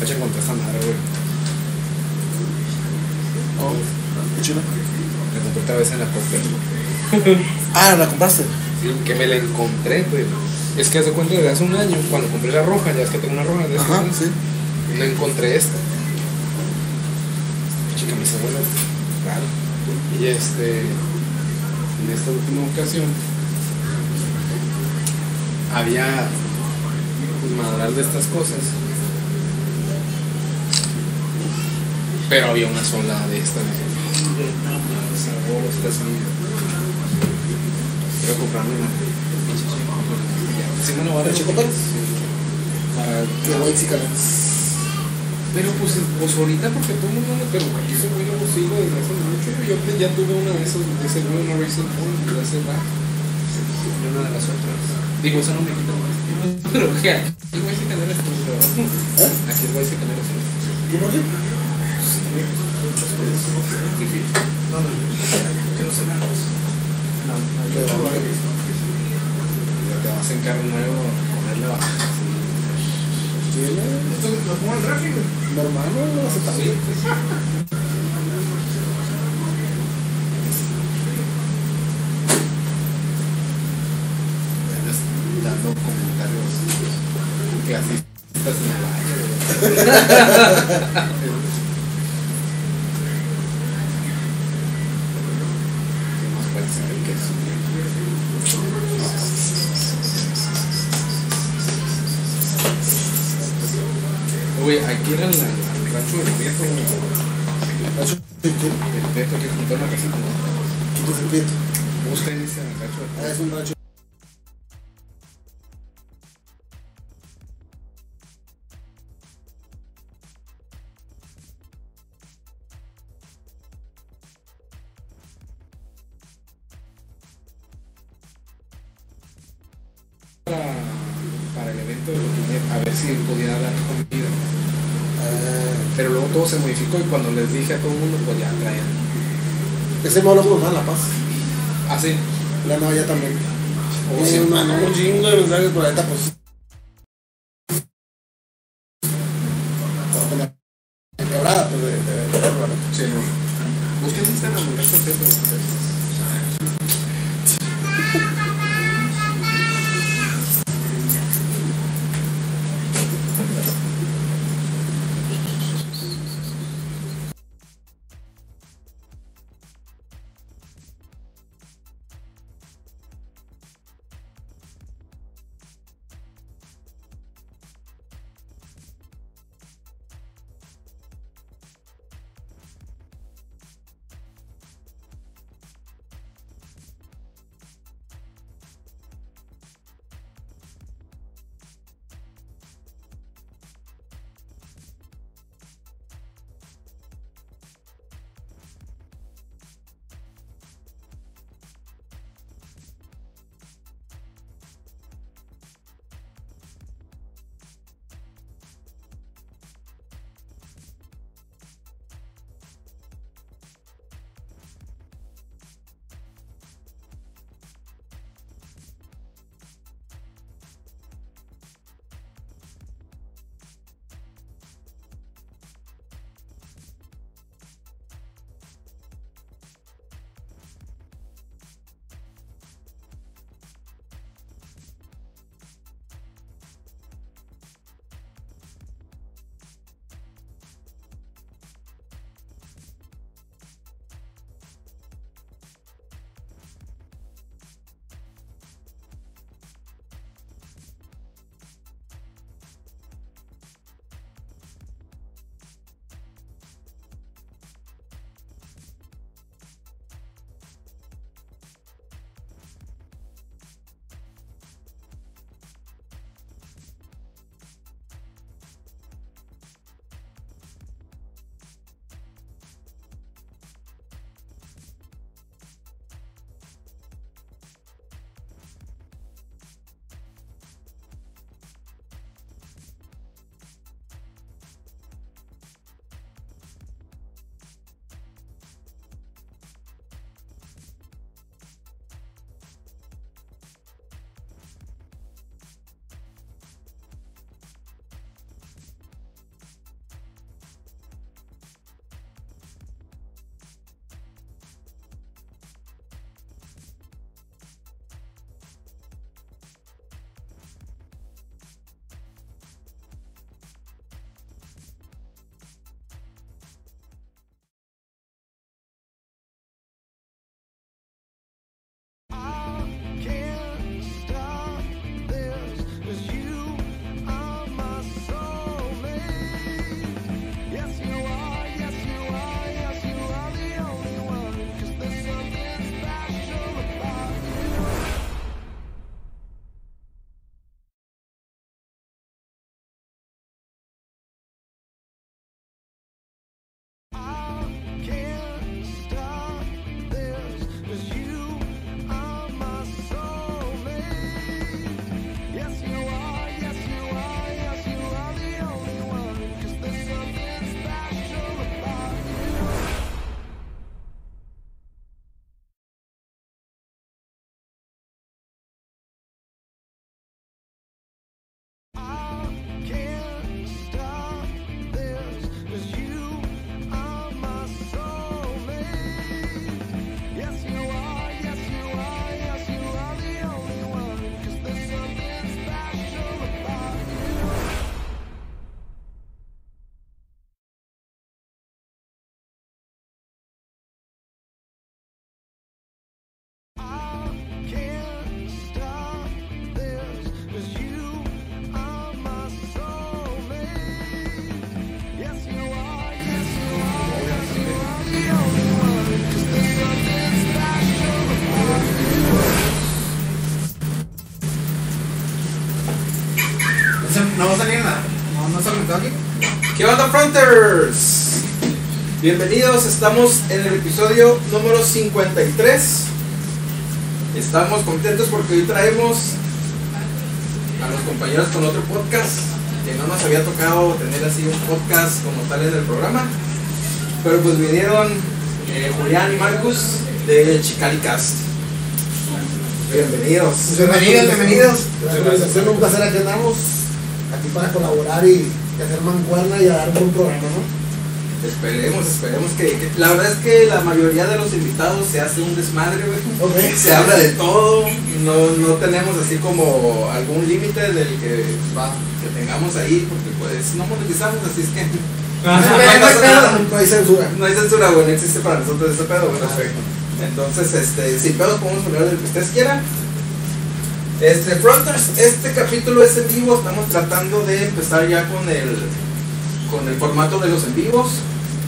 Fecha contra esa madre, güey. Oh, qué chido. La compré otra vez en la Coppel. Ah, ¿la compraste? Sí, que me la encontré, güey. Es que hace cuenta de hace un año, cuando compré la roja, ya es que tengo una roja de Ajá, un año, sí. no encontré esta. Chica, mis abuelas, claro. Y este, en esta última ocasión, había pues, madral de estas cosas. Pero había una sola de estas. No. Quiero comprarme una. Sí, me lo voy a dar ¿De chocolate? Para sí, cabrón. pero pues, pues ahorita porque todo el mundo pero aquí ese güey no lo sigo desde hace mucho. Yo ya tuve una de esas, de güey, una Racing Point, desde hace rato. Y una de las otras. Digo, esa no me quita más. Pero que aquí el güey se canela es pero Aquí el güey se canela es ¿Qué por qué? Ya te vas en carro nuevo ponerle baja. ¿Esto lo pongo al refri? Mi hermano no hace Oye, aquí era el, el rancho del el Prieto que juntó la casita, ¿no? ¿Qué es el prieto? Ese rancho del Ah, es un rancho. para, para el evento de los niños, a ver si podía dar comida. Ah, Pero luego todo se modificó y cuando les dije a todo el mundo, pues ya traían. ese malo como más La Paz. Así. La no, ya también. Oh, sí. un chingo de mensajes por ahorita, pues. ¿Qué onda, Fronters? Bienvenidos, estamos en el episodio número 53. Estamos contentos porque hoy traemos a los compañeros con otro podcast que no nos había tocado tener así un podcast como tal en el programa. Pero pues vinieron eh, Julián y Marcus de Chicalicast. Bienvenidos. Bienvenidos, bienvenidos. Es un placer aquí andamos, aquí para colaborar y, y hacer mancuerna y a dar un buen programa, ¿no? Esperemos, esperemos que, que- La verdad es que la mayoría de los invitados se hace un desmadre, güey. Se habla de todo, no, no tenemos así como algún límite del que, va, que tengamos ahí, porque pues no monetizamos, así es que No hay pasa nada. pedo, no hay censura. no hay censura, güey, no existe para nosotros ese pedo, güey. Perfecto. Entonces, este, sin pedos podemos hablar de lo que ustedes quieran. Este, Fronters, este capítulo es en vivo, estamos tratando de empezar ya con el, con el formato de los en vivos,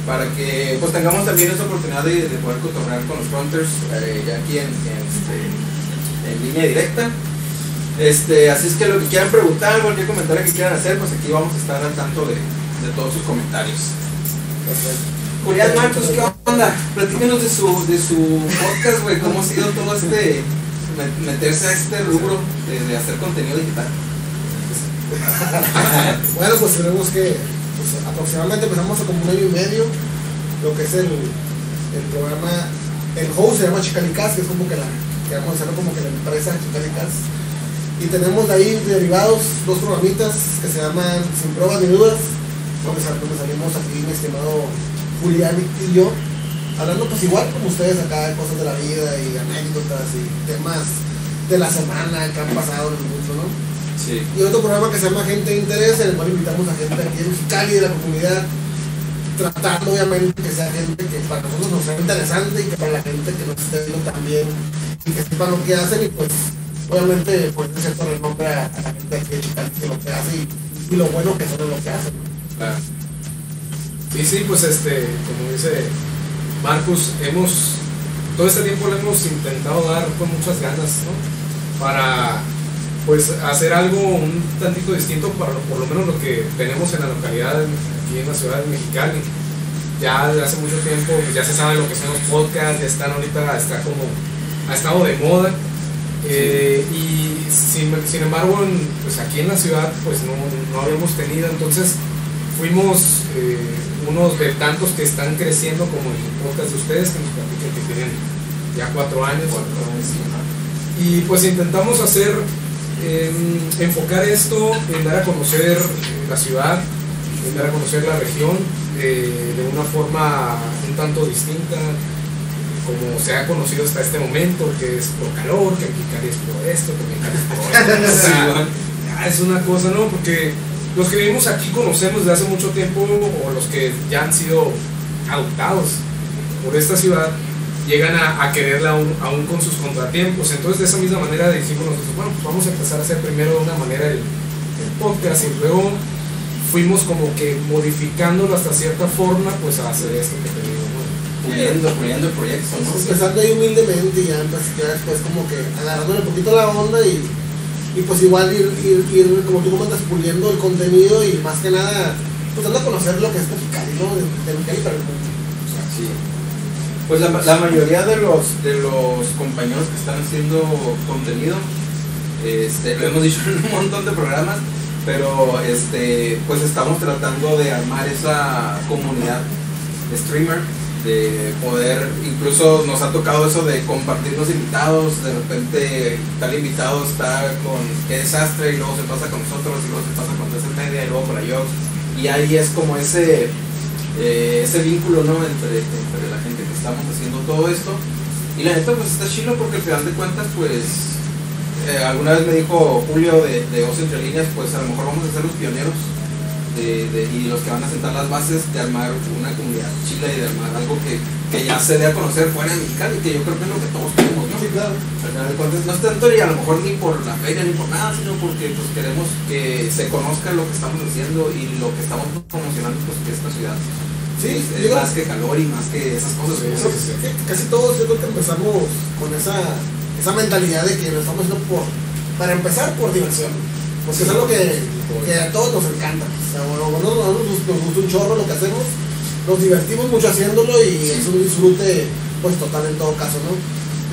para que pues tengamos también esa oportunidad de, de poder cotorrear con los Fronters eh, ya aquí en, en, este, en línea directa. Este, así es que lo que quieran preguntar, cualquier comentario que quieran hacer, pues aquí vamos a estar al tanto de, de todos sus comentarios. Julián Marcos, ¿qué onda? Platícanos de su, de su podcast, güey, cómo ha sido todo este, meterse a este rubro de, hacer contenido digital. Bueno, pues tenemos que, pues, aproximadamente empezamos a como un año y medio, lo que es el, el programa, el host se llama Chicalicas, que es como que la, que vamos a hacer como que la empresa Chicalicas. Y tenemos de ahí derivados dos programitas que se llaman Sin Pruebas ni Dudas, donde salimos aquí mi estimado Julián y yo, hablando pues igual como ustedes acá de cosas de la vida y anécdotas y temas de la semana que han pasado en el mundo, ¿no? Sí. Y otro programa que se llama Gente de Interés, en el cual invitamos a gente aquí en Mexicali de la comunidad, tratando obviamente que sea gente que para nosotros nos sea interesante y que para la gente que nos esté viendo también y que sepan lo que hacen y pues obviamente pues es cierto renombre a, a la gente aquí de Mexicali que lo que hace y, y lo bueno que son en lo que hacen. Claro. Y sí, pues este, como dice Marcus, hemos, todo este tiempo le hemos intentado dar con muchas ganas, ¿no? Para, pues, hacer algo un tantito distinto para por lo menos lo que tenemos en la localidad, aquí en la ciudad de Mexicali. Ya desde hace mucho tiempo, pues, ya se sabe lo que son los podcasts, ya están ahorita, está como, ha estado de moda. Eh, y sin, sin embargo, pues aquí en la ciudad, pues no, no habíamos tenido, entonces fuimos eh, unos de tantos que están creciendo como el podcast de ustedes, que nos platican que tienen ya cuatro años. Y pues intentamos hacer, em, enfocar esto en dar a conocer eh, la ciudad, en dar a conocer la región eh, de una forma un tanto distinta, como se ha conocido hasta este momento, que es por calor, que en Mexicali es por esto, que en Mexicali es por esto. o sea, ya es una cosa, ¿no? Porque los que vivimos aquí conocemos desde hace mucho tiempo, o los que ya han sido adoptados por esta ciudad, llegan a, a quererla aún, aún con sus contratiempos. Entonces, de esa misma manera dijimos nosotros, bueno, pues vamos a empezar a hacer primero de una manera el, el podcast y luego fuimos como que modificándolo hasta cierta forma, pues a hacer esto que te digo. Puliendo, puliendo el proyecto, ¿no? Empezando ahí humildemente y ya, pues, ya después como que agarrándole un poquito la onda y, y pues igual ir, ir, ir, como tú comentas, puliendo el contenido y más que nada, pues dando conocer lo que es Mexicali, ¿no? De, de Mexicali para el mundo. Sí. Pues la, la mayoría de los, de los compañeros que están haciendo contenido, este, lo hemos dicho en un montón de programas, pero este, pues estamos tratando de armar esa comunidad streamer, de poder, incluso nos ha tocado eso de compartir los invitados, de repente tal invitado está con qué desastre y luego se pasa con nosotros y luego se pasa con esa media y luego con la y ahí es como ese eh, ese vínculo ¿no? entre, entre la gente que estamos haciendo todo esto. Y la neta pues está chilo porque al final de cuentas pues eh, alguna vez me dijo Julio de, de Entre Líneas pues a lo mejor vamos a ser los pioneros de, de- y los que van a sentar las bases de armar una comunidad chila y de armar algo que, que ya se dé a conocer fuera de Mexicali, que yo creo que es lo que todos queremos, ¿no? Sí, claro. No es tanto y a lo mejor ni por la feria ni por nada, sino porque pues queremos que se conozca lo que estamos haciendo y lo que estamos promocionando pues que esta ciudad Sí, es, más que calor y más que esas cosas. Casi todos yo creo que empezamos con esa, esa mentalidad de que lo estamos haciendo por, para empezar por diversión. Porque es algo que, que a todos nos encanta. O sea, bueno, bueno, nos, nos gusta un chorro lo que hacemos, nos divertimos mucho haciéndolo y es un disfrute pues total en todo caso, ¿no?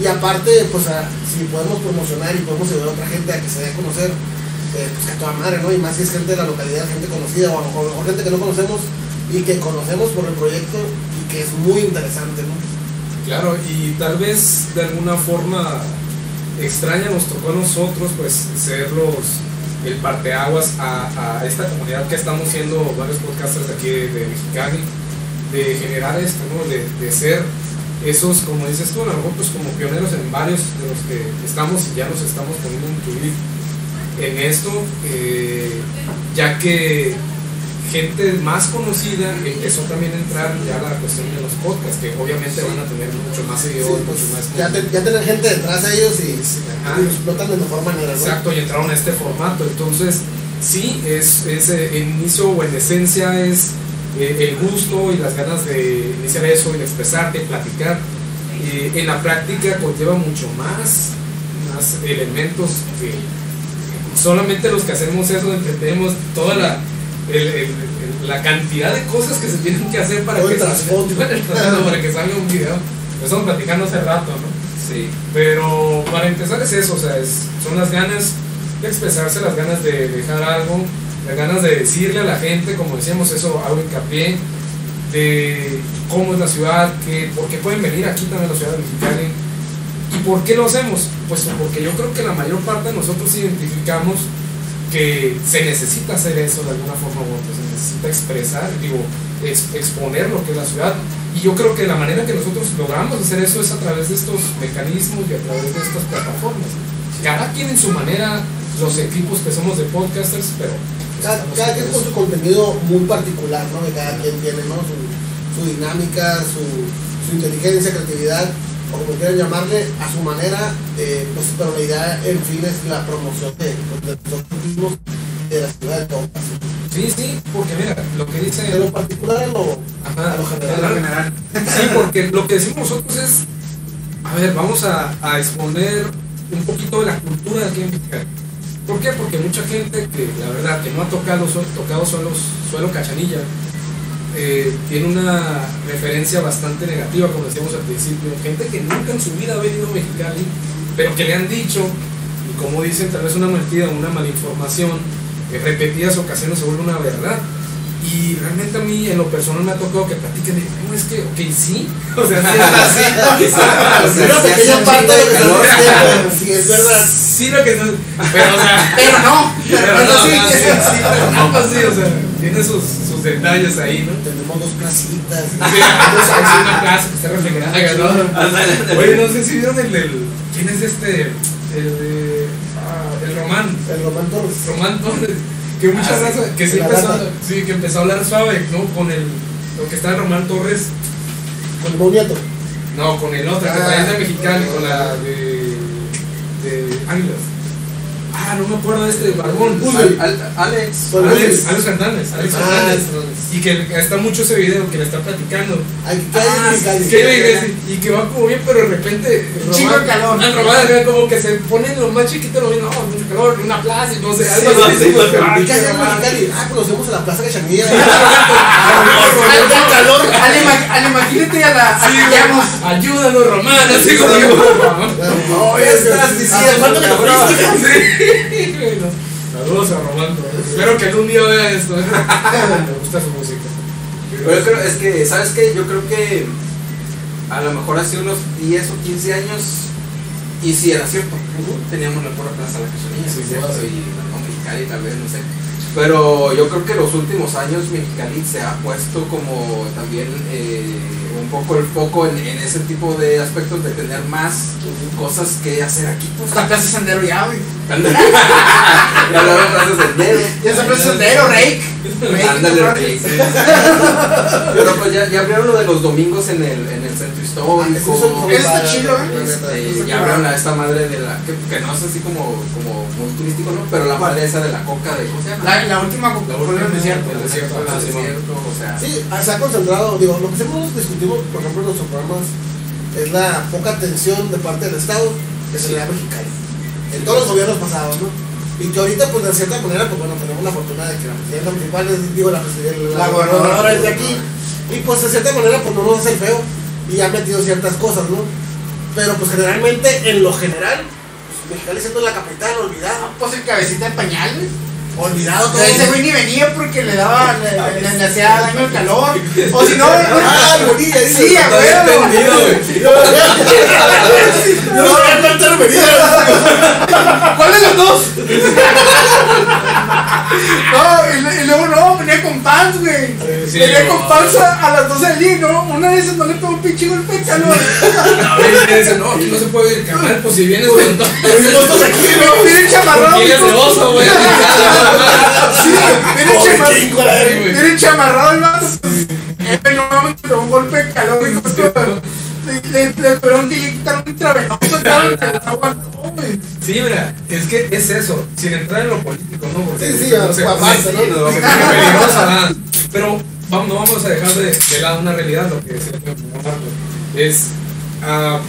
Y aparte, pues a- si podemos promocionar y podemos ayudar a otra gente a que se dé a conocer, eh, pues que a toda madre, ¿no? Y más si es gente de la localidad, gente conocida, o a lo mejor, a lo mejor gente que no conocemos y que conocemos por el proyecto y que es muy interesante, ¿no? Claro, y tal vez de alguna forma extraña nos tocó a nosotros pues ser los el parteaguas a, a esta comunidad que estamos siendo varios podcasters aquí de, de de generar esto, ¿no? De, de ser esos, como dices tú, a lo mejor pues como pioneros en varios de los que estamos y ya nos estamos poniendo incluir en esto, eh, ya que gente más conocida empezó también a entrar ya la cuestión de los podcasts, que obviamente van a tener mucho más Sí, seguidores, pues, mucho más... ya, te- ya tener gente detrás de ellos y, y lo explotan de mejor manera, ¿no? Exacto, y entraron a este formato. Entonces, sí, es, es eh, en inicio o en esencia es eh, el gusto y las ganas de iniciar eso y de expresarte, platicar. Eh, en la práctica conlleva mucho más, más elementos que solamente los que hacemos eso entendemos toda la, el- el- la cantidad de cosas que se tienen que hacer para que, salga, para que salga un video. Lo estamos platicando hace rato, ¿no? Sí. Pero para empezar es eso, o sea, es- son las ganas de expresarse, las ganas de dejar algo, las ganas de decirle a la gente, como decíamos, eso hago hincapié, de cómo es la ciudad, que, por qué pueden venir aquí también a la ciudad de Mexicali. ¿Y por qué lo hacemos? Pues porque yo creo que la mayor parte de nosotros identificamos que se necesita hacer eso de alguna forma u otra, se necesita expresar, digo, ex- exponer lo que es la ciudad. Y yo creo que la manera que nosotros logramos hacer eso es a través de estos mecanismos y a través de estas plataformas. Cada quien en su manera, los equipos que somos de podcasters, pero... Cada, quien con su contenido muy particular, ¿no? Que cada quien tiene, ¿no? Su, su dinámica, su, su inteligencia, creatividad, o como quieran llamarle, a su manera, eh, pues, pero la idea, en fin, es la promoción de, de nosotros mismos, de la ciudad de Tocas. Sí, sí, porque mira, lo que dice... Pero en particular a lo, Ajá, a lo general. a lo general. Sí, porque lo que decimos nosotros es, a ver, vamos a, a exponer un poquito de la cultura de aquí en Mexicali. ¿Por qué? Porque mucha gente que, la verdad, que no ha tocado, su- tocado suelos, suelo cachanilla, eh, tiene una referencia bastante negativa, como decíamos al principio. Gente que nunca en su vida ha venido a Mexicali, pero que le han dicho, y como dicen, tal vez una mentira, una malinformación, en repetidas ocasiones se vuelve una verdad. Y realmente a mí, en lo personal, me ha tocado que platiquen de, no, es que, ok, sí. O sea, sí así. O sea, Una pequeña parte de lo que sí, es verdad. Sí, lo que no- Pero, o sea, Pero no, pero no, no, sí, no, sí, sí, sí, sí, pero no, pues sí, o sea, tiene sus, sus detalles ahí, ¿no? Tenemos dos placitas. Sí, hay una plaza que está ándale. Oye, no sé si vieron el del. ¿Quién es este? El de. ah, el Román. El Román Torres. Román Torres. Que mucha Ah, sí. raza. Que sí empezó, banda. sí, que empezó a hablar suave, ¿no? Con el. Lo que está Román Torres. Con el Boniato. No, con el otro, que Ah. también es de Mexicali, con la de. de Águilas. Ah, no me acuerdo de este barbón. Al- al- Alex. Alex, Alex. Fernández. Alex Ah, Fernández. Fernández. Y que está mucho ese video que le está platicando. Ay, ¿qué hay en Ah, y que va como bien, pero de repente. De calor. Ah, Román, acá como que se pone lo más chiquito, lo ven, no, mucho calor, una plaza y no sé, algo Sí, así. sí, ah. Ah, vemos en la Plaza Cachanilla. Al calor, al, ima- al imagínate a la. A- ayúdanos, Román, así como digo, No, ¿Qué estás diciendo, ¿Cuánto. Saludos a Román. Espero que algún día vea esto. ¿eh? Me gusta su música. Pero yo creo, es que, ¿sabes qué? Yo creo que a lo mejor hace unos 10 o 15 años, y si era cierto, teníamos la pura plaza La Cachanilla, Sí, sí, cierto, sí. y no, Mexicali tal vez, no sé. Pero yo creo que los últimos años Mexicali se ha puesto como también eh, un poco el foco en, en ese tipo de aspectos de tener más cosas que hacer aquí. Pues. La plaza Sendero ya, güey. Enero. Ya se Sendero, Rake. Ándale, Rake, Rey. Pero pues ya, ya abrieron lo de los domingos en el, en el centro histórico. Eso Eso está chido, ¿eh? Este, ya abrieron a esta madre de la. Que, que no es así como, como muy turístico, ¿no? Pero la madre esa de la coca de. ¿Cómo se llama? La, la última Coca-Cola del desierto. El desierto, Ah, el sí, desierto, o sea. Sí, se ha concentrado, digo, lo que siempre hemos discutido, por ejemplo, en nuestros programas, es la poca atención de parte del Estado que se le da a Mexicali. En todos los gobiernos pasados, ¿no? Y que ahorita, pues de cierta manera, pues bueno, tenemos la fortuna de que la presidenta municipal, es, digo, la presidenta, La gobernadora. es de aquí. Y pues de cierta manera, pues no nos hace el feo. Y ha metido ciertas cosas, ¿no? Pero pues generalmente, en lo general, pues, Mexicali siendo la capital, olvidado. Pues el cabecita de pañal, güey. Olvidado todo. Ese güey ni venía porque le daba, le, le- le hacía daño el calor. O si no, Ah, bonilla. Sí, a huevo. Yo no había tanta revenida. ¿Cuál de los dos? No, y, y luego no, venía con pants, güey. sí, venía no. con pants a, a las 12 del día, ¿no? Una de esas no le pegó un pinche golpe de calor. A ver, dice, no, aquí no se puede ir, carnal, pues si vienes con todo. Pero aquí, ¿no? Miren chamarrado, Porque eres de mijo. oso, güey. Sí, el vato. No mames, un golpe Le, le, que quitar un intravenoso, cabrón, que no aguantó, güey. Sí, mira, es que es eso, sin entrar en lo político, ¿no? Porque Sí, sí, no. Pero vamos, no vamos a dejar de, de lado una realidad, lo que decía Marco. Es, ah,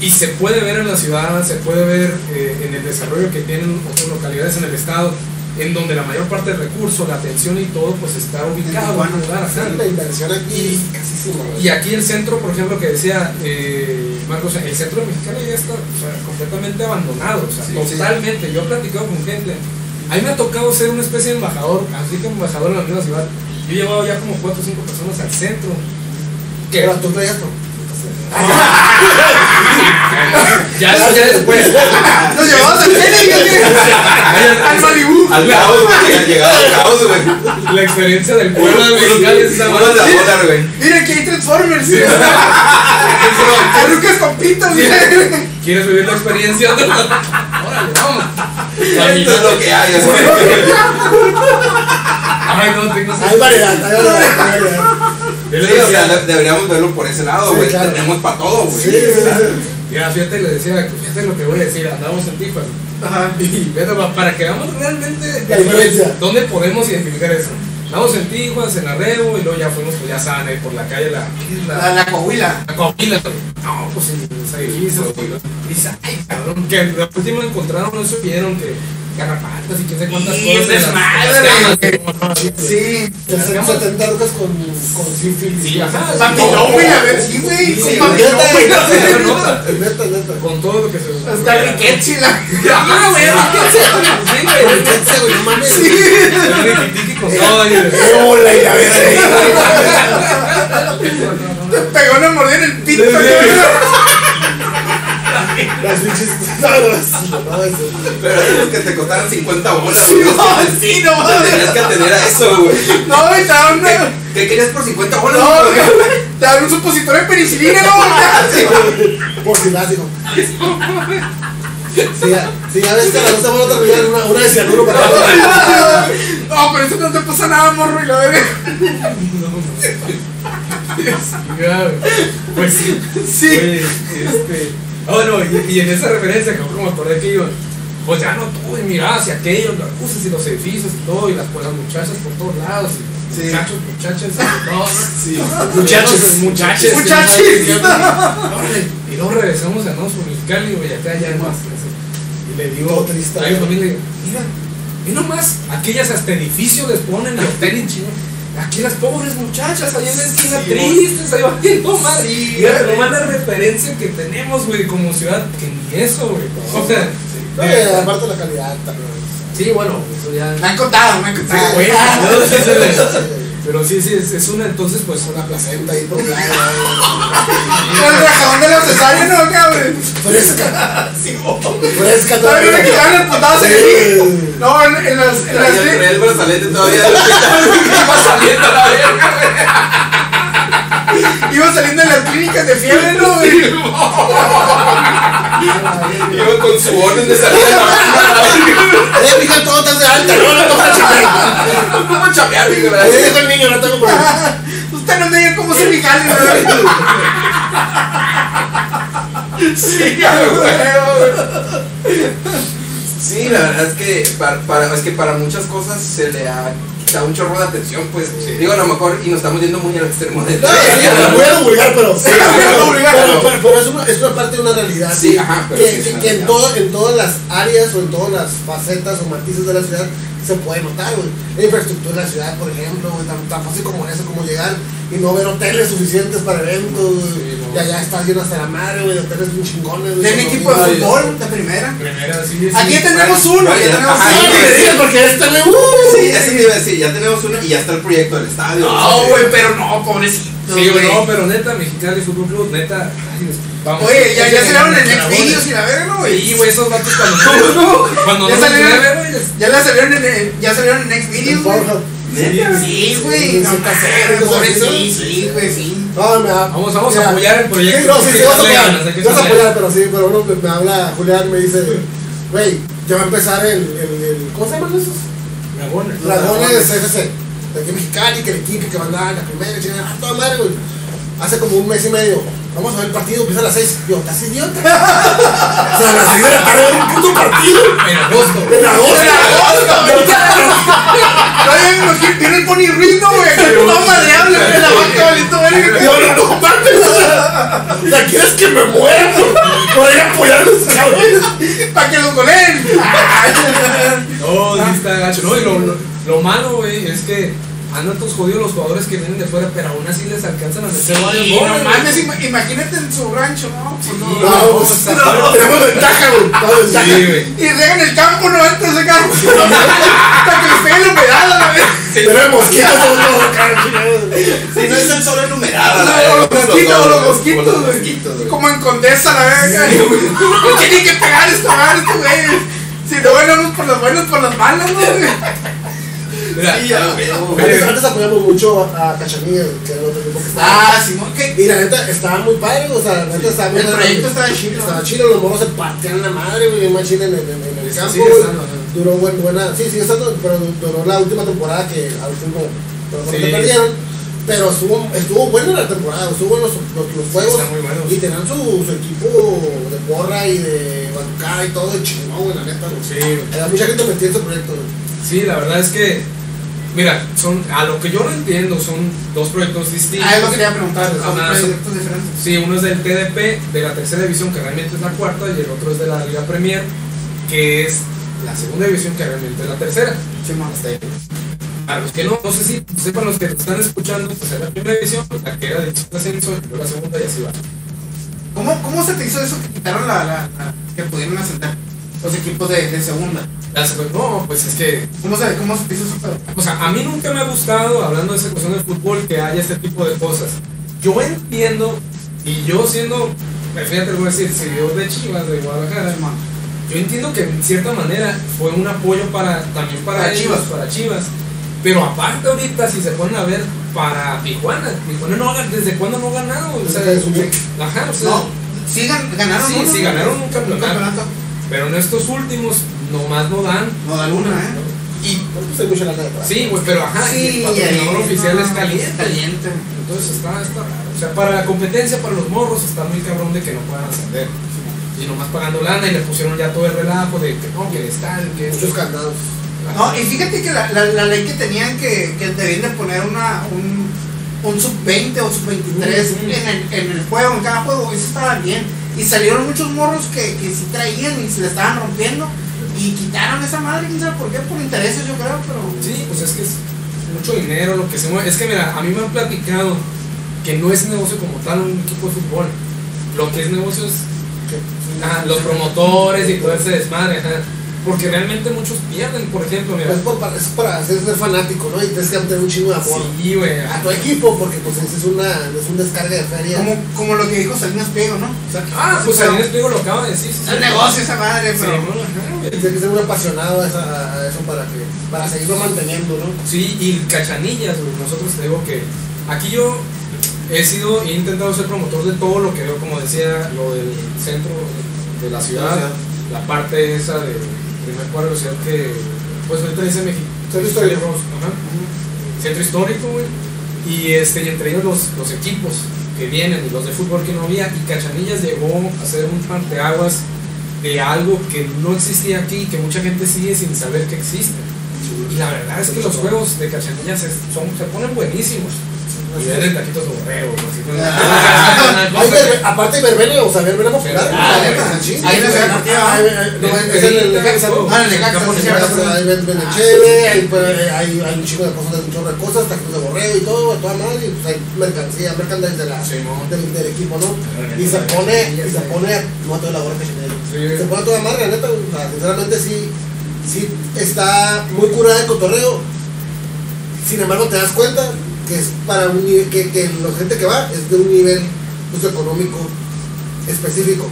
y se puede ver en la ciudad, se puede ver eh, en el desarrollo que tienen otras localidades en el estado, en donde la mayor parte del recurso, la atención y todo, pues está ubicado en un lugar La inversión aquí güey. Y aquí el centro, por ejemplo, que decía eh, Marcos, el centro mexicano ya está o sea, completamente abandonado, o sea, totalmente. Yo he platicado con gente. A mí me ha tocado ser una especie de embajador, así que embajador en la misma ciudad. Yo he llevado ya como 4 o 5 personas al centro. Que Pero tú traías, ¿no? ya, ya después. Nos llevamos al. Al Malibú. Al caos, güey. Llegado al caos, güey. La experiencia del pueblo de Mexicali es esa güey. Mira que hay Transformers. Hay Lucas con pitos, güey. ¿Quieres vivir la experiencia? Órale, vamos. Esto es lo que hay, güey. Ay, no, tengo Hay variedad, hay variedad, Sí, o sea, decía- de- deberíamos verlo por ese lado, Sí, güey. claro. Tenemos para todo, güey. Sí, sí, sí. Mira, fíjate, le decía, fíjate lo que voy a decir, andamos en Tijuana. Ajá. Y para que veamos realmente La diferencia. dónde podemos identificar eso. Andamos en Tijuana, en Arrebo, y luego ya fuimos, pues ya saben, ahí por la calle La La, Isla. la Coahuila. La Coahuila, güey. No, pues en. Y dice, ay, cabrón, que la última encontraron eso y vieron que garrapatas y quién cuántas Sí, cosas. Sí. 70 lucas con, con sífilis. Sí, ajá. A ver, sí, güey. Sí, Con. Neta, neta, todo lo que se. Hasta Riquetsi, la. Ah, güey, sí, güey. Neta, güey, no mames. Hola, y la verga. Te pegó una mordida en el pito, Sí, sí. güey. Las pinches. No, no, no, eso. Pero es que te costaron 50 bolas, Sí, güey. no, sí, no Te mames. Tenías que atender a eso, güey. No, güey, te daban una. ¿Qué, ¿Qué querías por 50 bolas? No, güey? te daban un supositorio de penicilina, no, Por si las digo. Sí, ya, sí, ya ves que la nota van a terminar una, una de cianuro para No, pero eso no te pasa nada, morro, y la verga. Pues sí. Sí. Oye, este. Bueno, y, y en esa referencia, que como me acordé que iba, pues ya no tuve mirada hacia aquellos, las luces y los edificios y todo, y las, pues, las muchachas por todos lados, y Sí. muchachos, muchachas, y todo. Sí. Muchachos, muchachos. Muchachos. Y luego regresamos a Nuevos Mexicali, güey, acá ya más. Y le digo, Todo triste. a mi familia, mira, y nomás, aquellas hasta edificios les ponen y hotel chino. Aquí las pobres muchachas, ahí en la esquina Sí, tristes, ahí valiendo madre. Sí, güey. nomás la referencia que tenemos, güey, como ciudad, que ni eso, güey. O sea, No, eh, y aparte la calidad también. sí, bueno, eso ya. Me han contado, me han Sí, contado. güey, no, sí, sí, sí. Pero sí, sí, es, es una, entonces, pues, Una placenta ahí por un lado. El de la cesárea, no, cabrón. Fresca. Fresca Todavía quitaron el. No, en, en las. En las Traía traía el brazalete todavía. iba saliendo a la verga. Iba saliendo de las clínicas de fiebre, ¿no? güey? Iba con su orden de salida. Eh, mija, todo estás de alta. No, no, no, no, ¿Cómo a chamear, digo, no. la Ahí dijo el niño, no tengo problema. Usted no me diga cómo se mi jale, ¿no? Sí, güey. Sí, la verdad es que para, para- es que para muchas cosas se le ha presta un chorro de atención, pues. Digo, a lo mejor, y nos estamos yendo muy al extremo de No, voy a obligar, pero, Sí, pero, es, una, es una parte de una realidad. Sí, ajá, pero que, en, todo- en todas las áreas o en todas las facetas o matices de la ciudad se puede notar, güey. La infraestructura de la ciudad, por ejemplo, güey, tan, tan fácil como eso, como llegar y no ver hoteles suficientes para eventos. Sí, no. Y allá está lleno hasta la madre, güey, de hoteles bien chingones. güey, Tiene equipo de fútbol de primera. Primera, sí, sí. Aquí tenemos uno, ya tenemos Sí, uno. sí, porque este, uh, Sí, me iba a decir, ya tenemos una y ya está el proyecto del estadio. No, güey, pero no, pobrecito. Sí, güey, no, pero neta, Mexicali Fútbol Club, neta. vamos. Oye, ya, ya salieron en. Xvideos y la verga, ¿no, güey? Sí, güey, esos vatos cuando No, no. Cuando Ya no salieron- Ya salieron en, ya salieron en. Pornhub. ¿Neta? Sí, güey. Sí, No, pobre, ¿no? sí, sí, güey, sí. No, me Vamos, vamos a apoyar el proyecto. Sí, no, sí, sí, vamos a apoyar. Vamos a apoyar, pero sí, pero uno me, me habla Julián, me dice, güey, ya va a empezar el, el, el ¿cómo se llaman esos? Dragones. Dragones FC. De aquí Mexicali, que el equipo que dar la primera, chingada, ah, toda madre, güey. Hace como un mes y medio. Vamos a ver el partido, empieza a las 6. Yo, ¿estás idiota? o sea, a las 6 de la tarde, un puto partido. En agosto. En agosto. Me imagino, tiene el Pony Ruiz, ¿no, güey? Que todo madreable, güey, la vaca valito, verga. Yo no, no mames, o sea, ¿quieres que me muera por, ir a apoyar a los cabrones? Para que lo coleen. No, sí está gacho. No, y lo, lo, lo malo, güey, es que andan todos jodidos los jugadores que vienen de fuera, pero aún así les alcanzan a meter varios Sí, goles. no mames, ima- imagínate en su rancho, ¿no? Pues no. Sí, No, pues, está- no, tenemos ventaja, güey. Sí, güey. Y dejan el campo, ¿no? Antes de. Para que les pegue la humedad a la vez. Todo, todo acá, chingado. Si no es el solo enumerado, la O los mosquitos, los mosquitos, los güey. mosquitos, güey. Como en Condesa, la verga. No tienen que pegar esta madre, güeyes. Si no, bueno, por las buenas, por las malas, ¿no? güey? Mira, Sí, ya. Antes, antes apoyamos mucho a Cachanilla, que era el otro equipo que estaba. Ah, Simón, ¿qué? Y la neta estaba muy padre, o sea, la neta estaba muy El proyecto estaba chido. Estaba chido, los morros se partían la madre, güey, más chile en el, en, en el Sí, campo. estando, ajá. Duró buen, buena, sí, sigue estando, pero duró la última temporada que al último, pero Sí. se perdieron. Pero estuvo, estuvo buena la temporada, estuvo bueno los, los, los juegos. Y tenían su, su equipo de porra y de bancada y todo, y chingón, güey, la neta. Sí. Había mucha gente metida en ese proyecto. Sí, la verdad es que, mira, son, a lo que yo lo entiendo, son dos proyectos distintos. Ah, eso quería preguntar. Son Ajá, son- proyectos diferentes. Sí, uno es del TDP, de la tercera división, que realmente es la cuarta, y el otro es de la Liga Premier, que es la segunda división, que realmente es la tercera. Simón. Para los que no, no sé si sepan los que están escuchando, pues es la primera división, la que era de ascenso, y luego la segunda y así va. ¿Cómo, ¿Cómo se te hizo eso que quitaron la, la, la- que pudieron ascender los equipos de, de segunda? No, pues es que ¿Cómo se, cómo se hizo? O sea, a mí nunca me ha gustado, hablando de esa cuestión del fútbol, que haya este tipo de cosas. Yo entiendo, y yo siendo, fíjate, te voy a decir, seguidor de Chivas, de Guadalajara, Simón. yo entiendo que en cierta manera fue un apoyo para también para, Para ellos, Chivas. para Chivas. Pero aparte ahorita, si se ponen a ver, para Tijuana, Tijuana no ¿desde cuándo no ha ganado? O sea, ajá, o sea, No, sí gan- ganaron Sí, uno, sí, ¿no? ganaron un campeonato. Pero en estos últimos nomás no dan. No dan una, ¿eh? Y pues hay mucha lana detrás. sí, güey, pero ajá, y el Sí, patrocinador ahí, oficial no, es caliente. Caliente. Entonces está, está raro. O sea, para la competencia, para los morros, está muy cabrón de que no puedan ascender. Y nomás pagando lana y le pusieron ya todo el relajo de que no, que el estadio, que Muchos candados. No, y fíjate que la, la, la ley que tenían que, que debían de poner una, un, un sub-20 o sub-23 Ujú. en, el, en el juego, en cada juego, eso estaba bien. Y salieron muchos morros que, que sí traían y se le estaban rompiendo. Y quitaron esa madre, quién sabe por qué, por intereses yo creo, pero... Sí, pues es que es mucho dinero lo que se mueve. Es que mira, a mí me han platicado que no es negocio como tal un equipo de fútbol. Lo que es negocio es ah, los promotores y todo ese desmadre. ajá. Porque realmente muchos pierden, por ejemplo, mira. Pues es, por, para- es para ser, ser fanático, ¿no? Y tienes que tener un chingo de amor Sí, güey. a tu equipo, porque pues ese es una es un descarga de feria. Como, como lo que dijo Salinas Pliego, ¿no? O sea, Ah, pues Salinas Pliego lo acaba de decir. sí, sí. Es negocio esa madre, Sí, pero... Tienes que ser un apasionado a, esa- a eso para que para seguirlo manteniendo, ¿no? Sí, y cachanillas, güey. Nosotros te digo que aquí yo he sido, he intentado ser promotor de todo lo que veo, como decía, lo del centro de la ciudad, ciudad. la parte esa de primer cuadro ciudad que, pues ahorita dice México. Centro histórico. Ajá. Centro histórico, güey. Y, este, y entre ellos los, los equipos que vienen y los de fútbol que no había. Y Cachanillas llegó a ser un parteaguas de algo que no existía aquí y que mucha gente sigue sin saber que existe. Y la verdad es que los juegos de cachanillas son, se ponen buenísimos. Y venden taquitos de borrego, así con- Hay verbe- aparte de verbena, o sea, verbena popular. Ah. Ahí no. Ah, es en el. Ah, el hay, pues, hay, hay un chico de cosas, un chorro de cosas, taquitos de borrego y todo, a toda madre, y pues hay mercancía, merchandise de la, Simón. del, equipo, ¿no? Y se pone, y se pone, no a toda la hora que se pone a toda madre, la neta, o sea, sinceramente sí, sí está muy curada el cotorreo, sin embargo te das cuenta que es para un nivel, que, que la gente que va es de un nivel pues, económico específico,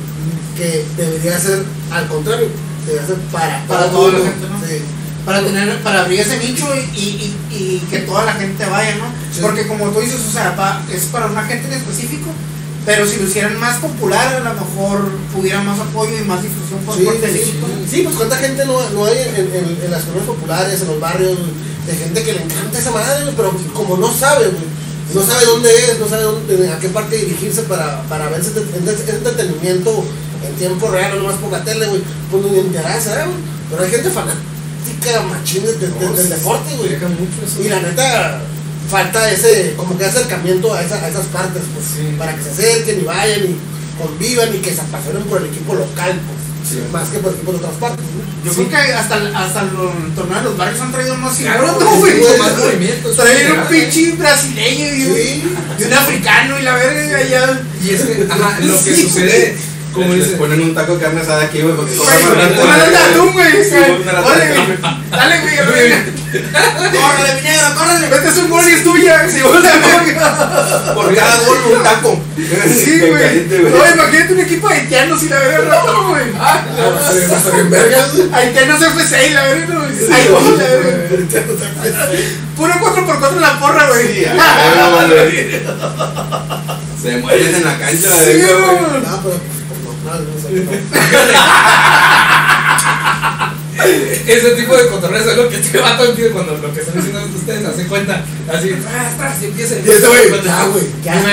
que debería ser al contrario, debería ser para, Para para toda la gente. ¿no? Sí. para tener para abrir ese nicho y, y, y, y que toda la gente vaya, ¿no? Sí. Porque como tú dices, o sea, pa- es para una gente en específico, pero si lo hicieran más popular, a lo mejor pudiera más apoyo y más difusión por Sí, parte sí, sí, pues cuánta gente no, no hay en, en- en las colonias populares, en los barrios, de gente que le encanta esa madre, güey, pero como no sabe, güey, no sabe dónde es, no sabe dónde, a qué parte dirigirse para, para ver ese, ese- entretenimiento en tiempo real, no nomás por la tele, güey, pues ni interesa, güey. Pero hay gente fanática, machín de- de- de- del deporte, güey. Y la neta, falta ese, como que acercamiento a, esa- a esas partes, pues, Sí. para que se acerquen y vayan y convivan y que se apasionen por el equipo local, pues, Sí. más que por el de otras partes, ¿no? Yo Sí. creo que hasta, hasta los torneos de los barrios han traído más Claro, güey, Traer un pinche brasileño y un, Sí. y un africano y la verga allá. Y es que, ajá, lo que sucede, como dices, ponen un taco de carne asada aquí, güey, porque rápido. lata de atún, güey. De güey. Dale, güey. Córrele, mi negro, córrele. Metes un gol y es tuya. Sí, güey. Por cada gol, un taco. Sí, güey. No, imagínate un equipo de haitianos y la verga, no, güey. Ah, a. Haitianos FC y la verga, güey. La verga. Puro 4x4 en la porra, güey. Sí, a. Se mueren en la cancha, Sí, güey. ese tipo de cotorreos es lo que te va a entiende cuando lo que están diciendo ustedes hacen cuenta, así, empiezan. Y este güey, ya, güey, ya.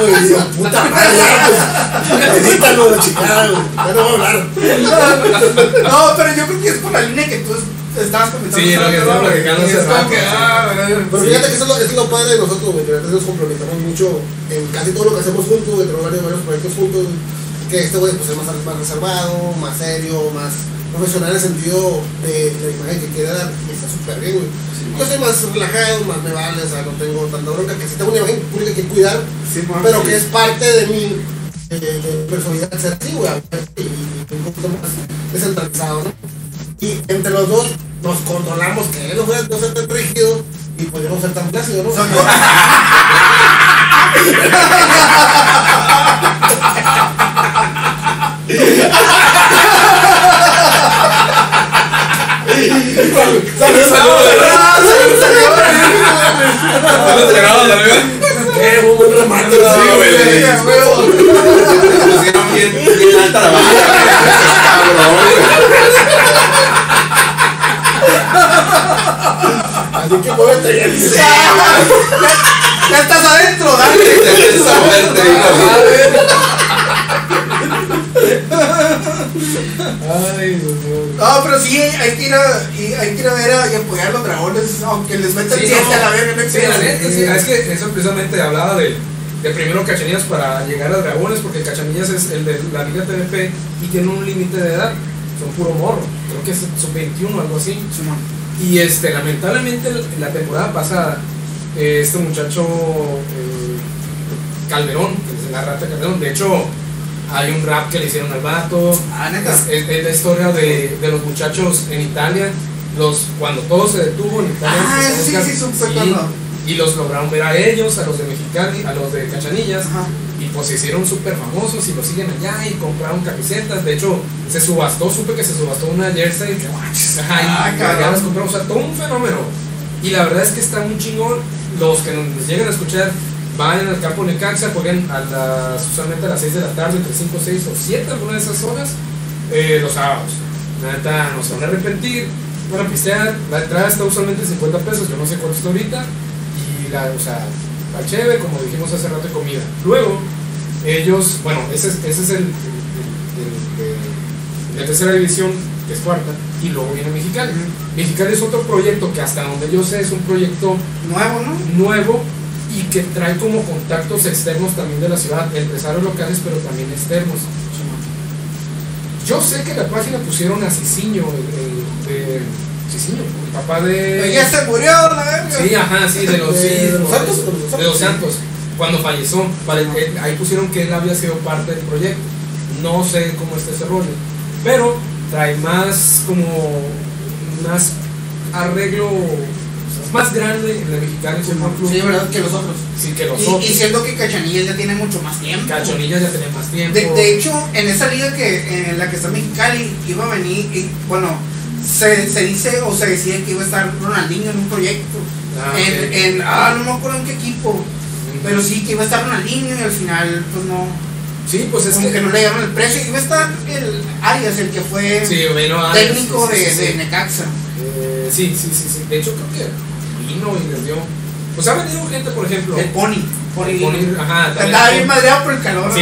Güey, ya, puta madre, ya, güey. Edítalo, la chingada, güey. Ya no voy a hablar. No, pero yo creo que es por la línea que tú estabas comentando. Sí, lo que estaba platicando Y es hace como rato, que, sí. ah. Pero fíjate que eso es lo, eso es lo padre de nosotros, güey, que a veces nos complementamos mucho en casi todo lo que hacemos juntos, güey, tenemos varios, varios proyectos juntos, güey, que este güey pues es más, más reservado, más serio, más profesional en el sentido de la imagen que quiere dar, y está súper bien, güey. Yo soy más relajado, más me vale, o sea, no tengo tanta bronca, que sí tengo una imagen pública que cuidar, Sí, pero sí. que es parte de mi eh, de personalidad ser así, güey, y, y un poquito más descentralizado, ¿no? Y entre los dos nos controlamos que él no fuera no ser tan rígido y pues no ser tan plácido, ¿no? Sí, güey. Sí, a huevo. Pusieron bien, bien alta la vara, cabrón, Así que muévete ya dice. Ya estás adentro, dale. muerte, hijo. Ay, Dios mío. No, pero sí, hay que ir a, y hay que ir a ver a, y apoyar a los dragones, aunque les metan Sí, siete no. a la verga. no Sí, la neta, sí. Es que eso precisamente hablaba de, de primero Cachanillas para llegar a Dragones, porque Cachanillas es el de la Liga TVP y tiene un límite de edad. Son puro morro. Creo que es sub 21 algo así. Y este, lamentablemente en la temporada pasada, eh, este muchacho eh, Calderón, que es la rata Calderón, de hecho hay un rap que le hicieron al vato. Ah. Es, es- es la historia de, de los muchachos en Italia, los, cuando todo se detuvo en Italia. Ah, sí, sí, sí, cuando. y los lograron ver a ellos, a los de Mexicali, a los de Cachanillas, Ajá. Y pues se hicieron súper famosos y los siguen allá y compraron camisetas. De hecho, se subastó, supe que se subastó una jersey. Y Ah, ya las compramos, o sea, todo un fenómeno. Y la verdad es que está muy chingón. Los que nos lleguen a escuchar, vayan al campo Necaxa, jueguen a las, usualmente a las 6 de la tarde, entre 5, 6 o 7, alguna de esas horas, eh, los sábados. La neta, no se van a arrepentir, van a pistear. La entrada está usualmente 50 pesos, yo no sé cuánto está ahorita. Y la, o sea, la chévere, como dijimos hace rato, de comida. Luego, ellos, bueno, ese es, ese es el, el- el- el- de tercera división que es cuarta, y luego viene Mexicali. Mexicali es otro proyecto que hasta donde yo sé es un proyecto Nuevo, ¿no? nuevo y que trae como contactos externos también de la ciudad, empresarios locales pero también externos. Yo sé que en la página pusieron a Cicinho, el, el- de Cicinho, el papá de... Ya se murió, la. Sí, ajá, sí, de los, De- sí, los Santos, de los Santos. Cuando falleció. Ahí pusieron que él había sido parte del proyecto. No sé cómo está ese rollo, pero trae más como más arreglo más grande en la mexicana Fútbol Club. Sí, verdad que los otros. Sí, que los Y, otros. y siento que Cachanillas ya tiene mucho más tiempo. Cachonilla ya tenía más tiempo. De, de hecho, en esa liga que en la que está Mexicali iba a venir, y, bueno, se, se dice o se decía que iba a estar Ronaldinho en un proyecto. Ah, en, en- ah, no me acuerdo en qué equipo, pero sí que iba a estar Ronaldinho y al final, pues no, Sí, pues es como que. que no le dieron el precio. Iba a estar el Arias, el que fue Sí, técnico sí, sí, de, de. Necaxa. Eh, sí, sí, sí, sí. De hecho, creo que vino y les dio. Pues ha venido gente, por ejemplo. El Pony. Pony. el Pony, ajá, también Estaba el bien madreado por el calor. Sí.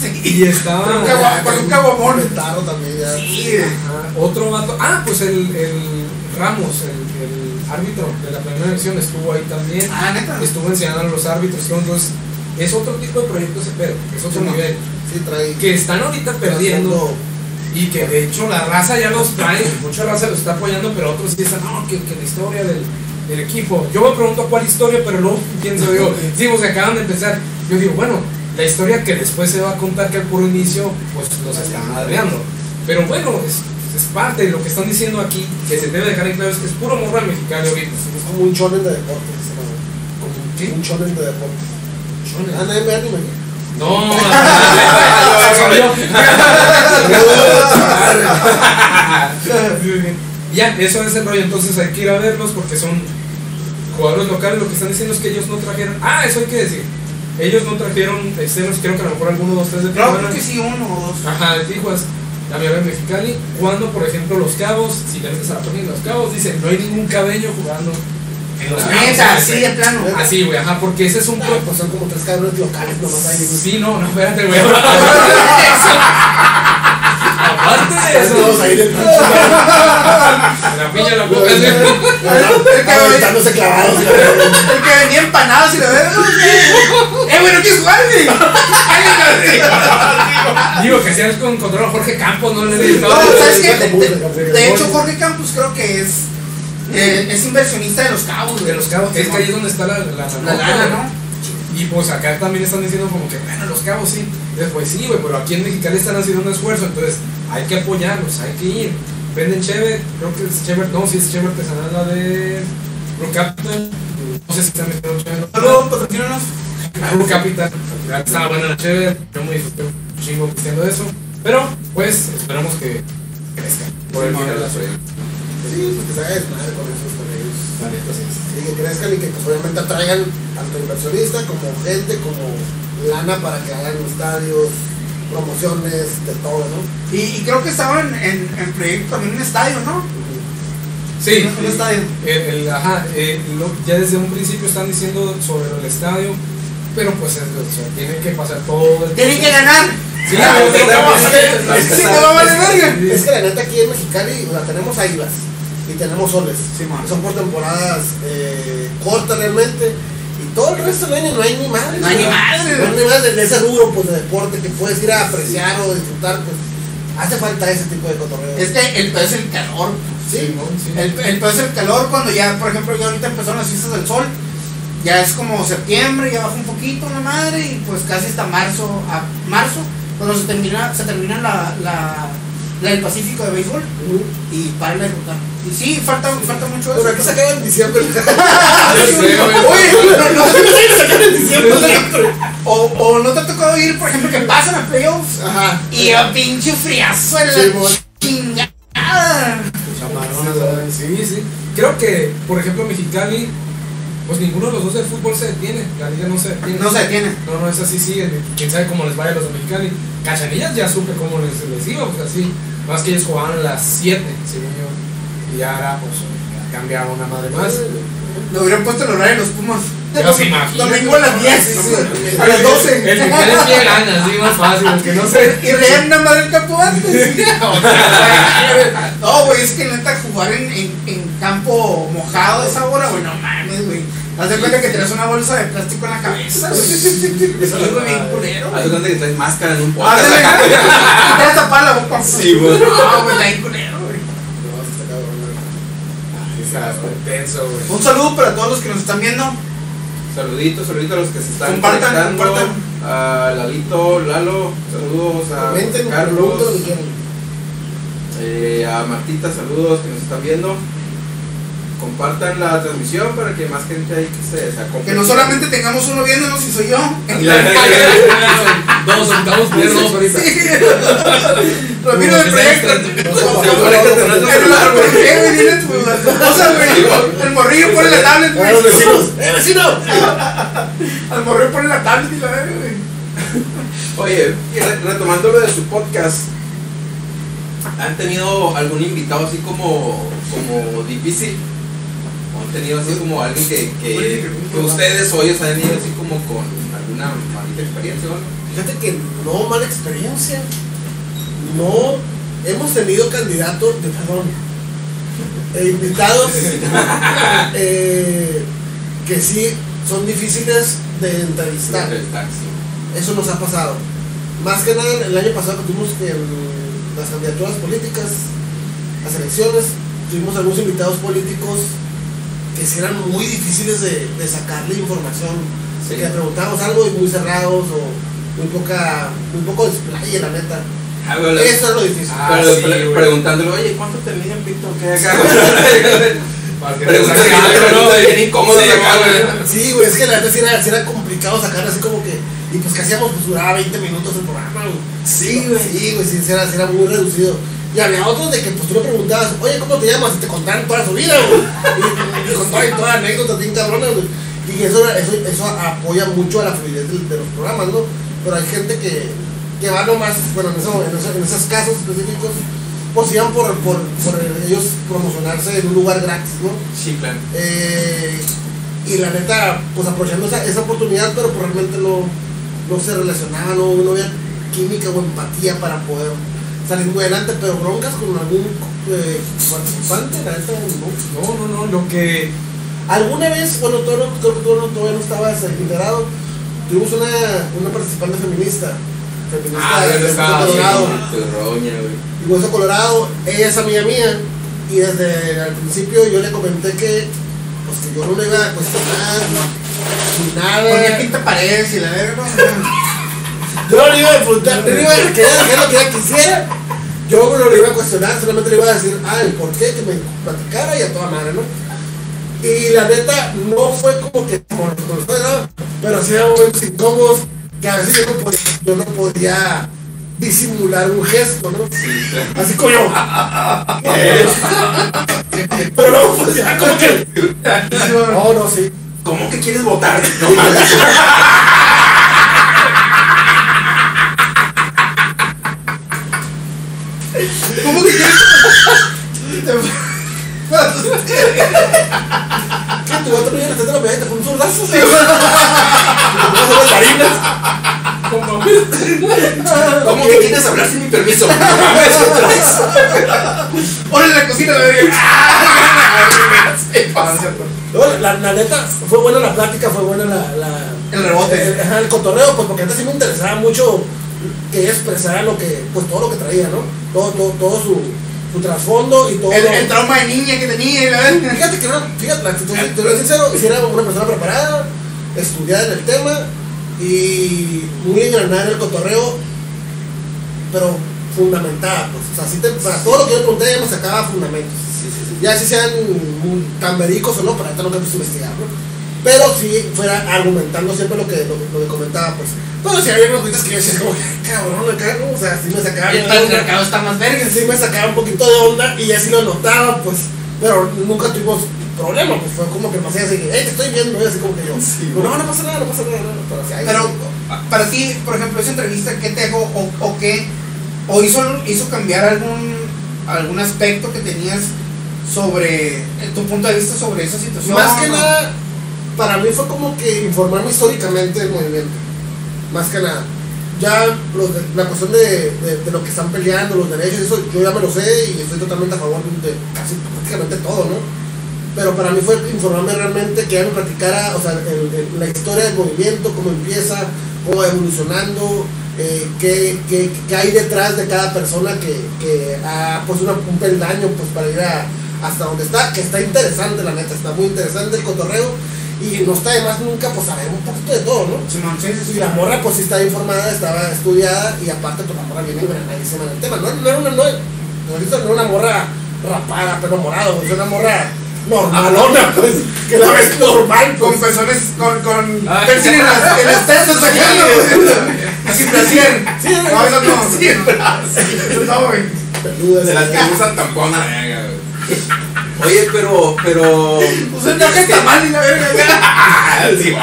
Sí. Y estaba. Con un un caguamón. Tarro también ya. Sí, Ajá, Otro vato. Ah, pues el, el Ramos, el, el árbitro de la primera elección, estuvo ahí también. Ah, neta. Estuvo enseñando a los árbitros. Entonces, es otro tipo de proyecto ese pedo. Es otro Sí, nivel. Sí, trae. Que están ahorita perdiendo. Y que de hecho la raza ya los trae. Mucha raza los está apoyando, pero otros sí están. No, que, que la historia del, del equipo. Yo me pregunto cuál historia, pero luego pienso, digo, sí, pues acaban de empezar. Yo digo, bueno, la historia que después se va a contar que al puro inicio, pues los están madreando. Pero bueno, es, es parte de lo que están diciendo aquí, que se debe dejar en claro, es que es puro morro al mexicano ahorita. Es como un shonen de deportes. Como ¿qué? Un shonen de deportes. Shonen. Ah, anime. No, ya, eso es el rollo. Entonces hay que ir a verlos porque son jugadores locales. Lo que están diciendo es que ellos no trajeron. Ah, eso hay que decir. Ellos no trajeron externos. Creo que a lo mejor alguno, dos, tres de No, Tijuana. creo que sí, uno o dos. Ajá, de Tijuas. La mayoría de Mexicali. Cuando, por ejemplo, los cabos, si te metes a la página de los cabos, dicen no hay ningún cabeño jugando en los cabos. Neta, así de plano. Así, güey, ajá, porque ese es un Ah, pues son como tres cabrones locales nomás ahí. Sí, no, no, espérate, güey. Todos ahí de la piña la boca. Aventándose clavados. El que venía empanado, si lo ves. ¡Eh, güey, no quieres jugar! Digo que hacías con control a Jorge Campos, no le digo. No, ¿sabes qué? De, hecho, Jorge Campos creo que es. eh, es inversionista de los cabos, De los cabos, es que ahí es donde está la, la, La lana, ¿no? Y pues acá también están diciendo como que, bueno, los cabos sí. Después sí, güey, pero aquí en Mexicali están haciendo un esfuerzo, entonces hay que apoyarlos, hay que ir. Venden Cheve, creo que es Cheve, no, si es Cheve artesanal la de Blue Capital. No sé si están metiendo Cheve. Saludos, patrocínanos. Blue Capital. Estaba buena la Cheve, yo muy disfruté un chingo diciendo eso. Pero, pues, esperamos que crezca por el bien de la suerte. Sí, pues haga desmadre con esos La. Y que crezcan y que pues, obviamente atraigan tanto inversionistas como gente, como lana para que hagan estadios, promociones, de todo, ¿no? Y, y creo que estaban en, en proyecto también un estadio, ¿no? Sí, Un estadio. El, el- ajá, eh, lo- ya desde un principio están diciendo sobre el estadio, pero pues es- o sea, tiene que pasar todo el Tienen que ganar. Sí, Ah, a no a valer verga. Es que la neta aquí en Mexicali, sea, tenemos águilas y tenemos soles. Sí, son por temporadas eh, cortas realmente. Y todo el resto del año no hay ni madre. No hay ni madre. No hay ni madre de ese rubro pues, de deporte que puedes ir a apreciar o disfrutar. Pues hace falta ese tipo de cotorreo. Es que el peor es el calor. sí. El, el peor es el calor cuando ya, por ejemplo, ya ahorita empezaron las fiestas del sol. Ya es como septiembre, ya baja un poquito la madre y pues casi hasta marzo, a marzo, cuando se termina, se termina la del Pacífico de béisbol y para de rotar. Y sí, falta, falta mucho eso. Pero aquí se acaba en diciembre. Oye, pero no se acaba en diciembre. O, o no te ha tocado ir, por ejemplo, que pasan a playoffs Ajá. y a pinche friazo en Sí, la chingada. Sí, sí. Creo que, por ejemplo, Mexicali, pues ninguno de los dos del fútbol se detiene. La liga no se detiene. No se detiene. No, no es así, sigue. Quién sabe cómo les vaya a los de Mexicali. Cachanillas ya supe cómo les, les iba, pues así. Más que ellos jugaban a las 7, según yo. Y ahora, pues, cambiaron una madre más. Le hubieran puesto el horario de los Pumas. Se imagina. Domingo a las 10. Sí, sí. A las 12. El que quiere pie gana, así más fácil, el que no sé. Y reían nada más del campo antes. No, güey, es que neta jugar en, en, en campo mojado a esa hora, güey, no mames, güey. Haz de cuenta que tienes una bolsa de plástico en la cabeza, güey. Es algo bien culero, Haz de cuenta que traes máscara en un Ándale, podcast. güey. Te vas a tapar la boca. Sí, güey. No, güey, está bien culero, güey. No, está cabrón, güey. Está tenso, güey. Un saludo para todos los que nos están viendo. Saluditos, saluditos a los que se están Compartan, conectando. compartan. A Lalito, Lalo, saludos a Comenten, Carlos, que eh, a Martita, saludos que nos están viendo. Compartan la transmisión para que más gente ahí que se, acople. Que no solamente tengamos uno viéndonos y soy yo. Dos centavos por dos ahorita. Ramiro del proyecto. El morrillo pone la tablet, güey. ¡Eh, vecino! Al morrillo pone la tablet y la verga, güey. Oye, retomando lo de su podcast, ¿han tenido algún invitado así como, como difícil? ¿O tenido así como alguien que, que, que ustedes hoy os han ido así como con alguna maldita experiencia o algo? Fíjate que no, mala experiencia. No hemos tenido candidatos, de, perdón, eh, invitados eh, que sí son difíciles de entrevistar. Eso nos ha pasado. Más que nada, el año pasado que tuvimos que las candidaturas políticas, las elecciones, tuvimos algunos invitados políticos que sí eran muy difíciles de, de sacarle información. Sí. Que le preguntábamos algo y muy cerrados o muy poca, muy poco display, la neta. Ah, Eso es lo difícil. Ah, pero sí, pre- güey. preguntándole, oye, ¿cuánto te mide el pito? ¿Qué acá? Sí, acá, güey. güey. Sí, güey, es que la neta sí era, sí era complicado sacar así como que. Y pues que hacíamos, pues duraba 20 minutos el programa, güey. Sí, güey. Sí, güey, sí, sí era, sí era muy reducido. Y había otros de que pues tú le preguntabas, oye, ¿cómo te llamas? Y te contaron toda su vida, güey. Y, y contaban todas las anécdotas bien cabronas, güey. Y eso, eso, eso apoya mucho a la fluidez de, de los programas, ¿no? Pero hay gente que, que va nomás, bueno, en, eso, en, eso- en esos casos específicos, pues iban por, por, por ellos promocionarse en un lugar gratis, ¿no? Sí, claro. Eh, y la neta, pues aprovechando esa, esa oportunidad, pero pues realmente no, no se relacionaba, no, no había química o empatía para poder salir muy adelante, pero broncas con algún eh, participante, la neta, no. No, no, no, lo que. Alguna vez, bueno, todavía no, creo que todavía no, todavía no estabas enterado, tuvimos una, una participante feminista, feminista Ah, de, de estaba Colorado, roña, güey. y Hueso Colorado, ella es amiga mía, y desde el principio yo le comenté que, pues que yo no le iba a cuestionar, ni nada. Ponía pinta paredes y la verga. Yo no le iba a preguntar, no le iba a querer hacer lo que ella quisiera. Yo no le iba a cuestionar, solamente le iba a decir, ah, el por qué, que me platicara y a toda madre, ¿no? Y la neta, no fue como que como ¿no? Pero sí eran momentos incómodos que a veces yo no podía, yo no podía disimular un gesto, ¿no? Así como yo. Pero no, pues ya como que. No, no, sí. ¿Cómo que quieres votar? No ¿Cómo que quieres? ¿Qué? Tu vato no llega a la te te pone un sordazo, sí. ¿Cómo que quieres hablar sin mi permiso? En la cocina, la verga. No, la, la neta, fue buena la plática, fue buena la, la- El rebote. El, ajá, el cotorreo, pues porque antes sí me interesaba mucho que ella expresara lo que, pues todo lo que traía, ¿no? Todo, todo, todo su, su trasfondo y todo. El, el trauma de niña que tenía y la verga. Fíjate que no, fíjate, la actitud, te lo sincero, si era una persona preparada, estudiada en el tema y muy engranada en el cotorreo, pero fundamentada, pues. O sea, sí te- para todo lo que yo pregunté, ella me sacaba fundamentos. Ya si sean tan verídicos o no, para esto no que investigar, ¿no? Pero si fuera argumentando siempre lo que, lo, lo que comentaba, pues. Pero si había unas cositas que yo decía, como, "Ay, cabrón, acá. O sea, sí me sacaba. El patriarcado está más verga. sí me sacaba un poquito de onda y ya sí lo notaba, pues. Pero nunca tuvimos problema, pues fue como que pasé así, que, hey, te estoy viendo, y así como que yo. no, no pasa nada, no pasa nada, no, pero, sí, Pero para ti, por ejemplo, esa entrevista, ¿qué te dejó o, o qué? ¿O hizo, hizo cambiar algún, algún aspecto que tenías sobre tu punto de vista sobre esa situación? Más que nada, para mí fue como que informarme históricamente del movimiento, más que nada. Ya la cuestión de, de- lo que están peleando, los derechos, eso yo ya me lo sé y estoy totalmente a favor de casi prácticamente todo, ¿no? Pero para mí fue informarme realmente, que ella me platicara, o sea, la historia del movimiento, cómo empieza, cómo va evolucionando, eh, qué, qué- qué hay detrás de cada persona que, que ha puesto una- un peldaño pues, para ir hasta donde está, que está interesante, la neta, está muy interesante el cotorreo y no está de más nunca pues saber un poquito de todo, ¿no? Sí, sí, Y la morra pues sí estaba informada, estaba estudiada y aparte pues la morra viene granadísima en el tema. No, no era una, no, no, no era una morra rapada, pero morado, es una morra normalona, pues, que la ves normal, Con pues. pezones, con, con pencil en las, güey. Así brasier. Sí, No, eso no. Sí, Eso no, güey. Peludas, De las que usan tampón a la verga, güey. Oye, pero, pero. Pues viaje está mal y la verga. Sí.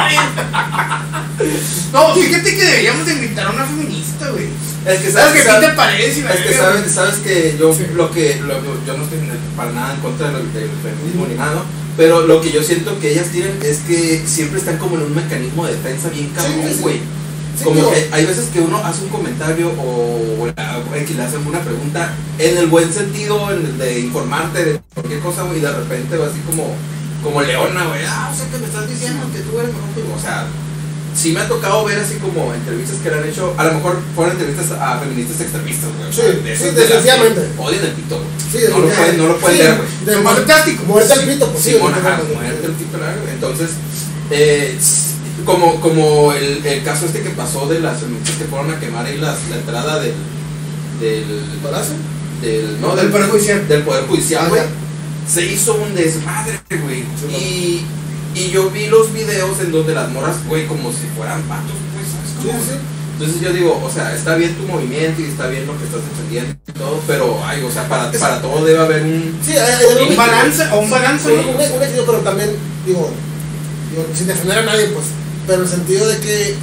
No, fíjate que deberíamos de invitar a una feminista, güey. Es que ¿Sabes sabes que sabes- Es que sabes, sabes que yo Sí. lo que lo- yo no estoy para nada en contra del, del feminismo ni nada, ¿no? pero lo que yo siento que ellas tienen es que siempre están como en un mecanismo de defensa bien cabrón, Sí, sí. güey. Sí, como digo, que hay veces que uno hace un comentario o, o la- o que le hace alguna pregunta en el buen sentido en el de informarte de cualquier cosa, güey, y de repente va así como como leona, güey, ah, o sea que me estás diciendo que tú eres mejor que yo. o sea, sí me ha tocado ver así como entrevistas que le han hecho, a lo mejor fueron entrevistas a feministas extremistas, güey. Sí, de sí, de. Odian el pito, güey. Sí, no, lo pueden, no lo pueden sí, ver, güey. de- el plástico. Muerte al pito, pues sí. Ajá, muerte el pito, Entonces, eh, como, como el, el caso este que pasó de las feministas que fueron a quemar ahí las, la entrada del. del. ¿Balazo? del no, Del Poder Judicial. del Poder Judicial, Ah, güey. Se hizo un desmadre, güey. Y, y yo vi los videos en donde las morras, güey, como si fueran patos, pues. Entonces yo digo, o sea, está bien tu movimiento y está bien lo que estás defendiendo y todo, pero, ay, o sea, para, para todo debe haber un. Sí, hay, hay algo Un balance, o un balance, un, un equilibrio, pero también, digo, digo, sin defender a nadie, pues, pero en el sentido de que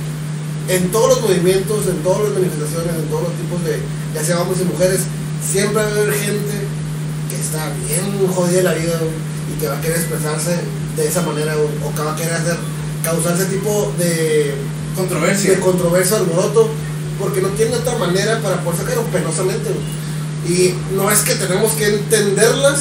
en todos los movimientos, en todas las manifestaciones, en todos los tipos de, ya sea hombres y mujeres, siempre va a haber gente está bien jodida la vida güey, y que va a querer expresarse de esa manera güey, o que va a querer hacer, causar ese tipo de, Controversia. de controversia, alboroto, porque no tiene otra manera para poder sacarlo penosamente. güey. Y no es que tenemos que entenderlas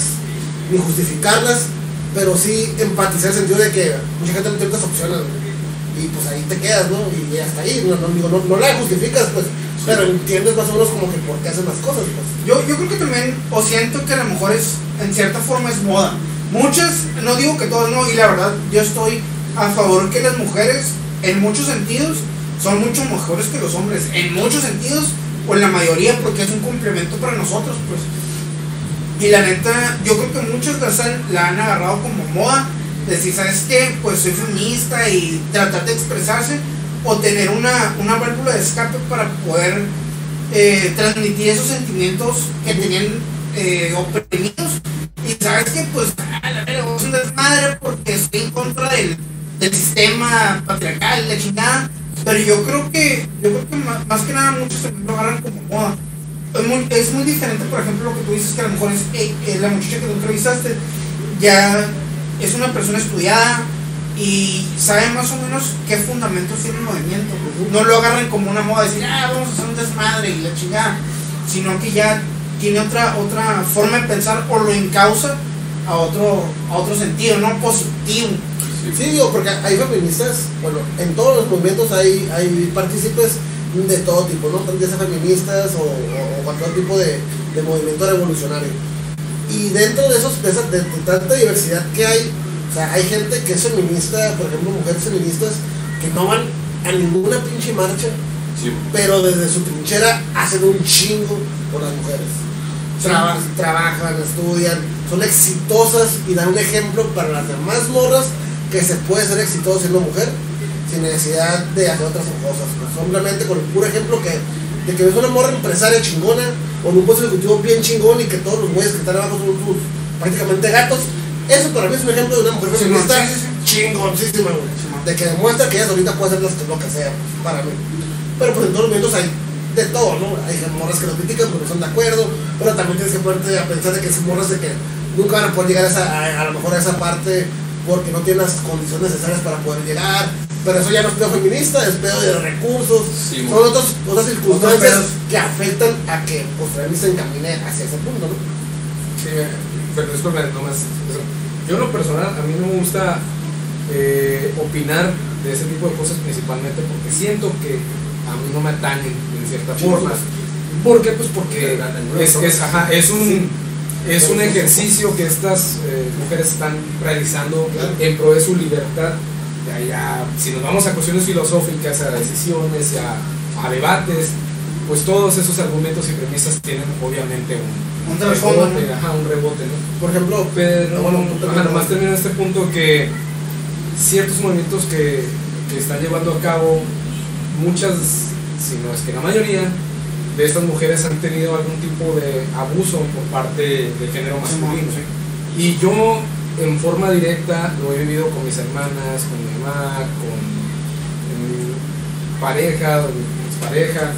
ni justificarlas, pero sí empatizar en el sentido de que mucha gente no tiene otras opciones. güey. Y pues ahí te quedas, ¿no? Y hasta ahí, no, no, digo, no, no la justificas, pues, pero entiendes más o menos como que por qué hacen las cosas, pues. Yo, yo creo que también, o siento que a lo mejor es, en cierta forma es moda. Muchas, no digo que todas no, y la verdad yo estoy a favor que las mujeres, en muchos sentidos, son mucho mejores que los hombres. En muchos sentidos, o en la mayoría, porque es un complemento para nosotros, pues. Y la neta, yo creo que muchas las la han agarrado como moda. Decir, ¿sabes qué? Pues soy feminista y tratar de expresarse o tener una, una válvula de escape para poder eh, transmitir esos sentimientos que tenían eh, oprimidos. Y sabes que, pues, a la verga, es un desmadre porque estoy en contra del, del sistema patriarcal, la chingada. Pero yo creo que, yo creo que más, más que nada muchos también lo agarran como moda. Es muy, es muy diferente, por ejemplo, lo que tú dices que a lo mejor es eh, la muchacha que tú entrevistaste ya es una persona estudiada y sabe más o menos qué fundamentos tiene el movimiento. No lo agarren como una moda, decir, ah, vamos a hacer un desmadre y la chingada, sino que ya tiene otra, otra forma de pensar o lo encausa a otro, a otro sentido, no positivo. Sí, digo, porque hay feministas, bueno, en todos los movimientos hay, hay partícipes de todo tipo, ¿no? Sea feministas o, o- cualquier tipo de, de movimiento revolucionario. Y dentro de esos, de, de- de tanta diversidad que hay, o sea, hay gente que es feminista, por ejemplo, mujeres feministas, que no van a ninguna pinche marcha, Sí. pero desde su trinchera hacen un chingo por las mujeres. Traba- trabajan, estudian, son exitosas y dan un ejemplo para las demás morras que se puede ser exitoso siendo mujer sin necesidad de hacer otras cosas. pues, simplemente con el puro ejemplo que, de que ves una morra empresaria chingona o en un puesto ejecutivo bien chingón y que todos los güeyes que están abajo son prácticamente gatos. Eso para mí es un ejemplo de una mujer Sí, feminista sí, sí, chingoncísima, güey. Sí, De que demuestra que ella solita puede hacer lo que sea, para mí. Pero pues en todos los momentos hay de todo, ¿no? Hay morras que lo critican porque no están de acuerdo, pero también tienes que ponerte a pensar de que son morras de que nunca van a poder llegar a, esa, a, a lo mejor a esa parte porque no tiene las condiciones necesarias para poder llegar. Pero eso ya no es pedo feminista, es pedo de recursos. Sí, Son otros, otras circunstancias pedos. que afectan a que pues, se encamine hacia ese punto, ¿no? Sí, nomás. Yo en lo personal, a mí no me gusta eh, opinar de ese tipo de cosas principalmente porque siento que a mí no me atañen en cierta forma. ¿Por qué? Pues porque es, es, ajá, es un, es un ejercicio que estas eh, mujeres están realizando en pro de su libertad. Ya, ya, si nos vamos a cuestiones filosóficas, a decisiones, a, a debates, pues todos esos argumentos y premisas tienen obviamente un, Un trasfondo, rebote, ¿no? ajá, un rebote, ¿no? Por ejemplo, no, bueno, ajá, nomás termino en este punto que ciertos movimientos que, que están llevando a cabo, muchas, si no es que la mayoría, de estas mujeres han tenido algún tipo de abuso por parte del género masculino. Y yo en forma directa lo he vivido con mis hermanas, con mi mamá, con mi pareja, mi pareja.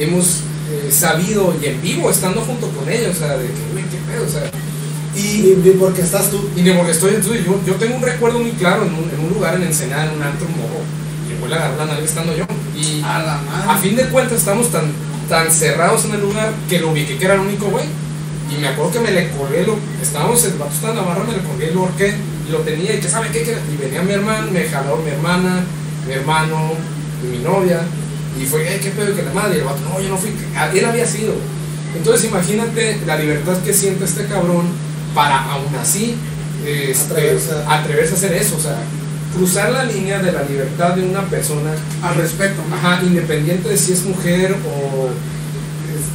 Hemos eh, sabido y en vivo estando junto con ellos, o sea, de que, uy, qué pedo, o sea. Y Ni, porque estás tú. y ni porque estoy en yo, yo tengo un recuerdo muy claro en un, en un lugar en Ensenada, en un antro morro, que fue la agarrar la nalga estando yo. Y A la a madre. fin de cuentas estamos tan, tan cerrados en el lugar que lo ubiqué que era el único güey. Y me acuerdo que me le colgué, lo, estábamos, el vato estaba en la barra, me le colgué, lo ahorqué y lo tenía. ¿Y qué sabe qué? qué? Y venía mi hermano, me jaló mi hermana, mi hermano y mi novia. Y fue, "Ey, ¿qué pedo que la madre? Y el vato, no, yo no fui. Ah, Él había sido. Entonces imagínate la libertad que siente este cabrón para aún así este, Atreverse a- atreverse a hacer eso. O sea, cruzar la línea de la libertad de una persona Al respeto. ¿no? Ajá, independiente de si es mujer o eh,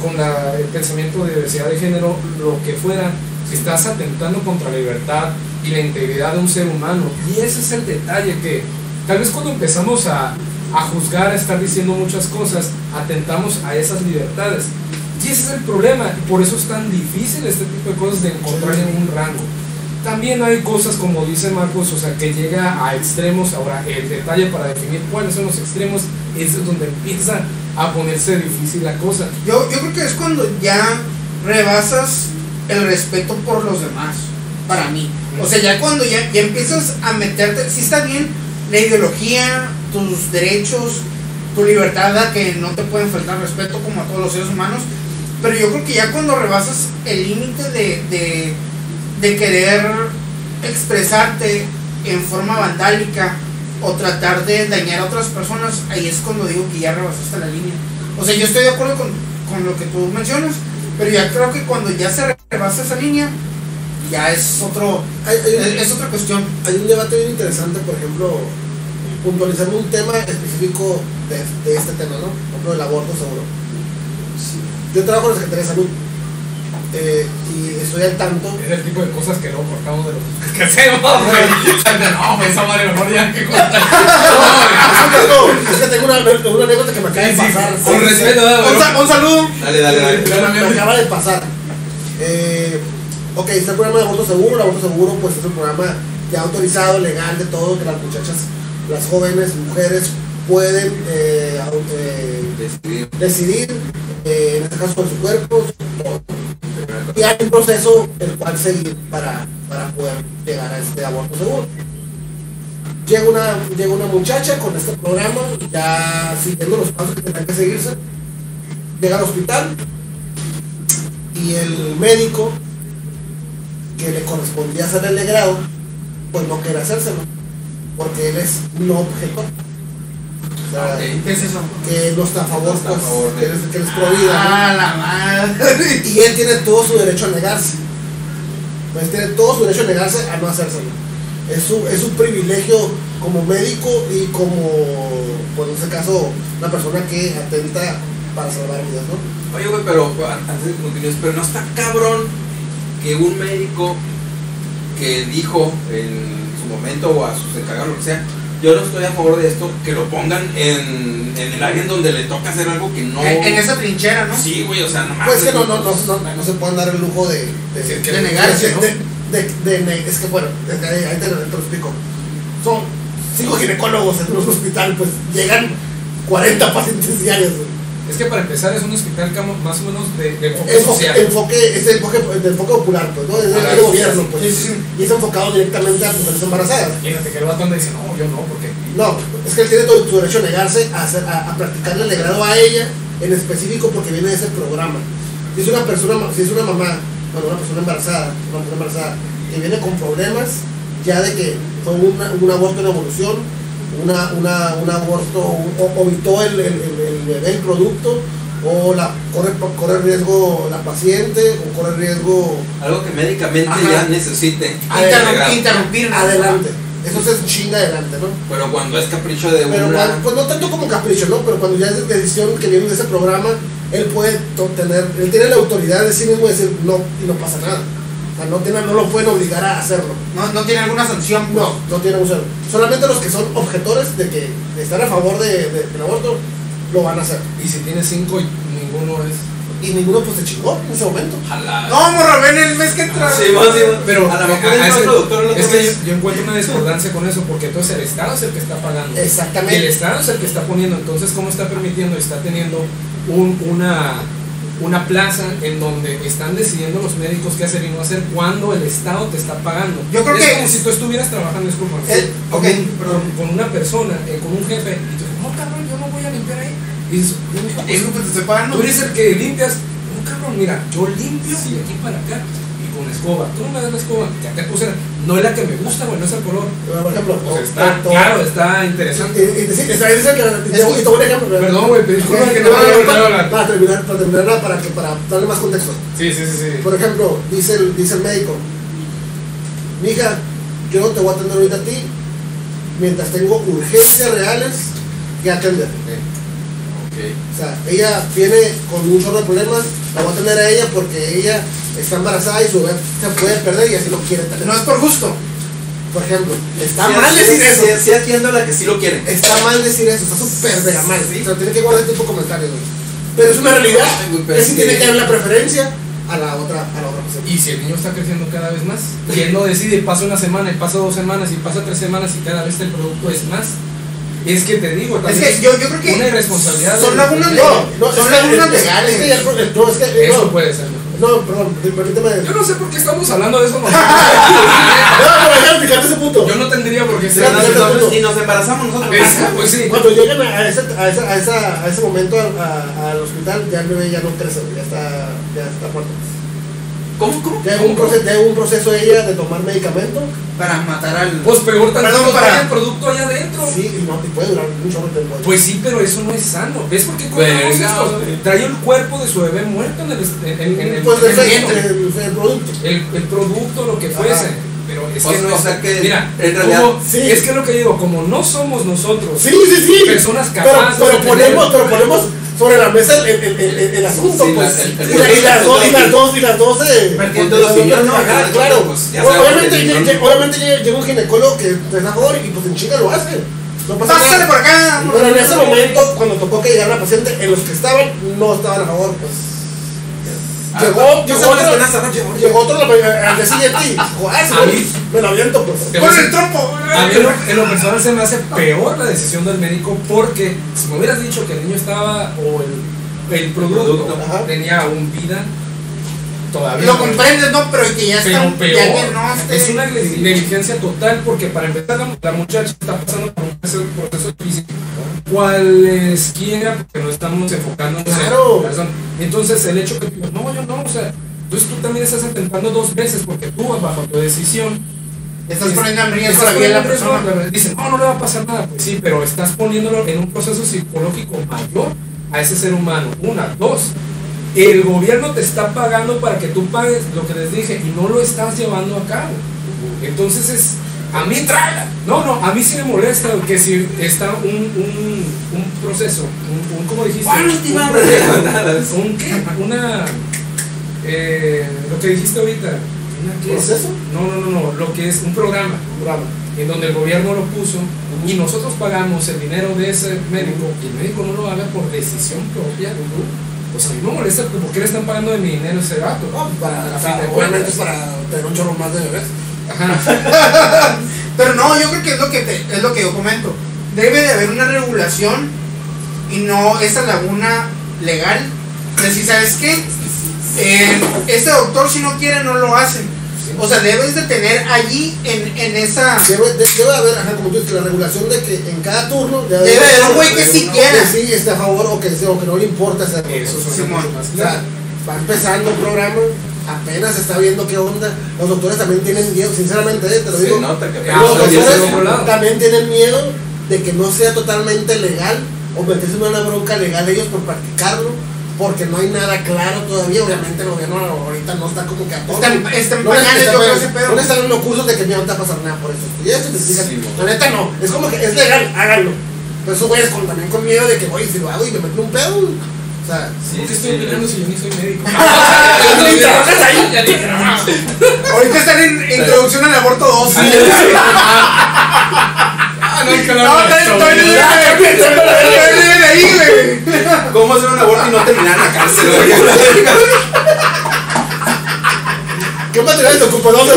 con la- el pensamiento de diversidad de género, lo que fuera, estás atentando contra la libertad y la integridad de un ser humano. Y ese es el detalle que tal vez cuando empezamos a, a juzgar, a estar diciendo muchas cosas, atentamos a esas libertades. Y ese es el problema, y por eso es tan difícil este tipo de cosas de encontrar en un rango. También hay cosas como dice Marcos, o sea, que llega a extremos. Ahora, el detalle para definir cuáles son los extremos es donde empieza a ponerse difícil la cosa. Yo, yo creo que es cuando ya rebasas el respeto por los demás, para mí. O sea, ya cuando ya, ya empiezas a meterte, sí está bien la ideología, tus derechos, tu libertad a que no te pueden faltar respeto como a todos los seres humanos, pero yo creo que ya cuando rebasas el límite de, de, de querer expresarte en forma vandálica o tratar de dañar a otras personas, ahí es cuando digo que ya rebasaste la línea. O sea, yo estoy de acuerdo con, con lo que tú mencionas, pero ya creo que cuando ya se rebasa esa línea, ya es otro Hay, hay un- es, es otra cuestión. hay un debate bien interesante, por ejemplo, puntualizando un tema específico de, de este tema, ¿no? Por ejemplo, el aborto seguro. Yo trabajo en la Secretaría de Salud eh, y estoy al tanto. Es el tipo de cosas que luego cortamos de los que hacemos, güey. No, güey, esa madre mejor ya que cortar. No, es que tengo una, una anécdota que me acaba de Sí, sí, pasar. con Sí, sí. respeto, ¿verdad, Un, saludo. Dale, dale, dale. Me, me acaba de pasar. Eh, ok, está el programa de aborto seguro. El aborto seguro, pues es un programa ya autorizado, legal, de todo, que las muchachas, las jóvenes, mujeres pueden eh, eh, Decidir. decidir, eh, en este caso, con su cuerpo, su-. Y hay un proceso el cual seguir para, para poder llegar a este aborto seguro. Llega una, llega una muchacha con este programa, ya siguiendo los pasos que tendrán que seguirse, llega al hospital y el médico que le correspondía hacer el grado, pues no quiere hacérselo, porque él es no objetor. O sea, Ok. ¿Qué es eso? que no está a favor, No está a pues, favor de- que, él es, que es pro vida, ¿no? Ah, la madre. Y él tiene todo su derecho a negarse. Pues tiene todo su derecho a negarse a no hacérselo. Es su, es un privilegio como médico y como, pues en este caso, una persona que atenta para salvar vidas, ¿no? Oye, güey, pero a- antes de que continúes, pero no está cabrón que un médico que dijo en su momento o a sus encargados, lo que sea, yo no estoy a favor de esto, que lo pongan en, en el área en donde le toca hacer algo que no. En, en esa trinchera, ¿no? Sí, güey, o sea, no mames. Pues que no, no, no, no, no se pueden dar el lujo de, de, que de negarse, ¿no? de, de- de es que bueno, ahí te, lo- te lo explico. Son cinco ginecólogos en un hospital, pues llegan 40 pacientes diarios. güey. Es que para empezar es un hospital más o menos de, de enfoque Enfoque, social. enfoque, es el enfoque, de enfoque popular, pues, ¿no? Es del Ajá, del gobierno, pues. sí, sí. Y es enfocado directamente a mujeres embarazadas. Imagínate que el vato dice, no, yo no, porque No, es que él tiene todo su derecho a negarse a, hacer, a, a practicarle el legrado a ella en específico porque viene de ese programa. Si es una persona, si es una mamá, bueno, una persona embarazada, una mujer embarazada, que viene con problemas ya de que fue una- un aborto en evolución, una, una, un aborto, o, o evitó el, el, el, el bebé el producto, o la, corre, corre riesgo la paciente, o corre riesgo Algo que médicamente Ajá. ya necesite. Interrumpir adelante. Eso es chinga adelante, ¿no? Pero cuando es capricho de Pero una. cuando- pues no tanto como capricho, ¿no? Pero cuando ya es decisión que viene de ese programa, él puede tener, él tiene la autoridad de sí mismo de decir no y no pasa nada. O sea, no, tiene, no lo pueden obligar a hacerlo. No, no tiene alguna sanción. pues. No, no tiene un cero. Solamente los que son objetores de que están a favor de, de- del aborto lo van a hacer. y si tiene cinco y ninguno es. Y ninguno pues se chingó en ese momento. Ojalá. No, morro, ven el mes que entra. Sí, va, sí, va. Pero a lo mejor a- a el ese- productor lo es que yo, encuentro una discordancia con eso, porque entonces el Estado es el que está pagando. Exactamente. Y el Estado es el que está poniendo, entonces ¿cómo está permitiendo? Está teniendo un- una, una plaza en donde están decidiendo los médicos qué hacer y no hacer cuando el Estado te está pagando. Yo creo es que- como si tú estuvieras trabajando, disculpa, Eh, con, ok, un- perdón. con- con una persona, eh, con un jefe, y tú dices, no cabrón, yo no voy a limpiar ahí. Y dices, "No, hijo, pues, Eso que te estoy pagando. Tú eres el que limpias. No, cabrón, mira, yo limpio de aquí para acá y con escoba. Tú no me das la escoba, ya te puse. No es la que me gusta, güey, no es el color. Pero, Por ejemplo, está, claro, está interesante. y, y, sí, está- dice que- y a ejemplo. Perdón, güey, pero disculpa que no para, para terminar, para terminarla, para, que, para darle más contexto. Sí, sí, sí, sí. Por ejemplo, dice el, dice el médico, mija, yo no te voy a atender ahorita a ti mientras tengo urgencias reales que atender. O sea, ella viene con un chorro de problemas, la voy a atender a ella porque ella está embarazada y su bebé se puede perder y así lo quiere tener. No es por gusto. Por ejemplo, está Sí, mal sí, decir sí, eso. Sí, sí atiendo a la que sí lo quieren. Está mal decir eso, está súper mega mal. O sea, tiene que guardar tipo de comentarios, güey. Pero es una realidad. Ay, Es que tiene que- dar la preferencia a la otra, a la otra persona. Y si el niño está creciendo cada vez más, y él no decide, pasa una semana, y pasa dos semanas, y pasa tres semanas, y cada vez el producto es más. Es que te digo, Es también que yo, yo creo que una irresponsabilidad. son de- lagunas de- No, no, Son es lagunas es- es- legales. es que el no, es que- Eso no, puede ser mejor. No, perdón, permíteme. Yo no sé por qué estamos hablando de eso. No, No, pero explicarte ese punto. yo no tendría por qué ser. Y nos embarazamos nosotros. Esa, pues sí. Cuando llegan a ese, a esa, a esa, a ese momento a- a- al hospital, ya el bebé ya no crece, ya está. ¿Cómo, cómo? Hay un proceso, un ella de tomar medicamento, para matar al. Pues peor Perdón, tantito para- trae el producto allá adentro. sí, y no, y puede durar chorro de tiempo. Pues sí, pero eso no es sano. ¿Ves por qué Verga, esto? Trae el cuerpo de su bebé muerto en el, en, en- en el, pues en el, el el, vientre. el- el producto. el, el producto, lo que fuese. Ajá. Pero es O que no o es. sea que mira, en realidad- como- sí. es que lo que digo, como no somos nosotros Sí, sí, sí. personas pero, capaces pero de ponemos, pero ponemos sobre la mesa el, el, el, el, el asunto, Sí, pues. la- el- el- y, la- y las dos, y las dos, y las dos Que- claro. pues, obviamente, obviamente llega, un ginecólogo que es a favor y pues en chinga lo hace. No pasa Pásale por acá. Pero en ese momento, cuando tocó que llegara la paciente, en los que estaban, no estaban a favor, pues. Llegó, ¿qué llegó otro, llegó otro al al día siguiente y me lo aviento, pues. El trompo. A mí en lo, personal se me hace peor la decisión del médico porque si me hubieras dicho que el niño estaba o el, el producto, tenía aún vida, todavía Lo comprendes, ¿no? Pero que ya pero está. peor. Ya esté- es una negli- negligencia total porque para empezar la, muchacha está pasando por un proceso, físico cualesquiera porque no estamos enfocando en la persona. Entonces el hecho que no, yo no, o sea, entonces tú también estás atentando dos veces porque tú bajo tu decisión Estás poniendo en riesgo la vida de la persona. la- Dicen, no, no le va a pasar nada. Pues sí, pero estás poniéndolo en un proceso psicológico mayor a ese ser humano. Una, dos. El gobierno te está pagando para que tú pagues lo que les dije y no lo estás llevando a cabo. Entonces es. A mí traga. No, no, a mí sí me molesta que si está un, un, un proceso, un, un- ¿cómo dijiste? Un proceso, ¿Un qué? Una. eh, lo que dijiste ahorita. ¿Una qué es? ¿Proceso? No, no, no, no, lo que es un programa Bravo. en donde el gobierno lo puso y nosotros pagamos el dinero de ese médico y el médico no lo haga por decisión propia, pues a mí me molesta porque ¿por qué le están pagando de mi dinero ese gato? No, para, A o fin sea, de obviamente es para tener un chorro más de bebés. Ajá. Pero no, yo creo que es lo que te- es lo que yo comento. Debe de haber una regulación y no esa laguna legal. Decir, ¿sabes qué? Eh, este doctor si no quiere no lo hace. O sea, debes de tener allí en, en esa... Debe, de- debe haber, ajá, como tú dices, la regulación de que en cada turno Debe haber un güey que sí quiera. que sí esté a favor o que, sí- o que no le importa hacer Eso más claro. va empezando el programa, apenas se está viendo qué onda. Los doctores también tienen miedo, sinceramente, eh, te lo digo. los doctores un también tienen miedo de que no sea totalmente legal o meterse en una bronca legal ellos por practicarlo. Porque no hay nada claro todavía, obviamente el gobierno ahorita no está como que a todo. Está en- está en No les- pañales, está- yo creo, ese pedo. No están dando cursos de que no te va a pasar nada por eso. Y eso te explican. Sí, la neta no, es como que es legal, háganlo. Pero esos güeyes con, también con miedo de que, oye, si lo hago y me meto un pedo. O sea, ¿Por qué estoy opinando si yo ni soy médico? Ahorita están en introducción al aborto 2. No, No, no, estoy libre, estoy libre ahí, güey. ¿Cómo hacer un aborto y no terminar en la cárcel? güey? ¿Qué material te ocupa? ¿Dónde?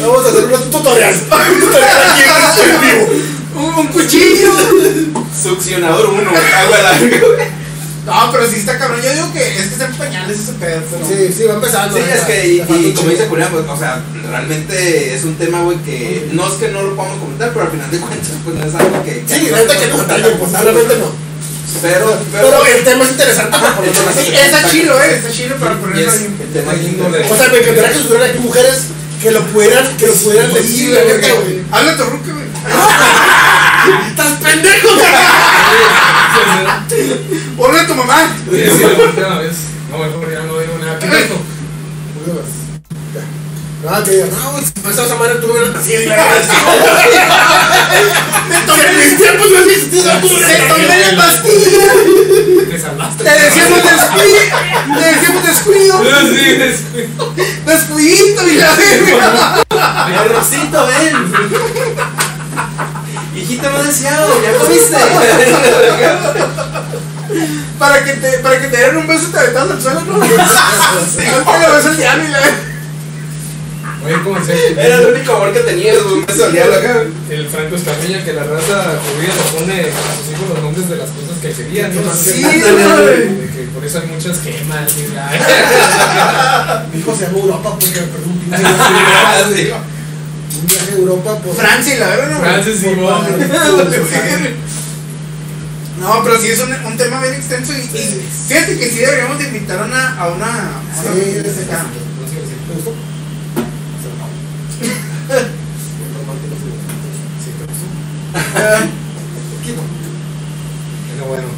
Vamos a hacer un tutorial. Un tutorial aquí en vivo. Un, cuchillo. Succionador 1, algo a la verga, güey. No, pero sí está cabrón. Yo digo que es que está en pañales ese pedo. pero- Sí, sí, va empezando. Sí, ya, es que, y, y un como dice Julián, pues, o sea, realmente es un tema, güey, que no es que no lo podamos comentar, pero al final de cuentas, pues no es algo que. Sí, neta que no, también, pues realmente no. Pero, pero. Pero el tema es interesante para ponerlo el tema. Sí, está chilo, eh. Está chilo para Y ponerlo es ahí. el tema índole. O sea, me encantaría que estuvieran aquí mujeres que lo pudieran, que lo pudieran decir, la neta, güey. Habla tu ruca, güey. ¡Estás pendejo! Ponle a tu mamá. Sí, sí, la última vez. No, mejor ya no digo nada. ¿Qué tanto? No, que digan, no, si pasas esa madre tú no hubieras nacido. y la verdad, sí. En mis tiempos hubieras tomé la pastilla. Te salvaste. Te decíamos descuido. Te decíamos descuido. Sí, descuido. Descuidito y la verga. Arrocito, ven. Hijita no deseado, ya comiste. Para que te, para que te dieran un beso te aventabas al suelo, ¿no? No te lo beso el diablo y la Oye, ¿cómo se Era el único amor que tenías, la cara. El Franco Escamilla que la raza judía le pone a sus hijos los nombres de las cosas que querían, ¿no? Sí. Que por eso hay muchas quemas y la... Mi hijo se llama Europa porque me perdí un pinche. Un viaje a Europa, pues. Francia y la. Francis por- Simón. No, pero sí es un, un tema bien extenso y, y fíjate que sí deberíamos de invitar a una, a una, a una Sí, sí, bueno.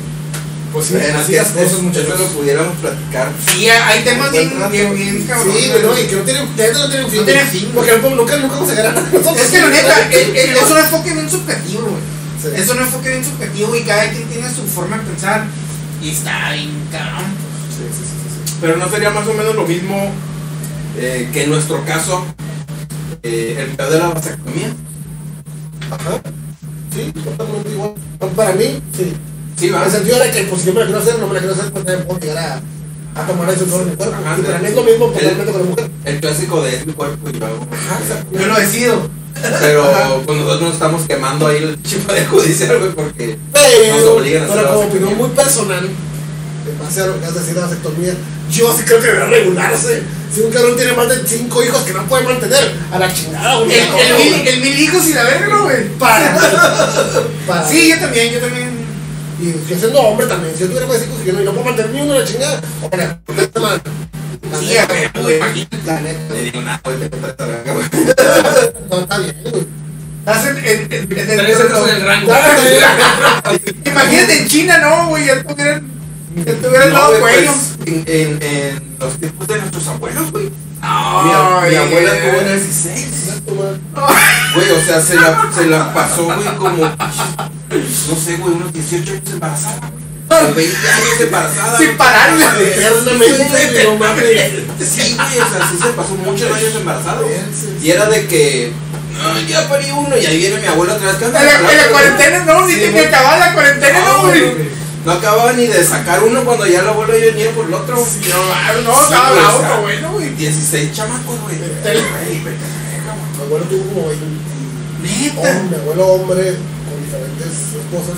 Pues sí, Bueno, así las cosas, es- muchachos. lo pudiéramos platicar. Sí, hay temas bien, bien, bien cabrones. Sí, no, y que no tienen, no tienen fin. No tienen fin, Porque nunca, nunca, nunca vamos a ganar. Es que la neta, el- el- es un enfoque bien subjetivo, güey. Sí. Es un enfoque bien subjetivo y cada quien tiene su forma de pensar. Y está bien cabrón. Sí, sí, sí, sí, sí. Pero no sería más o menos lo mismo eh, que en nuestro caso, eh, el pedo de la vasectomía. Ajá. Sí, totalmente igual. Para mí, sí. Sí, En va. el sentido de que, pues, si yo me la quiero hacer, no me la quiero hacer, pues, también puedo llegar a, a tomar eso sobre mi cuerpo. Ajá, y para sí. mí es lo mismo El- totalmente con la mujer. El clásico de es mi cuerpo y yo hago. Ajá. Yo lo decido. Pero pues nosotros nos estamos quemando ahí el chipo de judicial, güey, porque nos Pero, obligan a hacer pero como opinión muy personal, en base a lo que has decir de la vasectomía, yo sí creo que debería regularse. Si un cabrón tiene más de cinco hijos que no puede mantener, a la chingada, El, güey. el, mil, el mil hijos y la verga, ¿no, güey. Para. para. Sí, yo también, yo también. Y yo siendo hombre también, si yo tuviera más hijos que yo no, y no puedo mantener ni uno la chingada, o. La Sí, a ver, güey, imagínate. La neta. Le digo, nada, güey, te esta verga, güey. No, está bien, güey. Estás en, en, en, en- en el rango. Imagínate en China, no, güey, ya tuvieran, ya tuvieran No, dado güey, cuello. pues, en, en, en los tiempos de nuestros abuelos, güey. Mi, Ay, mi abuela eh. tuvo 16. Exacto, güey. O sea, se la, se la pasó, güey, como, no sé, güey, unos 18 años embarazada. Como 20 años embarazada. Sin parar, güey. Eternamente, no mames. Sí, güey, o sea, sí se pasó muchos años embarazada. Y era de que, no, ya parí uno, y ahí viene mi abuela otra vez. En la, en la cuarentena, no, ni güey. acababa la cuarentena, no, güey. No acababa ni de sacar uno cuando ya la abuela ya venía por el otro. No, no, Sí, estaba güey, o bravo, pero bueno, güey. 16 chamacos, güey. Mi abuelo tuvo como 20. Neta. Hombre, mi abuelo hombre, con diferentes esposas,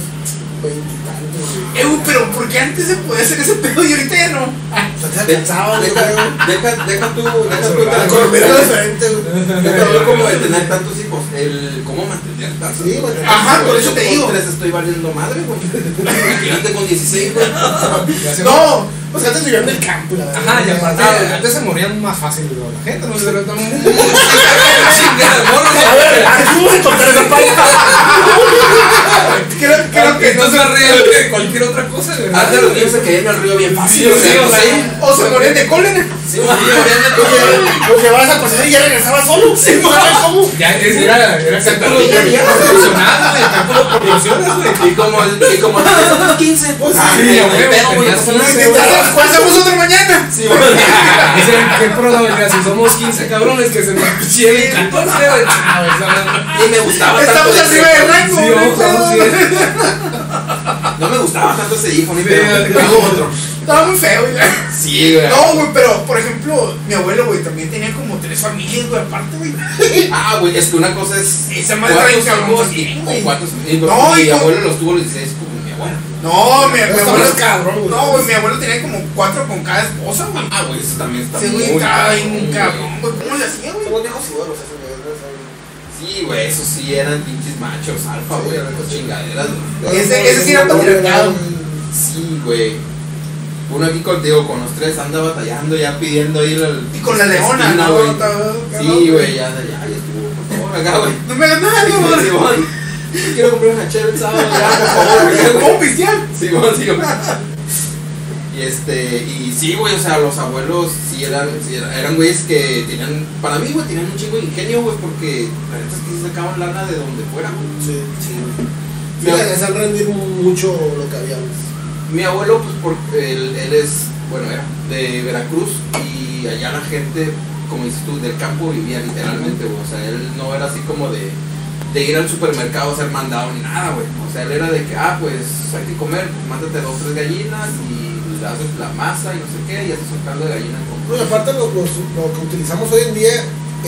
veintitantos, güey. Eh, güey, pero ¿por qué antes se podía hacer ese pedo y ahorita ya no? Ah, O sea, te alcanzaba, deja, deja, deja tú, deja tú. Deja tú como de tener tantos hijos, el cómo tantos. Sí, güey. Ajá, por eso te digo. tres estoy valiendo madre, güey. Imagínate con 16, güey. No, pues antes vivían en el campo, la verdad. Ajá, y aparte, Ah, antes se morían más fácil la gente, no sé, pero estamos muy A ver, a encontrar esa parte. Creo, creo que que no sea real que cualquier otra cosa, ¿verdad? Antes los niños se caían al río bien fácil. Sí, sí, o sea, O se morían de cólera. Sí. Lo llevabas a proceder y ya regresaba solo. Sí, ¿sabes cómo? Ya es- era, cálculo proporcional, güey, cálculo de proporciones, güey. Y como, y como tienes 15, pues Sí, ah, huevo, pedo, güey, tenías no pasa nada. 15, güey. ¿Cuál hacemos otro mañana? Sí. Dicen, ¿qué probabilidad? Si somos 15 cabrones que se nos pusieron 14, güey. Güey, esa madre. Y me gustaba tanto Estamos ese- arriba de rango. Sí, ojo, pedo. No me gustaba tanto ese hijo, ni Sí, sí. tengo otro. Estaba muy feo, güey. Sí, güey. No, güey, pero por ejemplo, mi abuelo, güey, también tenía como tres familias, güey, aparte, güey. Ah, güey, es que una cosa es. Esa madre cuatro hijos y- o cuatro y- No, mi y con- abuelo los tuvo los 16 No, mi, mi abuelo. cabrón, güey. No, güey, mi abuelo tenía como cuatro con cada esposa, güey. Ah, güey, eso también está Ese muy güey. cabrón, güey. ¿Cómo le hacía, güey? Somos viejos igualos, esos Sí, güey, esos sí eran pinches machos, alfa, güey, con chingaderas. güey. Ese- ese sí era patriarcado. Sí, güey. Uno aquí contigo con los tres anda batallando, ya pidiendo ir al. Y con la leona, ¿no? Sí, güey, ya, ya, ya estuvo, por favor, acá, güey. No me hagas nada, Sí, güey. Quiero comprar una chela el sábado, ya, por favor. güey. ¿Cómo pistear? Simón, sí, güey. Y este, y sí, güey, o sea, los abuelos sí eran, sí eran, eran güeyes que tenían, para mí, güey, tenían un chingo de ingenio, güey, porque la neta es que sí sacaban lana de donde fuera, güey. Sí. Sí, Sí, le hacían rendir mucho lo que había. güey. Mi abuelo, pues, por, él, él es, bueno, era de Veracruz y allá la gente, como dices tú, del campo vivía literalmente, güey. O sea, él no era así como de, de ir al supermercado a ser mandado ni nada, güey. O sea, él era de que, ah, pues hay que comer, pues, mándate dos, tres gallinas y haces la masa y no sé qué, y haces un caldo de gallina con No, y aparte lo, lo- lo que utilizamos hoy en día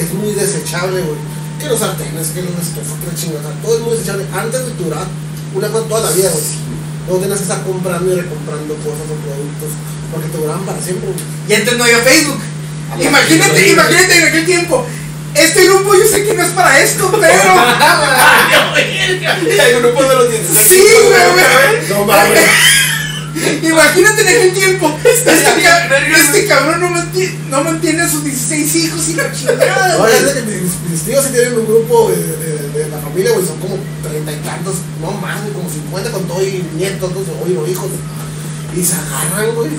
es muy desechable, güey. Que los sartenes, que los estofas, que la chingada, todo es muy desechable. Antes de durar una cosa toda la vida, güey. Luego tenías que estar comprando y recomprando cosas o productos porque te duraban para siempre, güey. Y antes no había Facebook. Imagínate, imagínate en aquel tiempo. Este grupo yo sé que no es para esto, pero. El grupo de los 16. Sí, güey, güey. No mames. Imagínate en aquel tiempo. Este, ca- este cabrón no mantiene, no mantiene a sus 16 hijos y la chingada. No, güey. es que mis, mis tíos sí tienen un grupo de, de, de la familia, güey, son como treinta y tantos, no más, güey, como 50 con todo y nietos, no sé, oye, los hijos. Y se agarran, güey,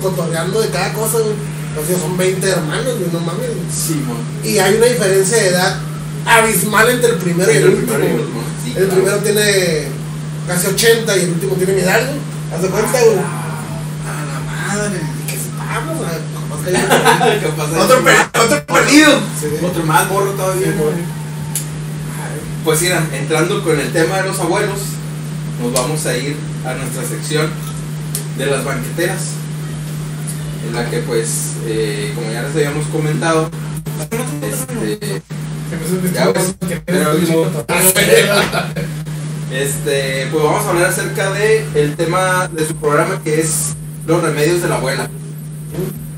cotorreando de cada cosa, güey. Hijos son 20 hermanos, güey, no mames. Simón. Y hay una diferencia de edad abismal entre el primero y el el último. primero sí, El claro. primero tiene casi 80 y el último tiene mi edad, güey. Haz de cuenta, güey. A la madre. Vamos, güey, capaz que hay- ¿Qué? Otro, per- otro perdido. Sí. Otro más morro todavía, Sí. Pues mira, entrando con el tema de los abuelos, nos vamos a ir a nuestra sección de las banqueteras, en la que pues, eh, como ya les habíamos comentado, este, Ya, mismo- este, pues vamos a hablar acerca de el tema de su programa que es los remedios de la abuela.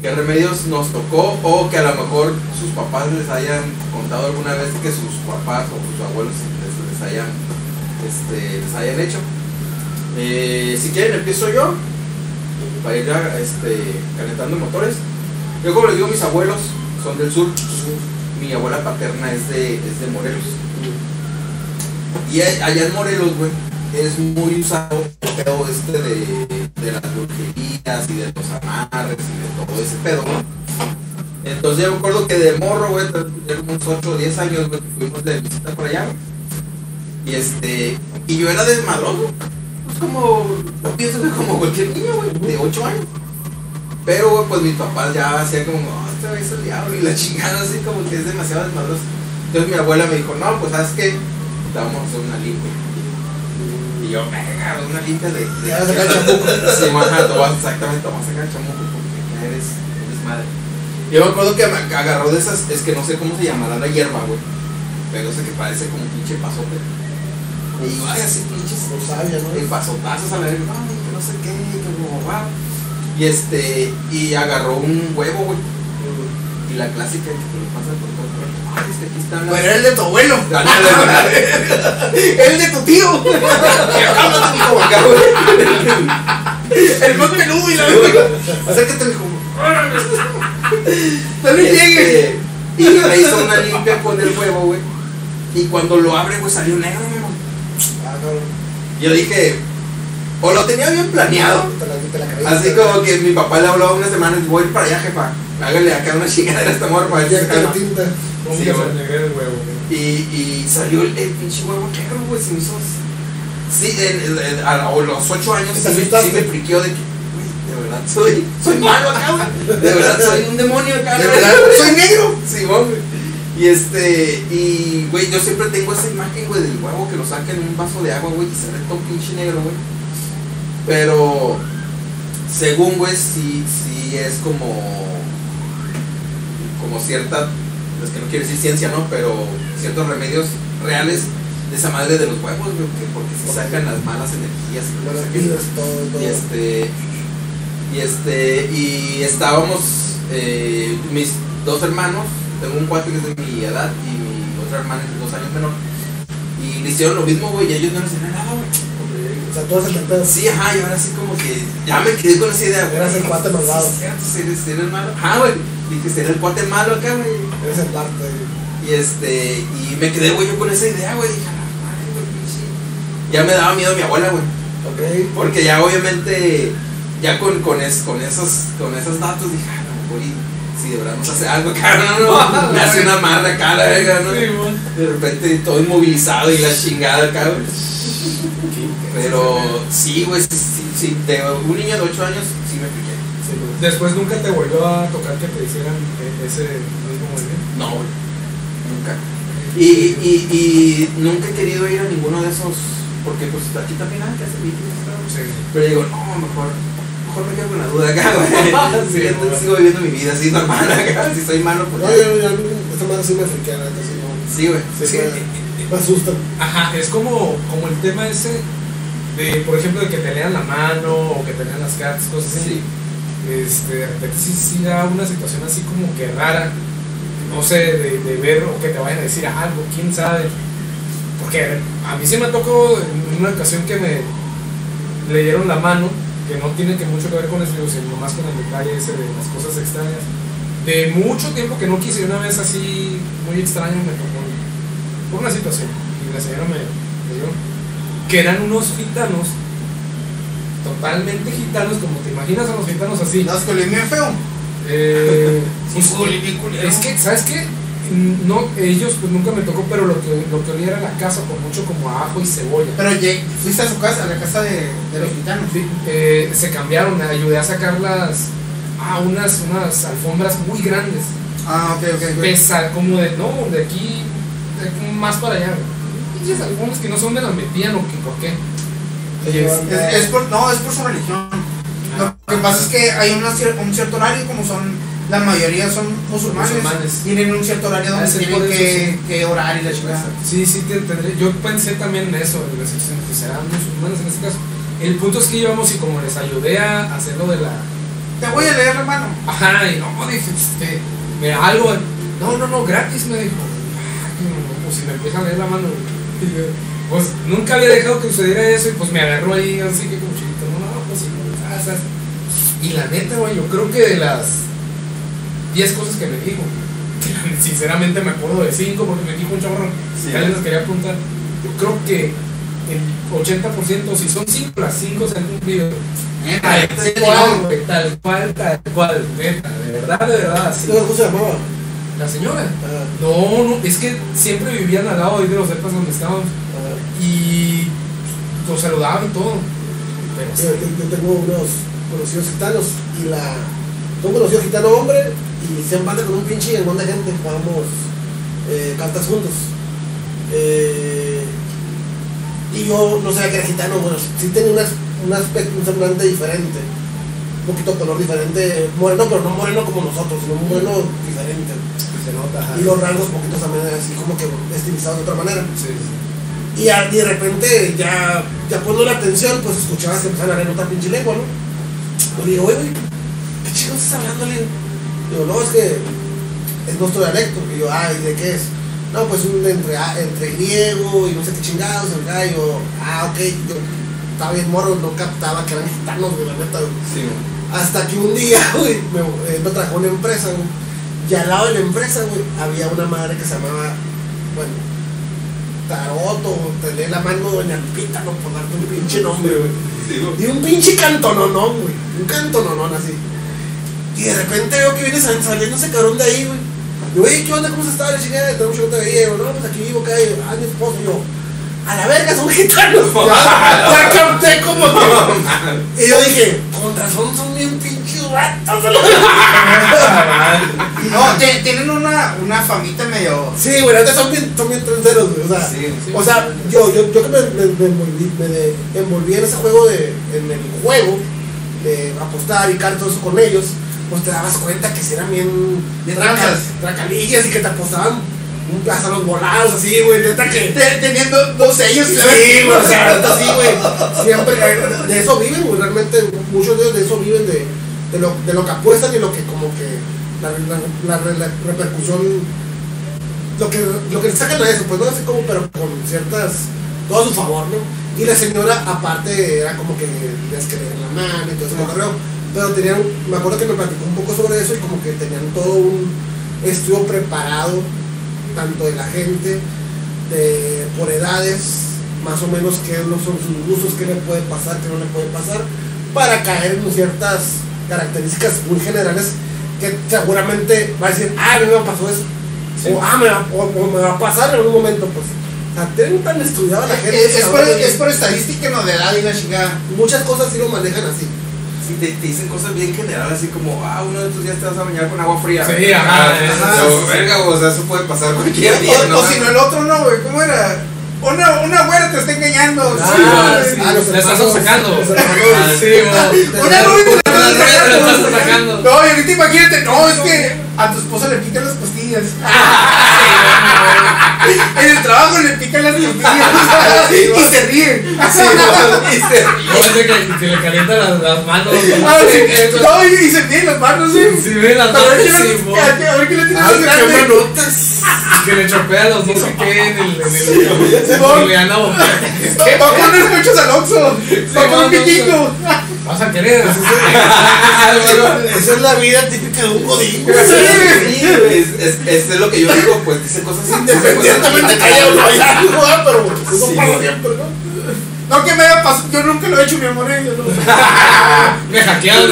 ¿Qué remedios nos tocó o que a lo mejor sus papás les hayan contado alguna vez que sus papás o sus abuelos les, les hayan, este, les hayan hecho? Eh, si quieren empiezo yo para ir ya, este, calentando motores. Yo como les digo, mis abuelos son del sur. Mi abuela paterna es de, es de Morelos. Y a- allá en Morelos, güey, es muy usado el pedo este de, de las brujerías y de los amarres y de todo ese pedo. Entonces yo me acuerdo que de morro, güey, como unos 8 o 10 años, güey, fuimos de visita por allá. Y este, y yo era desmadroso. Pues como, yo pienso que como cualquier niño, güey, de 8 años. Pero, güey, pues mis papás ya hacían como, no, este güey es el diablo y la chingada, así como que es demasiado desmadroso. Entonces mi abuela me dijo, no, pues sabes qué, te vamos a hacer una limpia. Y yo, venga, una limpia de. de Ya vas a sacar chamuco. Sí, maja, te vas, exactamente, te vas a sacar chamuco porque ya eres, eres madre. Yo me acuerdo que me agarró de esas, es que no sé cómo se llamará la hierba, güey. Pero esa que parece como un pinche pasote. Y ay, así pinches Por sabia, ¿no? el pasotazos a la verga, no, que no sé qué, que wow. Y este, y agarró un huevo, güey. Y la clásica que te lo pasa por todo el cuerpo. Ay, es que aquí están las. Pero era el de tu abuelo. El de tu tío. Y dijo. El más peludo y la. Acércate, hijo. No le llegue. Este, Y me hizo una limpia con el huevo, güey. Y cuando lo abre, güey, salió negro, mi amor. Ah, cabrón. Yo dije, o lo tenía bien planeado. Así como que mi papá le habló una semana, voy a ir para allá, jefa. Hágale acá una chingadera a esta morra para calma. tinta. ¿Cómo Sí? Y, y salió el, el pinche huevo negro, güey, se me hizo. Sí, en- en- en- a, a los 8 años ¿Te sí, me- sí asustaste? me friqueó de que, güey, de verdad soy, soy malo acá, güey. De verdad soy un demonio acá, De verdad, soy negro. Sí, güey. Y este, y güey, yo siempre tengo esa imagen, güey, del huevo que lo saca en un vaso de agua, güey, y se ve todo pinche negro, güey. Pero, según, güey, sí, sí es como, como cierta, es que no quiero decir ciencia, ¿no? Pero ciertos remedios reales de esa madre de los huevos, güey, que porque se sacan las malas energías y todo, todo. Y este. Y este. Y estábamos. eh, mis dos hermanos. Tengo un cuate que es de mi edad. Y mi otra hermana es de dos años menor. Y le hicieron lo mismo, güey. Y ellos no les hicieron nada, güey. O sea, todos se. Sí, ajá. Y ahora sí, como que. Ya me quedé con esa idea, güey. Eras el cuate malvado. Sí, eres, eres malo. Ajá, güey. Dije, será el cuate malo acá, güey. Eres el Darte. Y este. Y me quedé, güey, yo con esa idea, güey. Dije, a la madre, güey. Ya me daba miedo mi abuela, güey. Ok. Porque ya obviamente, ya con, con, es- con, esos, con esos datos dije, ah, no, güey, si de verdad nos hace algo, cabrón, no, me hace una marra acá, la verga, ¿no? De repente todo inmovilizado y la chingada acá, güey. Pero sí, güey, sí, sí, sí, de un niño de 8 años sí me piqué. Sí. Después nunca te volvió a tocar que te hicieran eh, ese mismo movimiento. No, güey, nunca. Y, y, y nunca he querido ir a ninguno de esos, porque pues aquí también hay que hacer vídeos, ¿no? Sí. Pero digo, no, mejor, mejor me quedo con la duda acá, güey. Sí, Sí, entonces bueno. sigo viviendo mi vida así normal acá. Si soy malo, pues. No, yo, yo, a mí esta madre sí me friquea, sí, no. Sí, güey. Sí, Sí. me, me asustan. Ajá, es como, como el tema ese de, por ejemplo, de que te lean la mano o que te lean las cartas, cosas así. Sí. Este, de repente sí, sí da una situación así como que rara, no sé, de, de ver o que te vayan a decir algo, quién sabe. Porque a mí sí me tocó en una ocasión que me leyeron la mano, que no tiene que mucho que ver con eso, sino más con el detalle ese de las cosas extrañas. De mucho tiempo que no quise, una vez así muy extraño me tocó por una situación. Y la señora me, me dio que eran unos gitanos, totalmente gitanos, como te imaginas a los gitanos así. Es olí bien feo. Eh, pues, Sí, culero. es que, ¿sabes qué? No, ellos pues nunca me tocó, pero lo que, lo que olía era la casa con mucho como a ajo y cebolla. Pero fuiste a su casa, a la casa de, de los gitanos. Sí, eh, se cambiaron, me ayudé a sacar las, ah, unas, unas alfombras muy grandes, Ah, ok, ok. pesa, como de, no, de aquí, de aquí más para allá. Pinches alfombras que no son de las metían o que por qué. Es- Es, es por, no, es por su religión. Lo que pasa es que hay una un cierto horario, como son, la mayoría son musulmanes, Musulmanes. tienen un cierto horario Ah, donde es tienen por eso, que, que orar y la chingada. Sí, sí, te entendré. Yo pensé también en eso, situación que serán musulmanes en este caso. El punto es que íbamos y como les ayudé a hacer lo de la. Te voy a leer, hermano. Ajá, y no, dije, este, mira, algo. No, no, no, gratis, me dijo. Ay, no, pues si me empieza a leer la mano. Y pues nunca había dejado que sucediera eso y pues me agarró ahí así que como chiquito. No, no, pues sí, ah, ¿sabes? Y la neta, güey, yo creo que de las 10 cosas que me dijo, sinceramente me acuerdo de 5 porque me dijo un chorro. Sí. Ya les quería apuntar. Yo creo que el 80%, si son 5, las 5 se han cumplido. Tal Sí, cual, tal cual, tal cual, neta, de verdad, de verdad, así. ¿Cómo se llamaba? La señora. No, no, es que siempre vivían al lado ahí de los depas donde estábamos y los saludaban y todo. Pero Yo, yo- tengo unos conocidos gitanos y la. Tengo un conocido gitano hombre y siempre anda con un pinche y de gente. Jugamos eh, cartas juntos. Eh, y yo no sabía que era gitano, bueno, sí tenía unas- un aspecto, un semblante diferente. Un poquito de color diferente, moreno, pero no moreno como nosotros, sino un moreno diferente. se nota. Y los rasgos poquitos también así como que estilizados de otra manera. Sí, sí. Y a- y de repente, ya, ya poniendo la atención, pues escuchabas que empezaban a leer otra pinche lengua, ¿no? Y le digo, oye, ¿qué chingados estás hablando? Digo, no, es que es nuestro dialecto. Y yo, ah, ¿y de qué es? No, pues un entre, ah, entre griego y no sé qué chingados, el gallo. Ah, ok. Yo estaba bien morro, no captaba que eran gitanos, güey, la neta, güey. Sí. Hasta que un día, güey, me, eh, me trajo una empresa, güey. Y al lado de la empresa, güey, había una madre que se llamaba, bueno, Tarot o tener la mano Doña Lupita, no por darte un pinche nombre, güey. Sí, güey. Y un pinche cantononón, güey. Un cantononón así. Y de repente veo que viene sal- saliendo ese cabrón de ahí, güey. Y güey, ¿qué onda? ¿Cómo se está? La chingada, mucho que te veía. No, pues aquí vivo, acá. Y, ah, mi esposo. Y yo, a la verga, son gitanos. Ya, ya capté como que. Y yo dije, con razón son bien pinches ratos. No, te- tienen una, una famita medio. Sí, güey, ahorita son bien, son bien trenderos, güey. O sea, Sí, sí. o sea yo, yo, yo que me, me, me envolví, me de- envolví en ese juego de, en el juego de apostar y eso con ellos, pues te dabas cuenta que si eran bien, Bien traca- tracalillas y que te apostaban un- hasta los volados así, güey, neta que. te- Teniendo dos sellos. Sí, güey, o sea, neta, sí, güey. Siempre, de eso viven, güey, realmente, muchos de ellos de eso viven, de, de, lo, de lo que apuestan y lo que, como que, la, la, la- la repercusión, lo que, lo que sacan a eso, pues no así como, pero con ciertas, todo a su favor, ¿no? Y la señora, aparte, era como que les que le la mano y todo cotorreo, pero tenían, me acuerdo que me platicó un poco sobre eso y como que tenían todo un estudio preparado, tanto de la gente, de, por edades, más o menos qué no son sus gustos, qué le puede pasar, qué no le puede pasar, para caer en ciertas características muy generales que seguramente va a decir, ah, a mí me pasó eso, Sí. o, ah, me va, o, o me va a pasar en algún momento, pues. O sea, tienen tan estudiada la gente. Es, es por, es por estadística, no de edad y la chingada. Muchas cosas sí lo manejan así. Sí, te, te dicen cosas bien generales, así como, ah, uno de estos días te vas a bañar con agua fría. Sí, ajá, ajá, sí. verga, o sea, eso puede pasar cualquier día, O, ¿no? o si no, el otro no, güey. ¿Cómo era? Una, una güera te está engañando. Ah, Sí, sí. güey. los estás sacando. Ah, sí, güey. Una rubia te la estás sacando. No, y ahorita imagínate, no, es que a tu esposa le pican las pastillas. en el trabajo le pican las pastillas. y se ríen. Y se- No, es de que, que le calienta las, las manos. Ah, sí, No, y se ríen las manos, sí. Sí, ve las A ver manos, sí, a ver- a qué le manotas. que le chopea los no sé qué en el. Le anda bombando. Va a poner cochos al Oxxo. Va a un piquito. Vas a querer. Esa es la vida típica de un godín. Sí, güey, es, es, es lo que yo digo, pues dice cosas Independientemente que haya allá, ¿no? pero pues, eso Sí, siempre, ¿no? No, que me haya pasado. Yo nunca lo he hecho, mi amor. eh, yo no. Me hackearon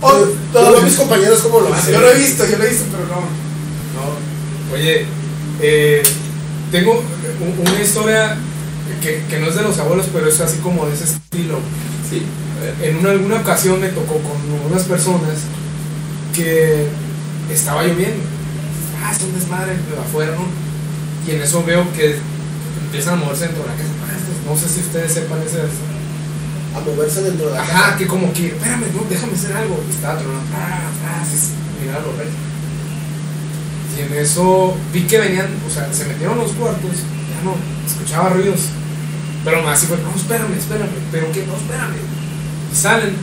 O- Todos mis compañeros cómo lo hacen. Yo lo he visto, yo lo he visto, pero no. No. Oye, eh, tengo un- una historia que, que no es de los abuelos, pero es así como de ese estilo. Sí. En una, alguna ocasión me tocó con unas personas que estaba lloviendo. Ah, es un desmadre de afuera, ¿no? Y en eso veo que empiezan a moverse dentro de la casa. No sé si ustedes sepan ese. A moverse dentro de la Ajá, casa. que como que, espérame, no, déjame hacer algo. Y estaba tronando. Ah, ah, sí, mira lo. Y en eso vi que venían, o sea, se metieron los cuartos, ya no, escuchaba ruidos. Pero más así fue, no, espérame, espérame, pero que no, espérame. Y salen.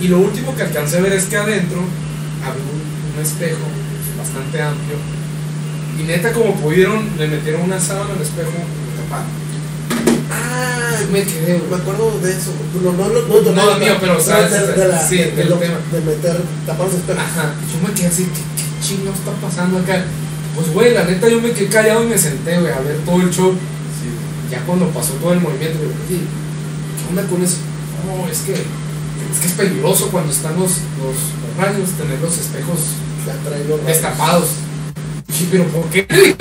Y lo último que alcancé a ver es que adentro había un, un espejo bastante amplio. Y neta, como pudieron, le metieron una sábana al espejo y. Ah, me quedé, me acuerdo de eso. No, no, no, No, no, no, mío, pero, ¿sabes? de, de, la- Sí, de, del tema. de meter, tapar los espejos. Ajá, yo me quedé así, ¿qué, qué chingo está pasando acá? Pues, güey, la neta, yo me quedé callado y me senté, güey, a ver todo el show. Ya cuando pasó todo el movimiento, oye, ¿qué onda con eso? No, es que es, que es peligroso cuando están los, los, los rayos, tener los espejos rayos. destapados. Sí, pero ¿por qué?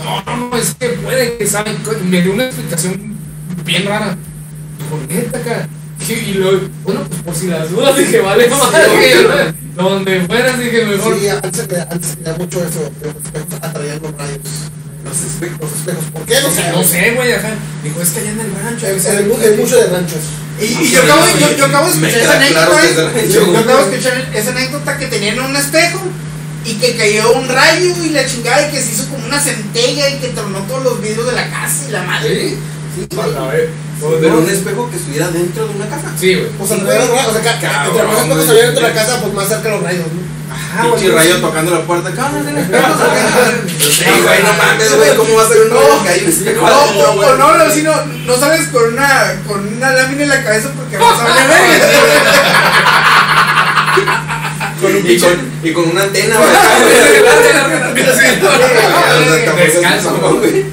No, no, no, es que puede que saben. Me dio una explicación bien rara. Dijo, neta acá. Y, luego, bueno, pues por si las dudas, dije, vale, madre. Donde fueras, dije, mejor. Sí, antes se mucho eso. Los atraían los rayos. Los espejos, los espejos. ¿Por qué? No sé. No sé, güey, ajá. Dijo, es que allá en el rancho. Es, ¿saben es, qué? es mucho de ranchos. Y, yo, acabo, yo, yo acabo de escuchar esa anécdota. que el Yo acabo de escuchar esa anécdota que tenían un espejo y que cayó un rayo y la chingada y que se hizo como una centella y que tronó todos los vidrios de la casa y la madre. ¿Sí? Sí, A la vez. Pero un espejo que estuviera dentro de una casa. Sí, güey. Pues alrededor, ¿no? o sea, entre más Cabrón, espejos había dentro de la casa, pues más cerca los rayos, ¿no? Ajá, Pinche güey. rayo tocando la puerta. Cámara, tiene espejos acá. Sí, güey, no mames, güey. ¿Cómo va a ser un No. que hay un espejo No, no, no, si no, no sales con una, con una lámina en la cabeza porque vas a valer Con un- y, con, y con una antena, güey. Descalzo, güey.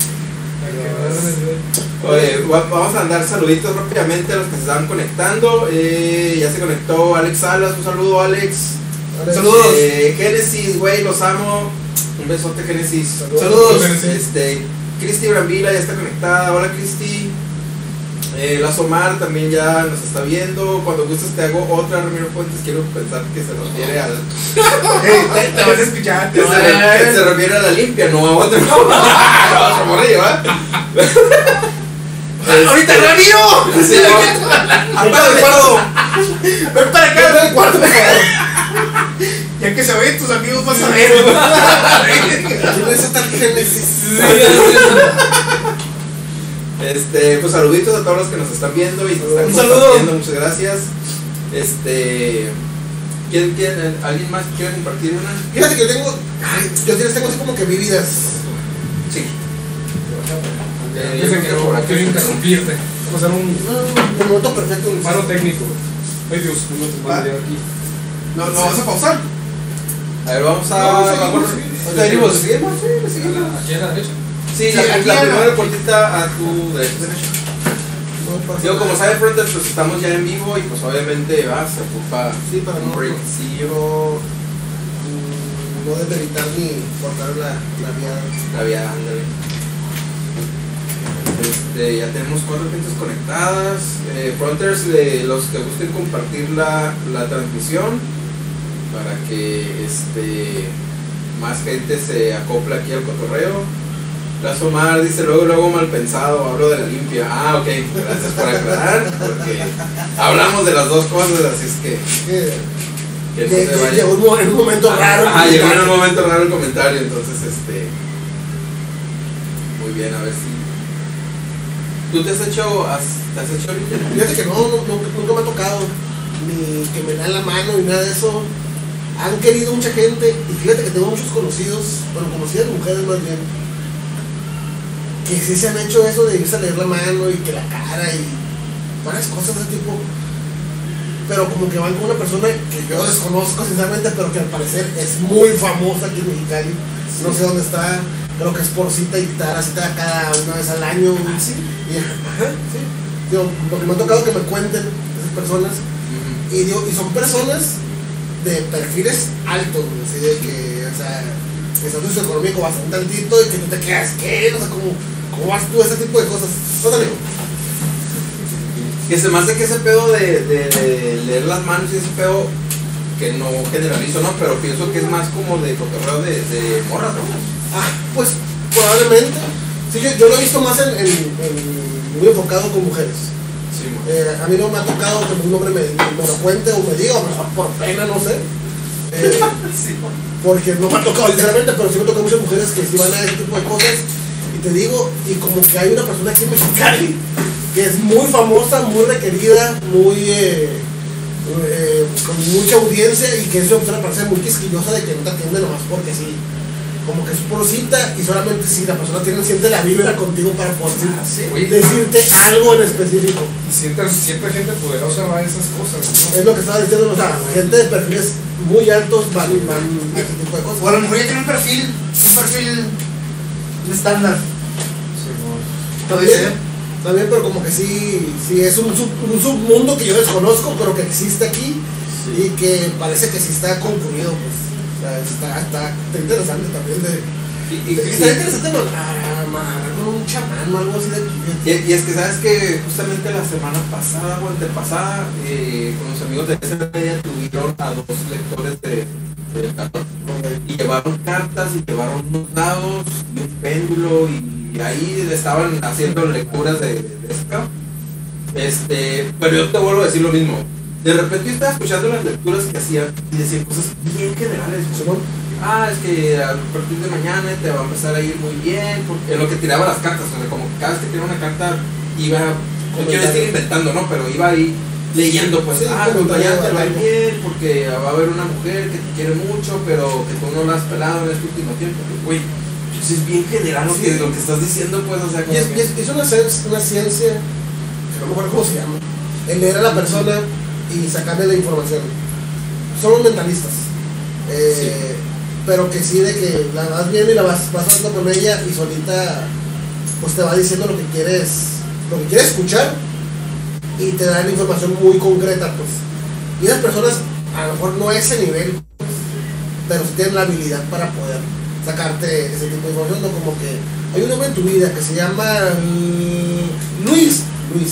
Oye, va- vamos a mandar saluditos rápidamente a los que se estaban conectando. Eh, ya se conectó Alex Salas, un saludo Alex. Saludos. Eh, Génesis, güey, los amo. Un besote, Génesis. Saludos. Este, Cristi Brambila ya está conectada. Hola, Cristi. Eh, Lazo Mar también ya nos está viendo. Cuando gustes te hago otra, Ramiro Fuentes. Quiero pensar que se refiere al. te, te vas a escuchar. Que se, a- se refiere a la limpia, no a otra. No, morrillo, ¿va? ¡Ahorita, Ramiro! Sí, no. Apaga el cuarto. Ven para acá. Ya que se tus amigos, vas a ver. Este, pues saluditos a todos los que nos están viendo y nos están compartiendo, muchas gracias. Este, ¿quién, quién, alguien más quiere compartir una? Fíjate que yo tengo. Ay, yo tienes- tengo así como que vividas. Sí. Antes de que no quiero interrumpirte. Vamos a hacer un Un momento perfecto. un paro técnico. Ay Dios, no te mandé aquí. ¿No, ¿No vas a pausar? A ver, vamos a. No, seguimos, seguimos. ¿Ahorita venimos? ¿Seguimos? Sí, seguimos. Aquí a la derecha. Sí, Sí, la, aquí la a la- primera puertita a tu derecha. Digo, como nada. sabe Fronters, pues estamos ya en vivo y pues obviamente va, se ocupa Sí, para un no. breakcillo, No debe evitar ni cortar la, la vía. la vía, ándale. Este, ya tenemos cuatro gentes conectadas. Eh, Fronters, de los que gusten compartir la, la transmisión para que este, más gente se acople aquí al cotorreo. Lazo Mar dice luego, luego mal pensado, hablo de la limpia. Ah, ok, gracias por aclarar, porque hablamos de las dos cosas, así es que, Que, que no que- se que vaya. llegó un un momento raro. Ah, llegó en un momento raro el comentario, entonces este. Muy bien, a ver si. ¿Tú te has hecho. Has, ¿Te has hecho limpia? Fíjate que no, no, nunca, nunca me ha tocado. Ni que me dan la mano ni nada de eso. Han querido mucha gente. Y fíjate que tengo muchos conocidos, bueno, conocidas mujeres más bien. Que sí se han hecho eso de irse a leer la mano y que la cara y varias cosas de ese tipo. Pero como que van con una persona que yo desconozco sinceramente, pero que al parecer es muy famosa aquí en Mexicali. No sé dónde está, creo que es por cita y la cita cada una vez al año. Y, ajá, sí. Digo, porque me ha tocado que me cuenten esas personas. Y, digo, y son personas de perfiles altos, güey, así de que, o sea, que estatus económico bastante altito y que tú te quedas, ¿qué? No sé cómo, cómo vas tú, ese tipo de cosas. Cuéntame. Que se me hace que ese pedo de, de- de leer las manos y ese pedo. Que no generalizo, ¿no? Pero pienso que es más como de cotorreo de, de morras, ¿no? Ah, pues probablemente. Sí, yo, yo lo he visto más en, en- en- muy enfocado con mujeres. Sí. Eh, a mí no me ha tocado que un hombre me, me lo cuente o me diga, o mejor por pena, no sé. Eh, porque no me ha tocado literalmente, pero sí me tocado muchas mujeres que sí van a ese tipo de cosas. Y te digo, y como que hay una persona aquí en Mexicali que es muy famosa, muy requerida, muy eh, con mucha audiencia y que es una persona parece muy quisquillosa de que no te atiende nomás porque sí. Como que es por cita y solamente si la persona tiene, siente la vibra contigo para poder Oye, decirte algo en específico. y siempre, siempre gente poderosa va a esas cosas, ¿no? Es lo que estaba diciendo, o sea, gente de perfiles muy altos van, van a ese tipo de cosas. O a lo mejor ya tiene un perfil, un perfil estándar. Puede ser. También, pero como que sí, sí es un, sub- un submundo que yo desconozco, pero que existe aquí y que parece que sí está concurrido, pues. O sea, está, está, está interesante también de... Y, y- de- está interesante con un chamán o algo así de Y, y es que sabes que justamente la semana pasada o antepasada, eh, con los amigos de esa media tuvieron a dos lectores de, de tarot. y llevaron cartas y llevaron unos dados y un péndulo y ahí le estaban haciendo lecturas de, de esto. Este, pero yo te vuelvo a decir lo mismo. De repente estaba escuchando las lecturas que hacían y decían cosas bien generales. Simón. ah, es que a partir de mañana te va a empezar a ir muy bien, porque en lo que tiraba las cartas, o sea, como cada vez que tiraba una carta iba, no quiero decir inventando, ¿no? Pero iba ahí leyendo, pues, Sí, ah, pues mañana te va a ir bien, porque va a haber una mujer que te quiere mucho, pero que tú no la has pelado en este último tiempo, güey. es bien general lo, Sí. que, lo que estás diciendo, pues, o sea, Y como es, que- y es- una, ciencia, una ciencia, que no me acuerdo cómo se llama, el leer a la persona y sacarle la información. Son los mentalistas. Eh, Pero que sí, de que la vas viendo y la vas pasando con ella y solita pues te va diciendo lo que quieres, lo que quieres escuchar y te dan información muy concreta, pues. Y las personas, a lo mejor no ese nivel, pues, pero sí tienen la habilidad para poder sacarte ese tipo de información, ¿no? como que hay un hombre en tu vida que se llama mm, Luis, Luis,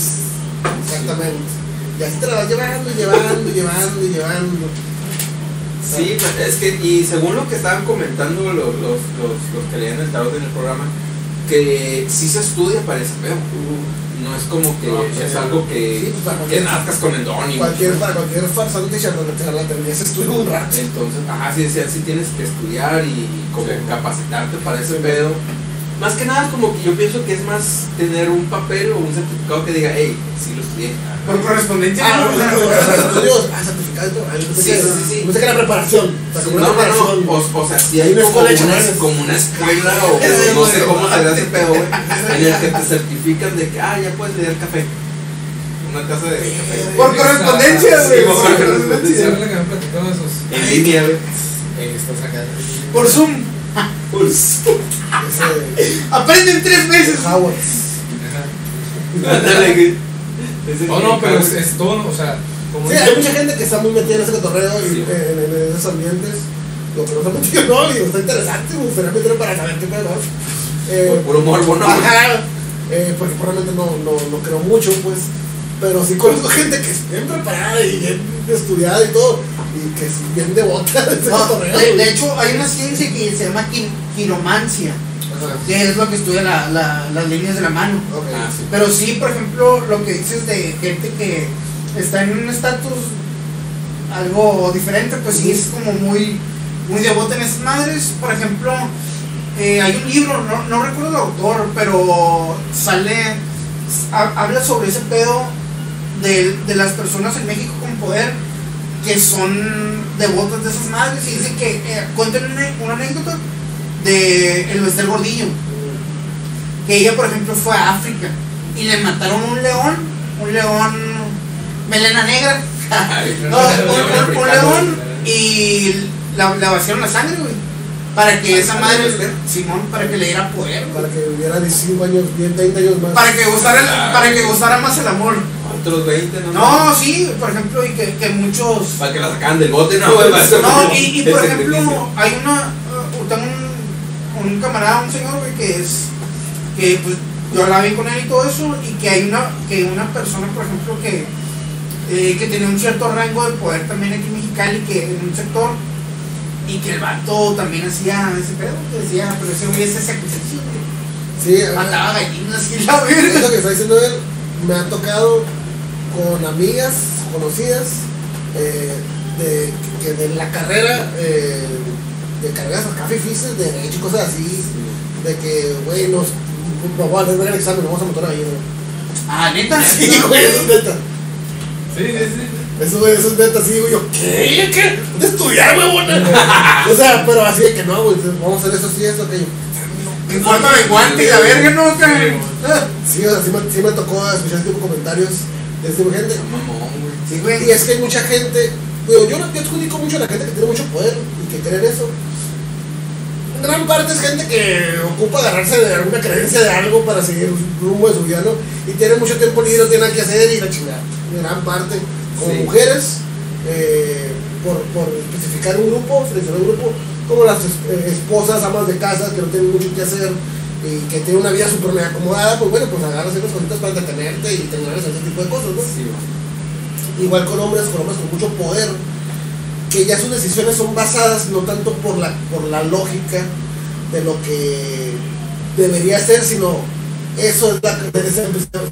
exactamente. Y así te la vas llevando, y llevando, y llevando, y llevando. Sí, pues, es que, y según lo que estaban comentando los, los, los, los que leían el tarot en el programa, que sí se estudia para ese pedo. No es como que No, pues, es sí. algo que, Sí, pues, que nazcas con el don Cualquier, para cualquier farsante charlatanería se estudia un rato. Entonces, ajá, sí, sí, sí tienes que estudiar y como capacitarte para ese pedo. Más que nada, como que yo pienso que es más tener un papel o un certificado que diga, hey, sí lo estudié. Por correspondencia. Ah, ¿no? no, no, no, no, estudios, ah, certificado. ah, Sí, sí, sí, sí. Pensé que era preparación. No, no, no, o, sea, si Hay una como escuela como una escuela o no sé cómo será ese pedo, en el que te certifican de que, ah, ya puedes leer café. Una taza de café. Por correspondencia, güey. Sí, por correspondencia. Se. En línea, güey. Eh. Por Zoom. Aprenden tres meses. Oh, no, pero es, es todo, o sea, como Sí, hay mucha gente que está muy metida en ese cotorreo y Sí. en, en- en esos ambientes. Lo que no se ha metido, no, digo, está interesante, me gustaría meterlo para saber qué pedo. Eh, Por puro morbo, ¿no? Ajá, eh, porque probablemente no, no, no creo mucho, pues. Pero sí conozco gente que es bien preparada y bien estudiada y todo. Y que es bien devota de ese No, cotorreo. de, de hecho, hay una ciencia que se llama quiromancia, que es lo que estudia la- la- las líneas de la mano. Ah, sí. Pero sí, por ejemplo, lo que dices de gente que está en un estatus algo diferente, pues sí es como muy, muy devota en esas madres. Por ejemplo, eh, hay un libro, no, no recuerdo el autor, pero sale, ha- habla sobre ese pedo de, de las personas en México con poder que son devotas de esas madres y dice que eh, cuentan una, una anécdota de el Bester Gordillo. Que ella por ejemplo fue a África y le mataron un león, un león melena negra, no, un, un- un león y la, la vaciaron la sangre, güey, para que esa madre, Simón, para que le diera poder. Para que viviera 15 años, 10, 20 años más. para que gustara, para que gustara más el amor. Otros 20, ¿no? No, sí, por ejemplo, y que, que muchos Para que la sacaran del bote, ¿no? No, como y, y por ejemplo, hay una, uh, tengo un, un camarada, un señor, güey, que es, que pues yo la vi con él y todo eso, y que hay una, que una persona, por ejemplo, que, eh, que tenía un cierto rango de poder también aquí en Mexicali, que en un sector, y que el vato también hacía ese pedo, que decía, pero ese güey es ese sacrificio, güey. Sí, a- mataba gallinas y la verga. que está diciendo él, me ha tocado con amigas conocidas eh, de, que de la carrera eh, de carreras acá difíciles de derecho y cosas así, de que, güey, nos vamos a hacer el examen, nos vamos a matar ahí. Ah, neta. Sí, güey, eso es neta. Sí, sí, sí. Eso, güey, eso es neta, sí, digo yo, ¿qué? ¿Qué? ¿Dónde estudiar, güey? o sea, pero así de que no, güey, vamos a hacer eso, sí, eso, aquello. En cuanto de guante y la verga, ¿no? Acá. Sí, o sea, sí me, sí me tocó escuchar ese tipo de comentarios de este tipo de gente. Güey. Sí, güey. Y es que hay mucha gente, digo, yo yo adjudico mucho a la gente que tiene mucho poder y que cree en eso. Gran parte es gente que ocupa agarrarse de alguna creencia de algo para seguir rumbo de su vida, ¿no? Y tiene mucho tiempo libre, no tiene nada que hacer y la chingada. Gran parte, como Sí. mujeres, eh, por, por especificar un grupo, seleccionar un grupo, como las eh, esposas, amas de casa que no tienen mucho que hacer y que tienen una vida súper mega acomodada, pues bueno, pues agarras esas cositas para entretenerte y terminar ese tipo de cosas, ¿no? Sí, igual con hombres, con hombres con mucho poder, que ya sus decisiones son basadas no tanto por la, por la lógica de lo que debería ser, sino eso es la que se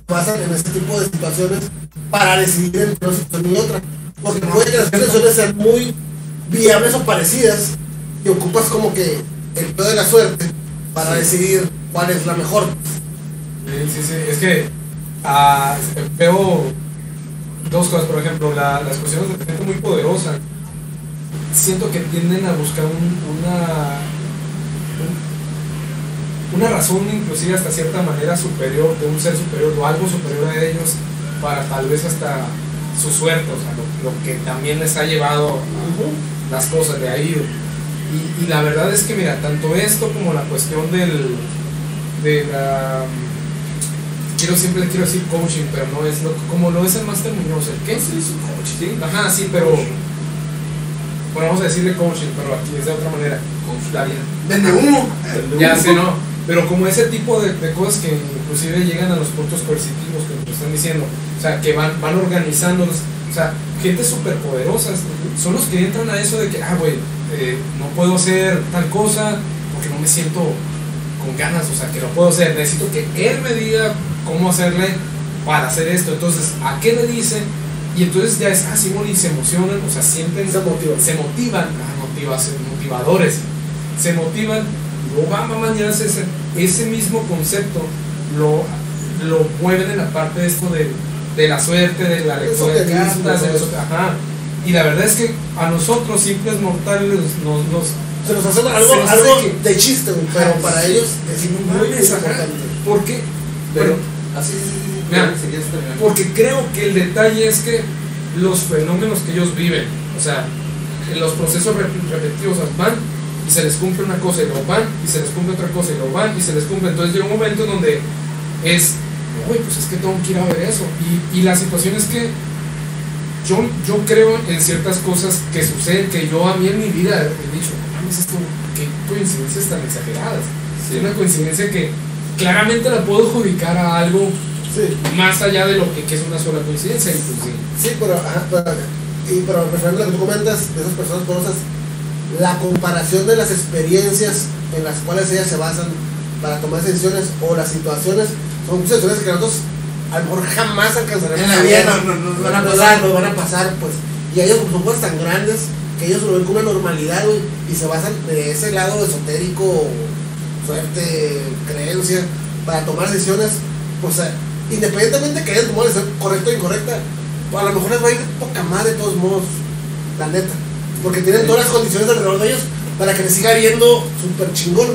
basan en ese tipo de situaciones para decidir entre una situación y otra. Porque puede que las situaciones sean muy viables o parecidas, y ocupas como que el pedo de la suerte para Sí. decidir cuál es la mejor. Sí, sí, sí. Es que ah, veo dos cosas. Por ejemplo, la- las cuestiones de gente muy poderosa. Siento que tienden a buscar un- una, un- una razón, inclusive hasta cierta manera superior, de un ser superior o algo superior a ellos, para tal vez hasta su suerte, o sea, lo, lo que también les ha llevado a- las cosas de ahí. Y, y la verdad es que, mira, tanto esto como la cuestión del, de la. Quiero siempre le quiero decir coaching, pero no es lo, como lo es el más terminoso. ¿El qué? Sí, sí, coaching. ¿sí? Ajá, sí, pero. Bueno, vamos a decirle coaching, pero aquí es de otra manera. Está bien. Vende humo. Ya sé, no. Pero como ese tipo de, de cosas que inclusive llegan a los puntos coercitivos que nos están diciendo, o sea, que van, van organizándolos, o sea, gente súper poderosas, son los que entran a eso de que, ah, güey, eh, no puedo hacer tal cosa porque no me siento con ganas, o sea, que lo puedo hacer, necesito que él me diga cómo hacerle para hacer esto, entonces, ¿a qué le dice? Y entonces ya es, ah, y se emocionan, o sea, sienten, Se motivan. se motivan, ah, motivadores, se motivan, luego van a mañanarse ese, ese mismo concepto, lo, lo mueven en la parte de esto de, de la suerte, de la lectura de cartas, eso. esote- ajá. Y la verdad es que a nosotros, simples mortales, nos, nos, Se nos hace algo, nos algo hace que- de chiste, pero Ajá, para sí. ellos es muy, muy importante. ¿Por qué? Pero, así, sí, sí, sí. Porque creo que el detalle es que los fenómenos que ellos viven, o sea, los procesos rep- repetitivos van y se les cumple una cosa y luego van y se les cumple otra cosa y luego van y se les cumple. Entonces llega un momento en donde es, uy, pues es que tengo que ir a ver eso. Y, y la situación es que yo, yo creo en ciertas cosas que suceden que yo a mí en mi vida he dicho, mames, esto, qué coincidencias tan exageradas. Sí. Es una coincidencia que claramente la puedo adjudicar a algo Sí, más allá de lo que, que es una sola coincidencia. Y sí. sí, pero, ajá, pero, y, pero a lo que tú comentas de esas personas poderosas, la comparación de las experiencias en las cuales ellas se basan para tomar decisiones o las situaciones son situaciones que nosotros a lo mejor jamás alcanzaremos En la vida no- no- nos van a pasar. Nos van a pasar, pues. Y ellos son cosas tan grandes que ellos lo ven como una normalidad, güey, y se basan de ese lado esotérico, suerte, creencia, para tomar decisiones, pues, eh, independientemente de que hayan tomado decisión correcta o incorrecta, pues, a lo mejor les va a ir poca madre de todos modos, la neta. Porque tienen todas las condiciones alrededor de ellos para que les siga viendo súper chingón,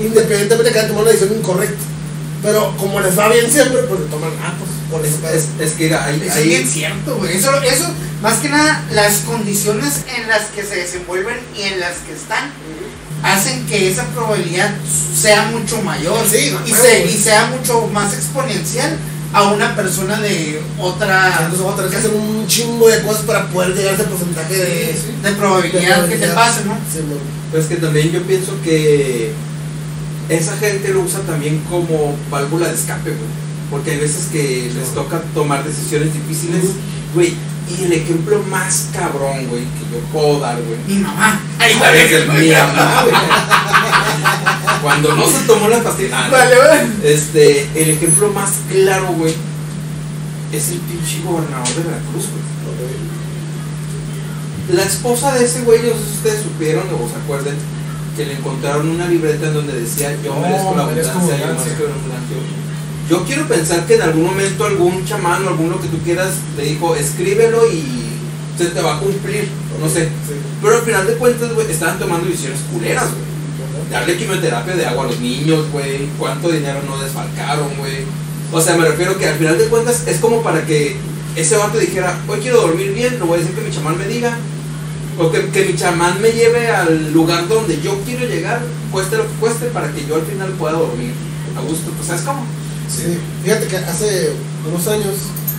independientemente de que hayan tomado una decisión incorrecta. Pero como les va bien siempre, pues le toman, ah, pues, por eso Es, es, que ahí, Eso es ahí- bien cierto, güey. Eso, eso, más que nada, las condiciones en las que se desenvuelven y en las que están hacen que esa probabilidad sea mucho mayor Sí, y, claro, se- güey. y sea mucho más exponencial a una persona de otra Entonces vamos a tener que hacer un chingo de cosas para poder llegar a ese porcentaje de, de probabilidad que te pase, ¿no? Sí, mo- Pues que también yo pienso que esa gente lo usa también como válvula de escape, güey. Porque hay veces que les toca tomar decisiones difíciles, güey. Y el ejemplo más cabrón, güey, que yo puedo dar, güey. Mi mamá. Ahí veces mi mamá, güey. Cuando no se tomó la pastilla. ah. Vale, vale. Este, el ejemplo más claro, güey, es el pinche gobernador de Veracruz, güey. La esposa de ese güey, no sé si ustedes supieron o se acuerden, que le encontraron una libreta en donde decía yo No, merezco la abundancia, yo abundancia". merezco la abundancia". Yo quiero pensar que en algún momento algún chamán o algún lo que tú quieras le dijo, escríbelo y se te va a cumplir, no sé. Sí. Pero al final de cuentas, güey, estaban tomando decisiones culeras, güey. Darle quimioterapia de agua a los niños, güey. Cuánto dinero no desfalcaron, güey. O sea, me refiero que al final de cuentas es como para que ese vato dijera, hoy quiero dormir bien, lo voy a decir que mi chamán me diga. O que, que mi chamán me lleve al lugar donde yo quiero llegar, cueste lo que cueste, para que yo al final pueda dormir a gusto. Pues, ¿sabes cómo? Sí, fíjate que hace unos años,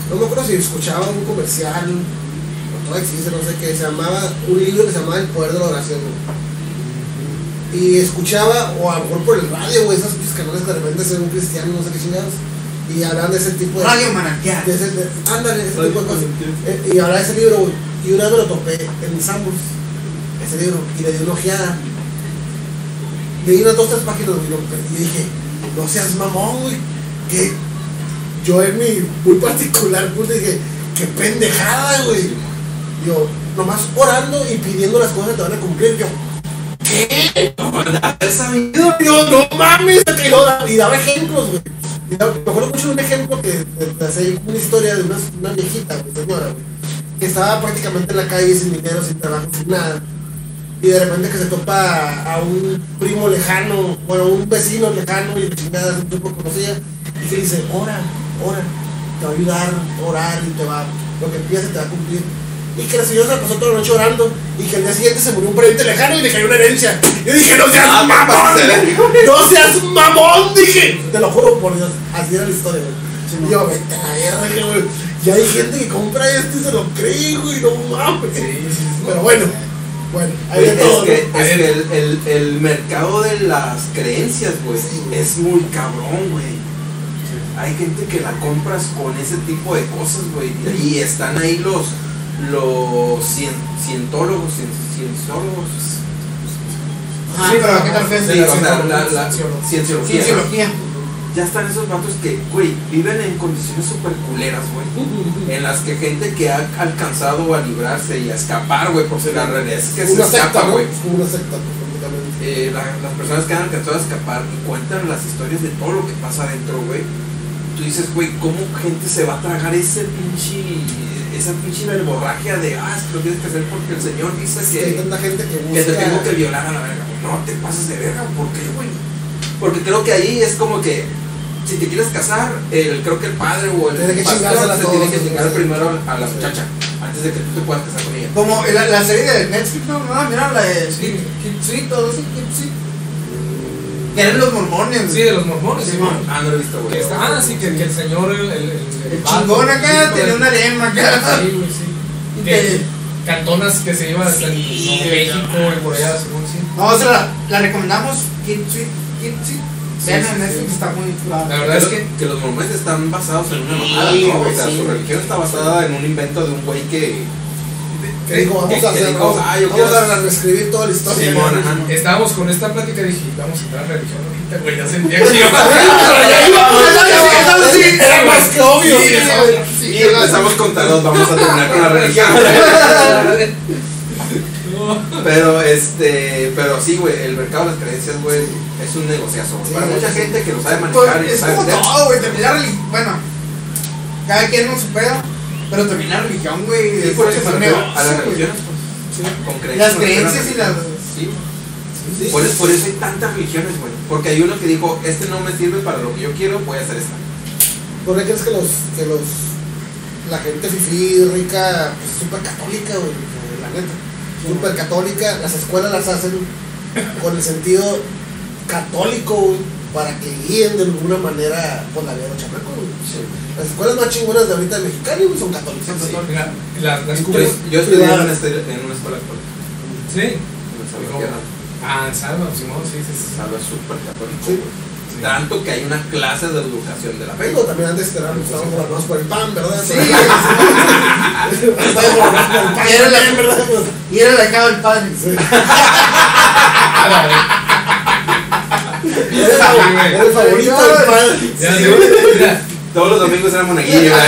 no me acuerdo si escuchaba un comercial, o todavía existe, no sé qué, se llamaba, un libro que se llamaba El Poder de la Oración, güey. Y escuchaba, o a lo mejor por el radio, güey, esos pinches canales que de repente se un cristiano, no sé qué chingados, y hablan de ese tipo de... Radio Manantial. de ese- de- ándale, ese Radio tipo de cosas. Eh, y hablaba de ese libro, güey, y una vez me lo topé en mis ambos, ese libro, y le di una ojeada. Leí unas dos, tres páginas, güey, y lo- y dije, no seas mamón, güey, que yo en mi muy particular punto dije, qué pendejada, güey. Yo, nomás orando y pidiendo las cosas que te van a cumplir, yo, ¿qué? ¿Has sabido? Yo, no mames, lo da- y daba ejemplos, güey. Me acuerdo mucho un ejemplo que de hacer una historia de una, una viejita, güey, señora, güey, que estaba prácticamente en la calle sin dinero, sin trabajo, sin nada. Y de repente que se topa a, un primo lejano, bueno, un vecino lejano y de chingada, un tipo conocía, y que dice, ora, ora, te va a ayudar, orar y te va, lo que piensas te va a cumplir. Y que la señora se pasó toda la noche orando y que al día siguiente se murió un pariente lejano y le cayó una herencia. Yo dije, no seas Ah, mamón, no seas mamón, dije. Te lo juro por Dios, así era la historia, güey. Y yo, vete a la verga, güey. Y hay gente que compra esto y se lo cree, güey, no mames. Pero bueno, bueno, hay de es todo. que, ¿no? es que el, el, el mercado de las creencias, güey, Sí, güey. es muy cabrón, güey. Hay gente que la compras con ese tipo de cosas, güey. Y están ahí los, los cien- cientólogos, cien- cienciólogos. Ah, pero ¿a qué? Sí, de o sea, la la, la Cienciología. Ya están esos vatos que, güey, viven en condiciones súper culeras, güey. En las que gente que ha alcanzado a librarse y a escapar, güey, porque la realidad es que se una secta, escapa, güey. Es como una secta, pues. Eh, la- las personas que han alcanzado a escapar y cuentan las historias de todo lo que pasa adentro, güey. Tú dices, güey, ¿cómo gente se va a tragar ese pinche, esa pinche verborragia de, ah, es que lo tienes que hacer porque el Señor dice que hay tanta gente que que te tengo que violar a la verga? No te pases de verga, ¿por qué, güey? Porque creo que ahí es como que, si te quieres casar, el, creo que el padre o el que pastor se todos, tiene que chingar primero a la muchacha, antes de que tú te puedas casar con ella. Como la, la serie de Netflix, no, no, mira la de Sí, Keep Sweet, todo eso, Sweet. Que eran los mormones. Sí, de los mormones. Sí. Ah, no lo he visto, güey. Ah, sí, que, que el señor, el, el, el, El vato, chingón acá tenía una lema acá. Sí, güey, sí. Que cantonas que se iban hasta en Sí, México y por allá, según sí. No, o sea, la, la recomendamos. Keep Sweet, Keep Sweet. Vean sí, en sí, Netflix, sí. está muy La verdad es que que los mormones están basados en una mamada, Sí, ¿no? güey, O sea, sí. su religión está basada en un invento de un güey que. Que dijo, vamos que- a hacer, vamos, ah, vamos a reescribir toda la historia. Ajá. estábamos con esta plática y dije, vamos a entrar a religión ahorita, güey, ya sentía que iba Sí, era más que obvio. Sí, sí. Y empezamos con tarot, vamos a terminar con la religión. Pero este, pero sí, güey, el mercado de las creencias, güey, es un negociazo. Sí, Para mucha sí. gente que lo sabe Pues, manejar y es sabe como todo, güey. Terminar. Bueno, cada quien no supera. Pero terminar religión, güey. Sí, es- por eso refiero a las religiones. Con creencias. Las creencias y las. Sí. Por, eso, por eso hay tantas religiones, güey. Porque hay uno que dijo, este no me sirve para lo que yo quiero, voy a hacer esta. ¿Por qué crees que los, que los, la gente fifí, rica, pues súper católica, güey? La neta. Súper católica, las escuelas las hacen con el sentido católico, güey, para que guíen de alguna manera por la vida de los chamacos, güey. Las escuelas más chingonas de ahorita de Mexicali, son católicas. Son Sí. católicas. Mira, las, las Yo, curas- yo estudié en una, escuela- en una escuela católica. Sí. en Salvatierra. Ah, en Salva, Simón, sí, sí, sí. Salva es súper católico. Sí. Tanto que hay una clase de educación de la fe. Pero también antes estábamos estábamos gobernados por el pan, ¿verdad? Sí. Estábamos gobernados por el pan, Y era la- ¿verdad? Pues, Y era la cara del padre. sí. Ah, la verdad. Era el favorito- del Todos los domingos era monaguillo. ¿verdad?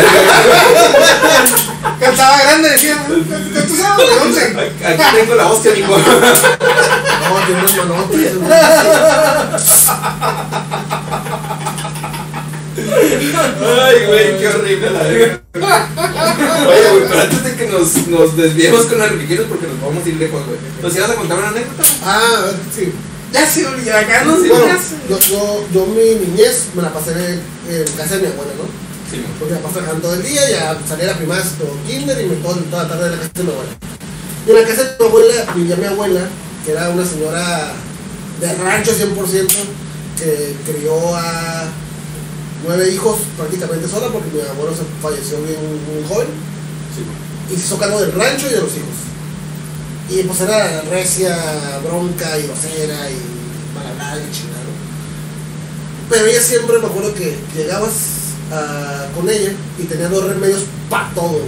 Cantaba grande, decía. ¿Cuántos años? De 11. Aquí tengo la hostia, mijo. No, tiene unos manotes. Ay, güey, qué horrible la verga. Oye, güey, pero antes de que nos, nos desviemos con las religiones, porque nos vamos a ir lejos, güey. ¿Nos ibas a contar una anécdota? Ah, sí. Ya se olvidó acá, no sé. Bueno, se- yo, yo, yo mi niñez me la pasé en, en casa de mi abuela, ¿no? Sí, Porque mi papá trabajando todo el día, ya salía a la primaria, todo kinder y me todo, toda la tarde en la casa de mi abuela. Y en la casa de mi abuela vivía mi abuela, que era una señora de rancho 100%, que crió a nueve hijos prácticamente sola, porque mi abuelo se falleció bien muy joven. sí. y se hizo cargo del rancho y de los hijos. Y pues era recia, bronca y grosera y malhablada y chingada. ¿no? Pero ella siempre me acuerdo que llegabas ah, con ella y tenía dos remedios para todo.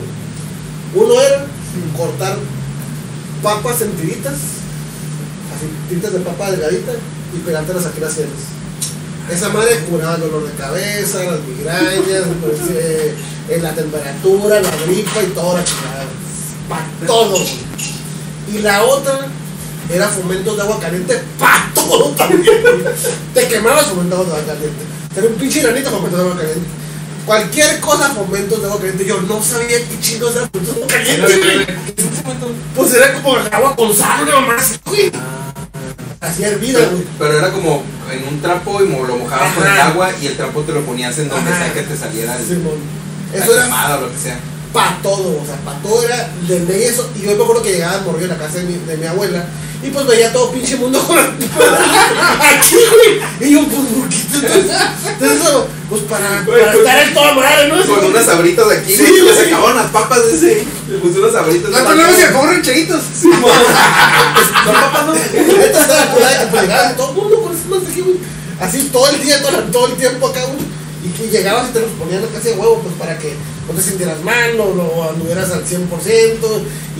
Uno era cortar papas en tiritas, así tiritas de papa delgadita y pegártelas aquí las sienes. Esa madre curaba el dolor de cabeza, las migrañas, pues, eh, la temperatura, la gripa y toda la chingada. Para todo. Y la otra era fomentos de agua caliente para todo también. Te quemabas fomentos de agua caliente. Era un pinche granito fomentos de agua caliente. Cualquier cosa fomentos de agua caliente. Yo no sabía qué chingos era fomentos de agua caliente. Pues era como el agua con sal, así, güey. Así hervida, güey. pero era como en un trapo y lo mojabas con el agua y el trapo te lo ponías en donde Ajá. sea que te saliera el, la Eso era quemada o lo que sea. Para todo, o sea, para todo era de ley eso. Y yo me acuerdo que llegaba morrido a la casa de mi, de mi abuela y pues veía todo pinche mundo con aquí, güey. Y yo, pues, ¿por qué? Entonces, entonces, pues para, para pues, estar en toda madre, ¿no? Con unas sabritas aquí, Sí, güey, le sacaban las papas de ese. Le puse unas sabritas. No tenemos que comer rancheritos. No, papas no. Esta estaba curada de pues llegaba todo el mundo con esas manos aquí, güey. Así todo el día, todo, todo el tiempo acá, güey. Y que llegabas y te los ponían casi de huevo, pues para que no te sintieras mal, no, no anduvieras al 100%,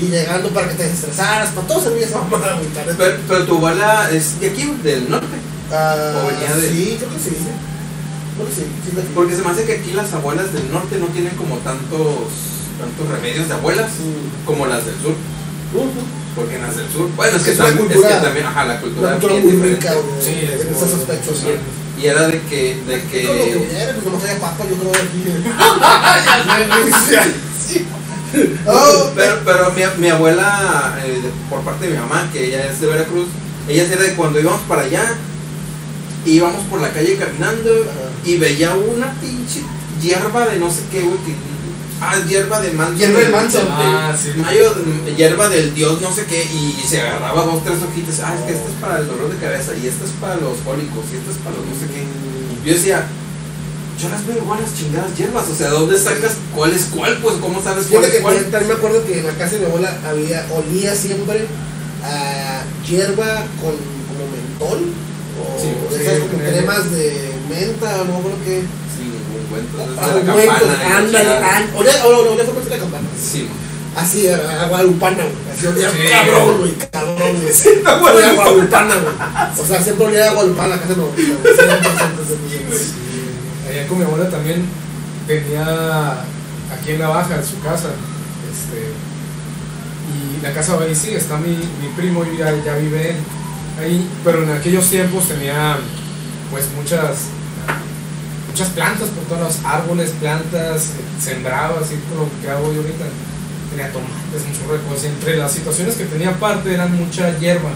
y llegando para que te desestresaras, para todo servía esa mamada, la. Pero, pero tu abuela es de aquí, del norte. Ah, ¿O venía de- Sí, creo que sí. Creo que sí, sí. Porque se me hace que aquí las abuelas del norte no tienen como tantos tantos remedios de abuelas Mm. como las del sur. Porque en las del sur, bueno, es que, Es también, es cultura- que también, ajá, la cultura, Una cultura muy rica, Sí, es en muy- era de que, de Y Con lo que hubiera, papa, yo creo. Oh, pero, pero mi, mi abuela, eh, por parte de mi mamá, que ella es de Veracruz, ella era de cuando íbamos para allá, íbamos por la calle caminando y veía una pinche hierba de no sé qué, güey, que- ah, hierba de manso. Hierba de manso. de- Ah, sí. mayo, de- hierba del dios no sé qué, y se agarraba dos, tres hojitas, ah, es que esta es para el dolor de cabeza, y esta es para los cólicos, y esta es para los no sé qué. Yo decía, yo las veo igual las chingadas hierbas, o sea, ¿dónde sacas cuál es cuál? Pues, ¿cómo sabes cuál Fíjate es cuál? también también me acuerdo que en la casa de mi abuela había, olía siempre a hierba con como mentol. O Sí, de sí, esas como sí. cremas de menta, o no creo que. Sin ningún cuento. Ah, la la ándale, ándale. Olía fuerte la campana. Sí, Así, a, guadalupana, güey. Así olía cabrón, güey, cabrón, güey. Sí, Olía a guadalupana, güey. O sea, siempre olía a guadalupana güey. Siempre, siempre. Allá con mi abuela también tenía aquí en la baja de su casa. Este, y la casa ahí sí, está mi, mi primo y ya, ya vive ahí. Pero en aquellos tiempos tenía pues muchas muchas plantas por todos los árboles, plantas, sembraba así como lo que hago yo ahorita. Tenía tomates, un chorro de cosas. Entre las situaciones que tenía aparte eran mucha hierba.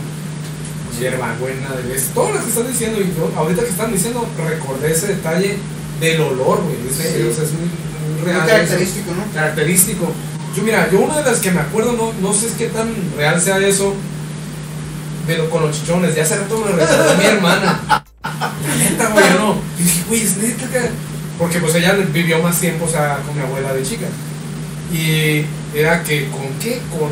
Hierba buena, de vez. Todo lo que están diciendo, y yo, ahorita que están diciendo, recordé ese detalle del olor, güey. Sí. o sea, es muy, real. característico, ¿no? Característico. Yo, mira, yo una de las que me acuerdo, no, no sé qué tan real sea eso, de lo, con los chichones. Ya hace rato me recordó mi hermana. La neta, güey, yo no. Y dije, güey, es neta que. Porque pues ella vivió más tiempo, o sea, con mi abuela de chica. Y era que, ¿con qué? Con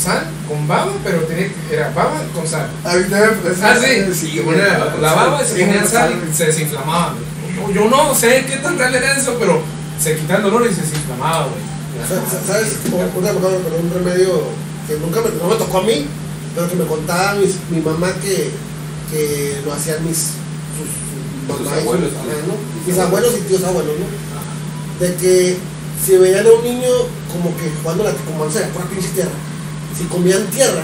sal, con baba, pero tenía que- era baba con sal. Ahorita, pues, Ah, sí, sí, güey, ponía la baba se ponía sal y se desinflamaba. güey. Yo, yo no sé qué tan real era eso, pero se quitaba el dolor y se desinflamaba, güey. Sa- sa- ¿Sabes? Una con un remedio que nunca me, no me tocó a mí, pero que me contaba mis- mi mamá que, que lo hacían mis sus, sus Sus mamás y sus- abuelos, ajá, ¿no? ¿no? Mis abuelos y tíos abuelos, ¿no? De que si veían a un niño como que jugando la como no sé, pura pinche tierra, si comían tierra,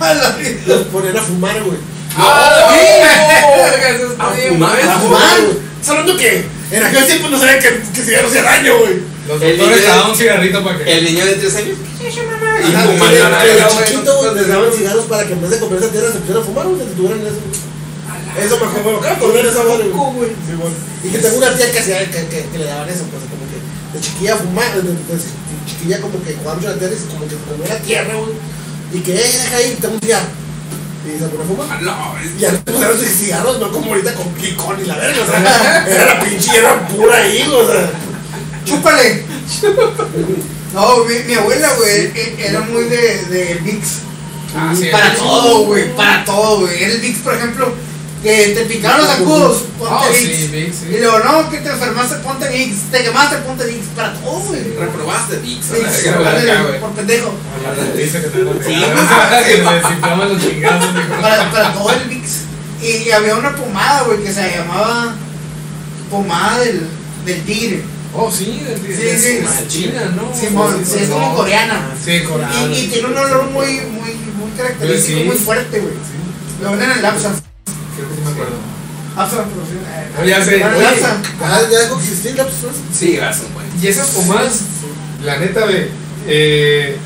los ponían a fumar, güey. ¡Ah! Eso A fumar. A fumar, güey. Que en aquel tiempo no sabían que, que cigarro hacía daño, güey. Los El doctores daban un cigarrito para que. El niño de 3 años. Y fumando que- a la que de verga, güey. chiquito güey, les daban cigarros para que en vez de comer esa tierra se pusieran a fumar, güey, se tuvieran eso. Eso me acuerdo, me acuerdo de esa madre. Y que tengo una tía que, hacía, que, que, que le daban eso, pues como que de chiquilla fumar, de, de- de chiquilla como que jugaba mucho la tierra y como que comía la tierra, güey. Y que, eh, deja ahí, tengo un cigarro. Y se pone a fumar. Ah, No, Y ya le pusieron sus cigarros, no como ahorita con clicón y la verga, o sea, era la pinche hierba pura ahí, o sea. ¡Chúpale! No, mi, mi abuela, güey, e- era muy de, de Vicks. Ah, sí, para todo, güey, para todo, güey. Era el Vicks, por ejemplo, que te picaron los zancudos, ponte Oh, Vicks. sí, Vicks, sí. Y luego, no, que te enfermaste, ponte Vicks. Te quemaste, ponte Vicks. Para todo, güey. reprobaste Vicks, güey. por pendejo. Para, para todo el Vicks. Y, y había una pomada, güey, que se llamaba pomada del, del tigre. Oh, sí, de, Sí, de- sí. de China, ¿no? Simón, sí, es como coreana. Sí, coreana. Y, y tiene un olor muy, muy, muy característico, muy fuerte, güey. Lo venden en el Lapsa. Creo que sí me acuerdo. Lapsa, producción. eh, Ah, ya sé. Ah, ya dejó de existir la persona. Sí, gracias, güey. Y esas pomadas, la neta, ve, eh,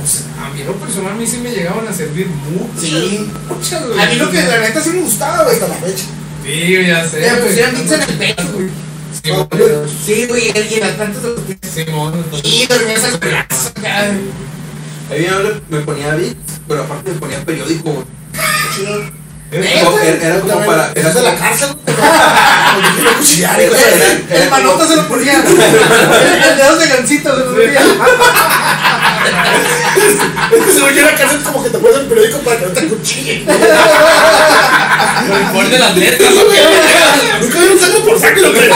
pues a mí en lo personal a mí sí me llegaban a servir mucho. Sí. Muchas, güey. A mí lo que la neta sí me gustaba, güey. Hasta la fecha. Sí, ya sé. Me güey. pusieron bits en el pecho, güey. Sí, güey, y y las plantas de los pies. Simón. Y dormías al brazo acá. A mí me, me ponía beats, pero aparte me ponía periódico, güey. Era, como para. Era como, la cárcel, de- El como- se lo ponía. El el dedo de gancito se lo ponía. Es que se lo lleva a cárcel como que te pones el periódico para que no te acuchillen. Ponle las letras, ¿o qué? Nunca vieron sangre por sangre, güey.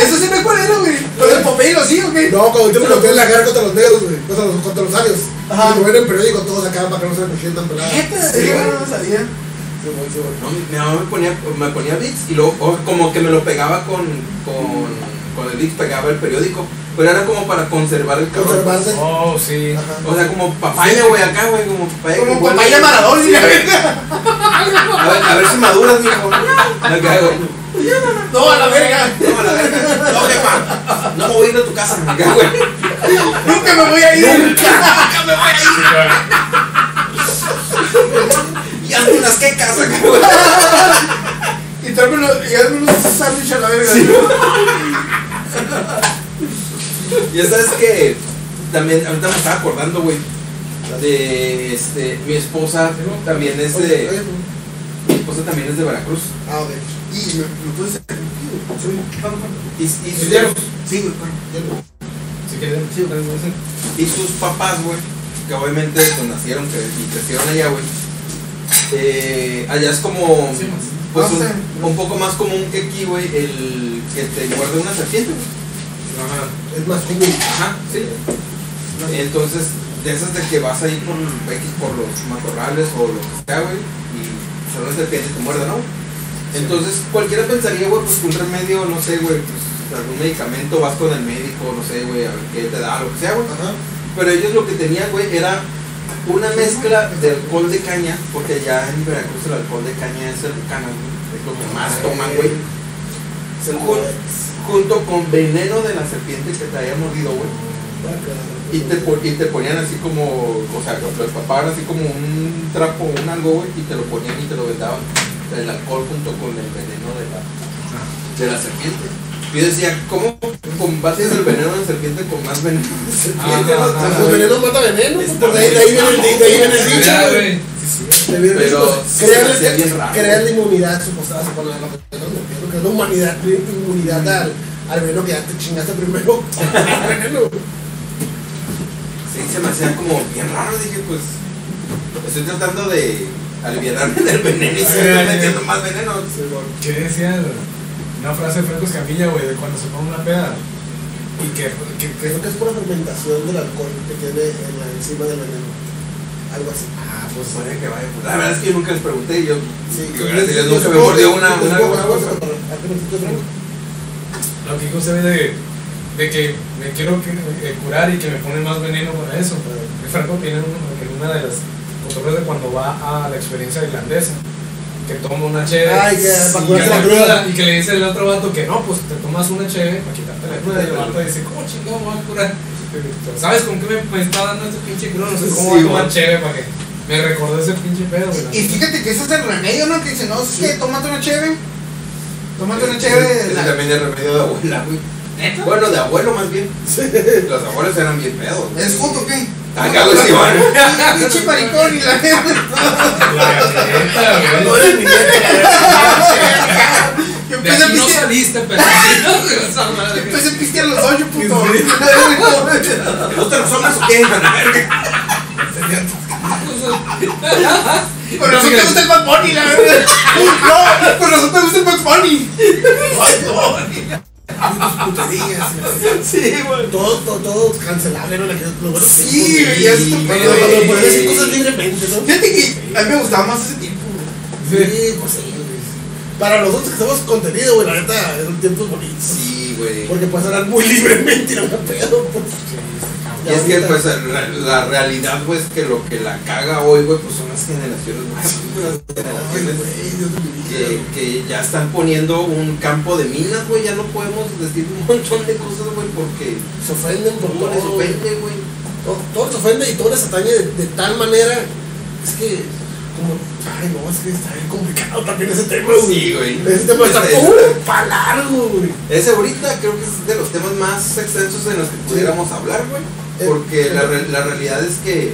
Eso sí me cuál era, güey. Lo del Popeye lo sigo, güey. No, cuando te lo metían la cara contra los negros, güey. Contra los, contra los alios. Ajá. Y lo ven en el periódico todos acá para que no se me sientan peladas. Neta, Sí, sí, güey. no lo sabía. Sí, güey, sí, güey. No, mi, mi mamá me ponía, me ponía beats y luego como que me lo pegaba con, con, con el beats, pegaba el periódico. Pero era como para conservar el cabrón. Conservarse. Oh, sí. Ajá. O sea, como papaya, güey, acá, güey, como papaya. Como papaya Maradona. A ver, a ver si maduras, mijo. Acá, güey. No, a la verga. No, a la verga. No, jefa. No me voy a ir a tu casa. Acá, güey. Nunca me voy a ir. Sí, claro. Y hazme unas quecas acá, güey. Y tráeme unos, y hazme unos sándwiches a la verga. Ya sabes que también, ahorita me estaba acordando, güey, de este, mi esposa también es de, mi esposa también es de Veracruz. Ah, ok. Y me, me puedes hacer Soy Y, y, sus. Sí, güey, claro. Si quieres, sí, y sus papás, güey, que obviamente pues, nacieron y crecieron allá, güey. Eh, allá es como, pues No sé. un, un poco más común que aquí, güey, el que te muerde una serpiente. Ajá. Es más común. Ajá, sí. Entonces, de esas de que vas ahí por, X por los matorrales o lo que sea, güey, y solo una serpiente te muerde, ¿no? Entonces, cualquiera pensaría, güey, pues un remedio, no sé, güey, pues algún medicamento, vas con el médico, no sé, güey, a ver qué te da, lo que sea, güey. Ajá. Pero ellos lo que tenían, güey, era una mezcla de alcohol de caña, porque allá en Veracruz el alcohol de caña es el cana, güey, es lo que más toman, güey. Jun- Junto con veneno de la serpiente que te haya mordido, güey. Y te, y te ponían así como, o sea, lo empapaban así como un trapo, un algo, güey, y te lo ponían y te lo vendaban. El alcohol junto con el veneno de la, de la serpiente. Yo decía, ¿cómo combates el veneno de serpiente con más veneno Pues veneno mata veneno. pues, por de ahí, de ahí viene el, dicho, Pero crean la inmunidad, supuestamente, pone la que es la humanidad, inmunidad al, al veneno que ya te chingaste primero. veneno. Sí, se me hacía como bien raro. Dije, pues, estoy tratando de aliviarme del veneno y se me metiendo más veneno. ¿Qué decía? Una frase de Franco Escamilla, güey, de cuando se pone una peda. Y que, que, que Creo que es por la fermentación del alcohol que tiene en la encima del veneno. Algo así. Ah, pues que vaya. Pues, la verdad es que yo nunca les pregunté y yo, Sí, yo, gracias a Dios, nunca me mordió una, cosa. lo que dijo usted de, de que me quiero que- eh, curar y que me pone más veneno para eso. Pero el Franco tiene uno- que una de las costumbres de cuando va a la experiencia irlandesa, que toma una chévere. Ay, que para y, la le- cruda. y que le dice el otro vato que no, pues te tomas una chévere para quitarte la cruda. Y el vato dice, ¿cómo chingado me voy a curar? ¿Sabes con qué me, me está dando este pinche crudo? No sé cómo Sí, voy a tomar chévere para que me recordó ese pinche pedo, güey. Y fíjate que ese es el remedio, ¿no? Que dice, no, es que tómate una cheve. Tómate una cheve. Ese la- también es remedio de abuela, güey. ¿Neta? Bueno, de abuelo más bien. Los abuelos eran bien pedos. ¿Es foto o qué? Acá los iban. Pinche maricón y la gente. No eres mi Yo De empecé a aquí no pistear. saliste, pero. Empecé a pistear los ocho, puto. ¿No te lo somas o qué? Con razón te gusta el Bad Bunny, la verdad. No, con razón te gusta el Bad Bunny. Sí, güey. Todo, todo, todo cancelable, ¿no? Lo bueno Sí, güey, ya está Cuando pedo, cuando puedes decir cosas libremente, ¿no? Fíjate que a mí me gustaba más ese tiempo, güey. Sí, pues sí, güey. Para nosotros que hacemos contenido, güey, la neta, es un tiempo bonito. Sí, güey. Porque puedes hablar muy libremente y no me pedo, pues. Y es que pues la, la realidad pues que lo que la caga hoy güey pues son las generaciones más generaciones que, que ya están poniendo un campo de minas güey ya no podemos decir un montón de cosas güey porque Se ofenden por les todo. güey. ofende güey Todo, todo se ofende y todo les atañe de, de tal manera. Es que, como, ay, no, es que está bien complicado también ese tema, güey. Sí, güey. Ese tema está uh, para largo, güey. Ese ahorita creo que es de los temas más extensos en los que pudiéramos hablar, güey. Eh, Porque la, la realidad es que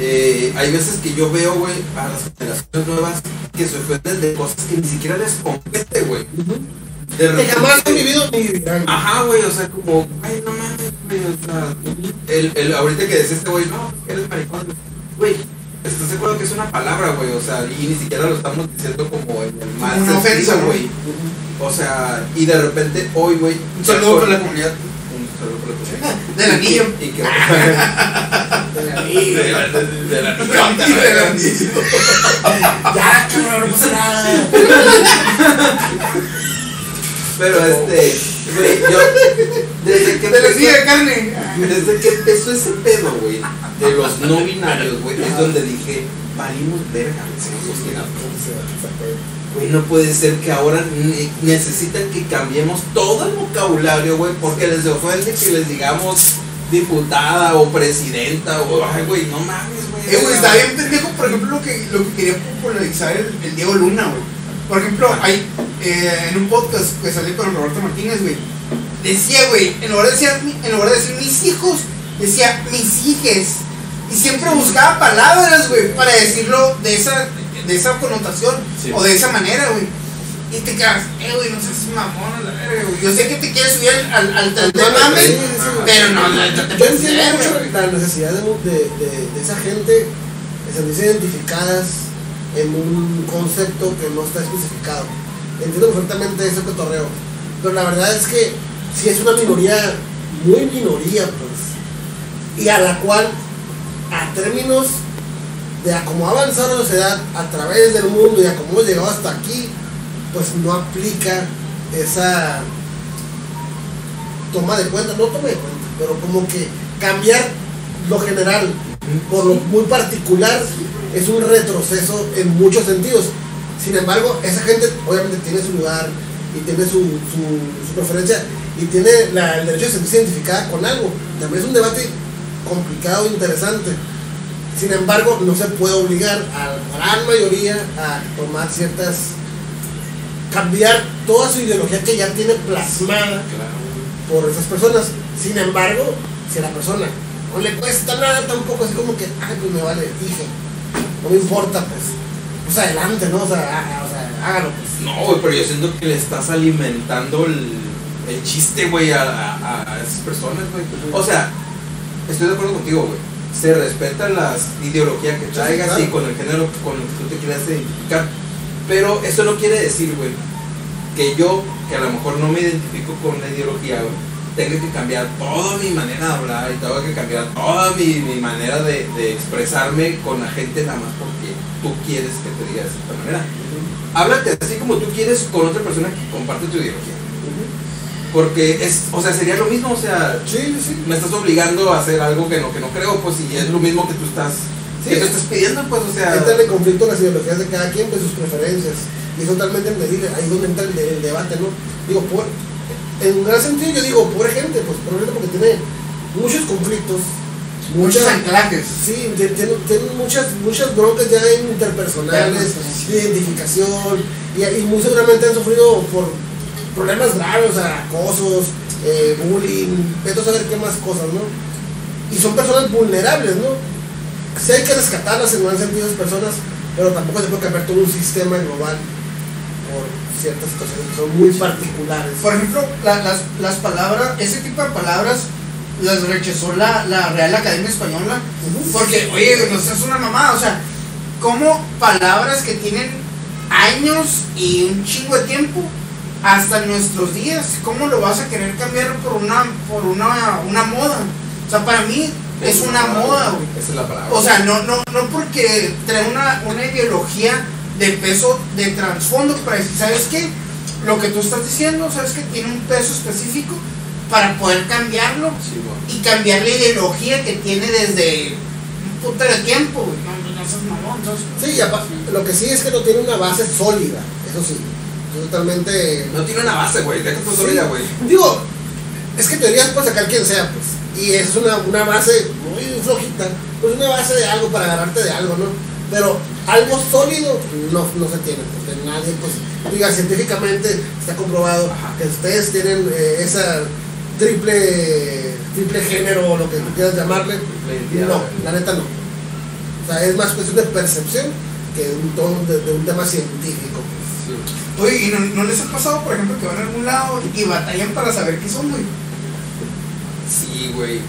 eh, hay veces que yo veo, güey, a las generaciones nuevas que se ofenden de cosas que ni siquiera les compete, güey. De repente- jamás han vivido ni. Ajá, güey, o sea, como, ay, no mames, güey, o sea, el, el, ahorita que decía este güey, no, eres maricón, güey, ¿estás de acuerdo que es una palabra, güey? O sea, y ni siquiera lo estamos diciendo como en el mal sentido, güey. O sea, y de repente hoy, güey, Un saludo para la comunidad. Del anillo. Y que, De la vida. de la, de, de la, Del anillo. Ya, cabrón, no pasa nada. Pero este, güey, yo, desde que Del empezó- anillo de carne. Desde que empezó ese pedo, güey, de los no binarios, güey, es donde dije, valimos verga. Güey, no puede ser que ahora ne- necesitan que cambiemos todo el vocabulario, güey, porque les ofende que les digamos diputada o presidenta o, ay, güey, no mames, güey. Eh, güey, está bien pendejo, por ejemplo, lo que, lo que quería popularizar el, el Diego Luna, güey. Por ejemplo, hay eh, en un podcast que salió con Roberto Martínez, güey. Decía, güey, en lugar de decir, en lugar de decir mis hijos, decía mis hijes. Y siempre buscaba palabras, güey, para decirlo de esa, de esa connotación Sí. o de esa manera, güey. Y te quedas, eh, güey, no seas mamón a la verga, güey. Yo sé que te quieres subir al, al, al tren de mame, Sí, sí, sí. pero no, no, no te Yo entiendo mucho la necesidad de, de, de- de esa gente que se dice identificadas en un concepto que no está especificado. Entiendo perfectamente ese cotorreo. Pero la verdad es que si es una minoría, muy minoría, pues. Y a la cual, a términos de a cómo ha avanzado la sociedad a través del mundo y a cómo hemos llegado hasta aquí, pues no aplica esa toma de cuenta, no toma de cuenta, pero como que cambiar lo general por lo muy particular es un retroceso en muchos sentidos. Sin embargo, esa gente obviamente tiene su lugar y tiene su, su, preferencia y tiene la- el derecho de sentirse identificada con algo. También es un debate complicado interesante. Sin embargo, no se puede obligar a la gran mayoría a tomar ciertas cambiar toda su ideología que ya tiene plasmada por esas personas. Sin embargo, si a la persona no le cuesta nada tampoco, así como que, ay, pues me vale, dije, no me importa, pues, pues adelante, ¿no? O sea, haga- o sea hágalo, pues. No, güey, pero yo siento que le estás alimentando el, el chiste, güey, a, a- a esas personas, güey. O sea, estoy de acuerdo contigo, güey. Se respetan las ideologías que traigas claro. y con el género con el que tú te quieras identificar. Pero eso no quiere decir, güey, que yo, que a lo mejor no me identifico con la ideología, güey, tenga que cambiar toda mi manera de hablar y tengo que cambiar toda mi, mi manera de, de expresarme con la gente nada más porque tú quieres que te diga de cierta manera. Háblate así como tú quieres con otra persona que comparte tu ideología. Porque es, o sea, sería lo mismo, o sea, Sí, sí. me estás obligando a hacer algo que no, que no creo, pues y es lo mismo que tú estás, Sí. que tú estás pidiendo, pues, o sea. Está el conflicto las ideologías de cada quien, de sus preferencias. Y es totalmente entendible, ahí es donde entra el, de- el debate, ¿no? Digo, por, en un gran sentido yo digo, pobre gente, pues pobre gente porque tiene muchos conflictos, Muchos anclajes. Sí, tienen, tienen muchas, muchas broncas ya interpersonales, de identificación, y, y muy seguramente han sufrido por problemas graves, o sea, acosos, eh, bullying, vete a saber qué más cosas, ¿no? Y son personas vulnerables, ¿no? Sí hay que rescatarlas en un sentido de personas, pero tampoco se puede cambiar todo un sistema global por ciertas situaciones que son muy particulares. Por ejemplo, la- las, las palabras, ese tipo de palabras las rechazó la, la Real Academia Española. Porque, oye, no seas una mamá, o sea, como palabras que tienen años y un chingo de tiempo hasta nuestros días, ¿cómo lo vas a querer cambiar por una, por una, una moda? O sea, para mí es una moda, güey. Esa es la palabra. O sea, no, no, no porque trae una, una ideología de peso, de trasfondo para decir, ¿sabes qué? Lo que tú estás diciendo, ¿sabes que Tiene un peso específico para poder cambiarlo Sí, y cambiar la ideología que tiene desde un puto de tiempo, güey. No, no, no seas mamón, sos- Sí, y apa- lo que sí es que no tiene una base sólida, eso sí. Totalmente. No tiene una base, güey. Deja tu sólida, güey. Digo, es que teorías puede sacar quien sea, pues. Y es una, una base muy flojita, pues una base de algo para agarrarte de algo, ¿no? Pero algo sólido no, no se tiene, porque nadie, pues, diga, científicamente está comprobado que ustedes tienen eh, esa triple, triple género o lo que tú quieras llamarle. No, la neta no. O sea, es más cuestión de percepción que de un, tono- de, de un tema científico. Oye, ¿y no, no les ha pasado, por ejemplo, que van a algún lado y batallan para saber qué son, güey? Sí, güey.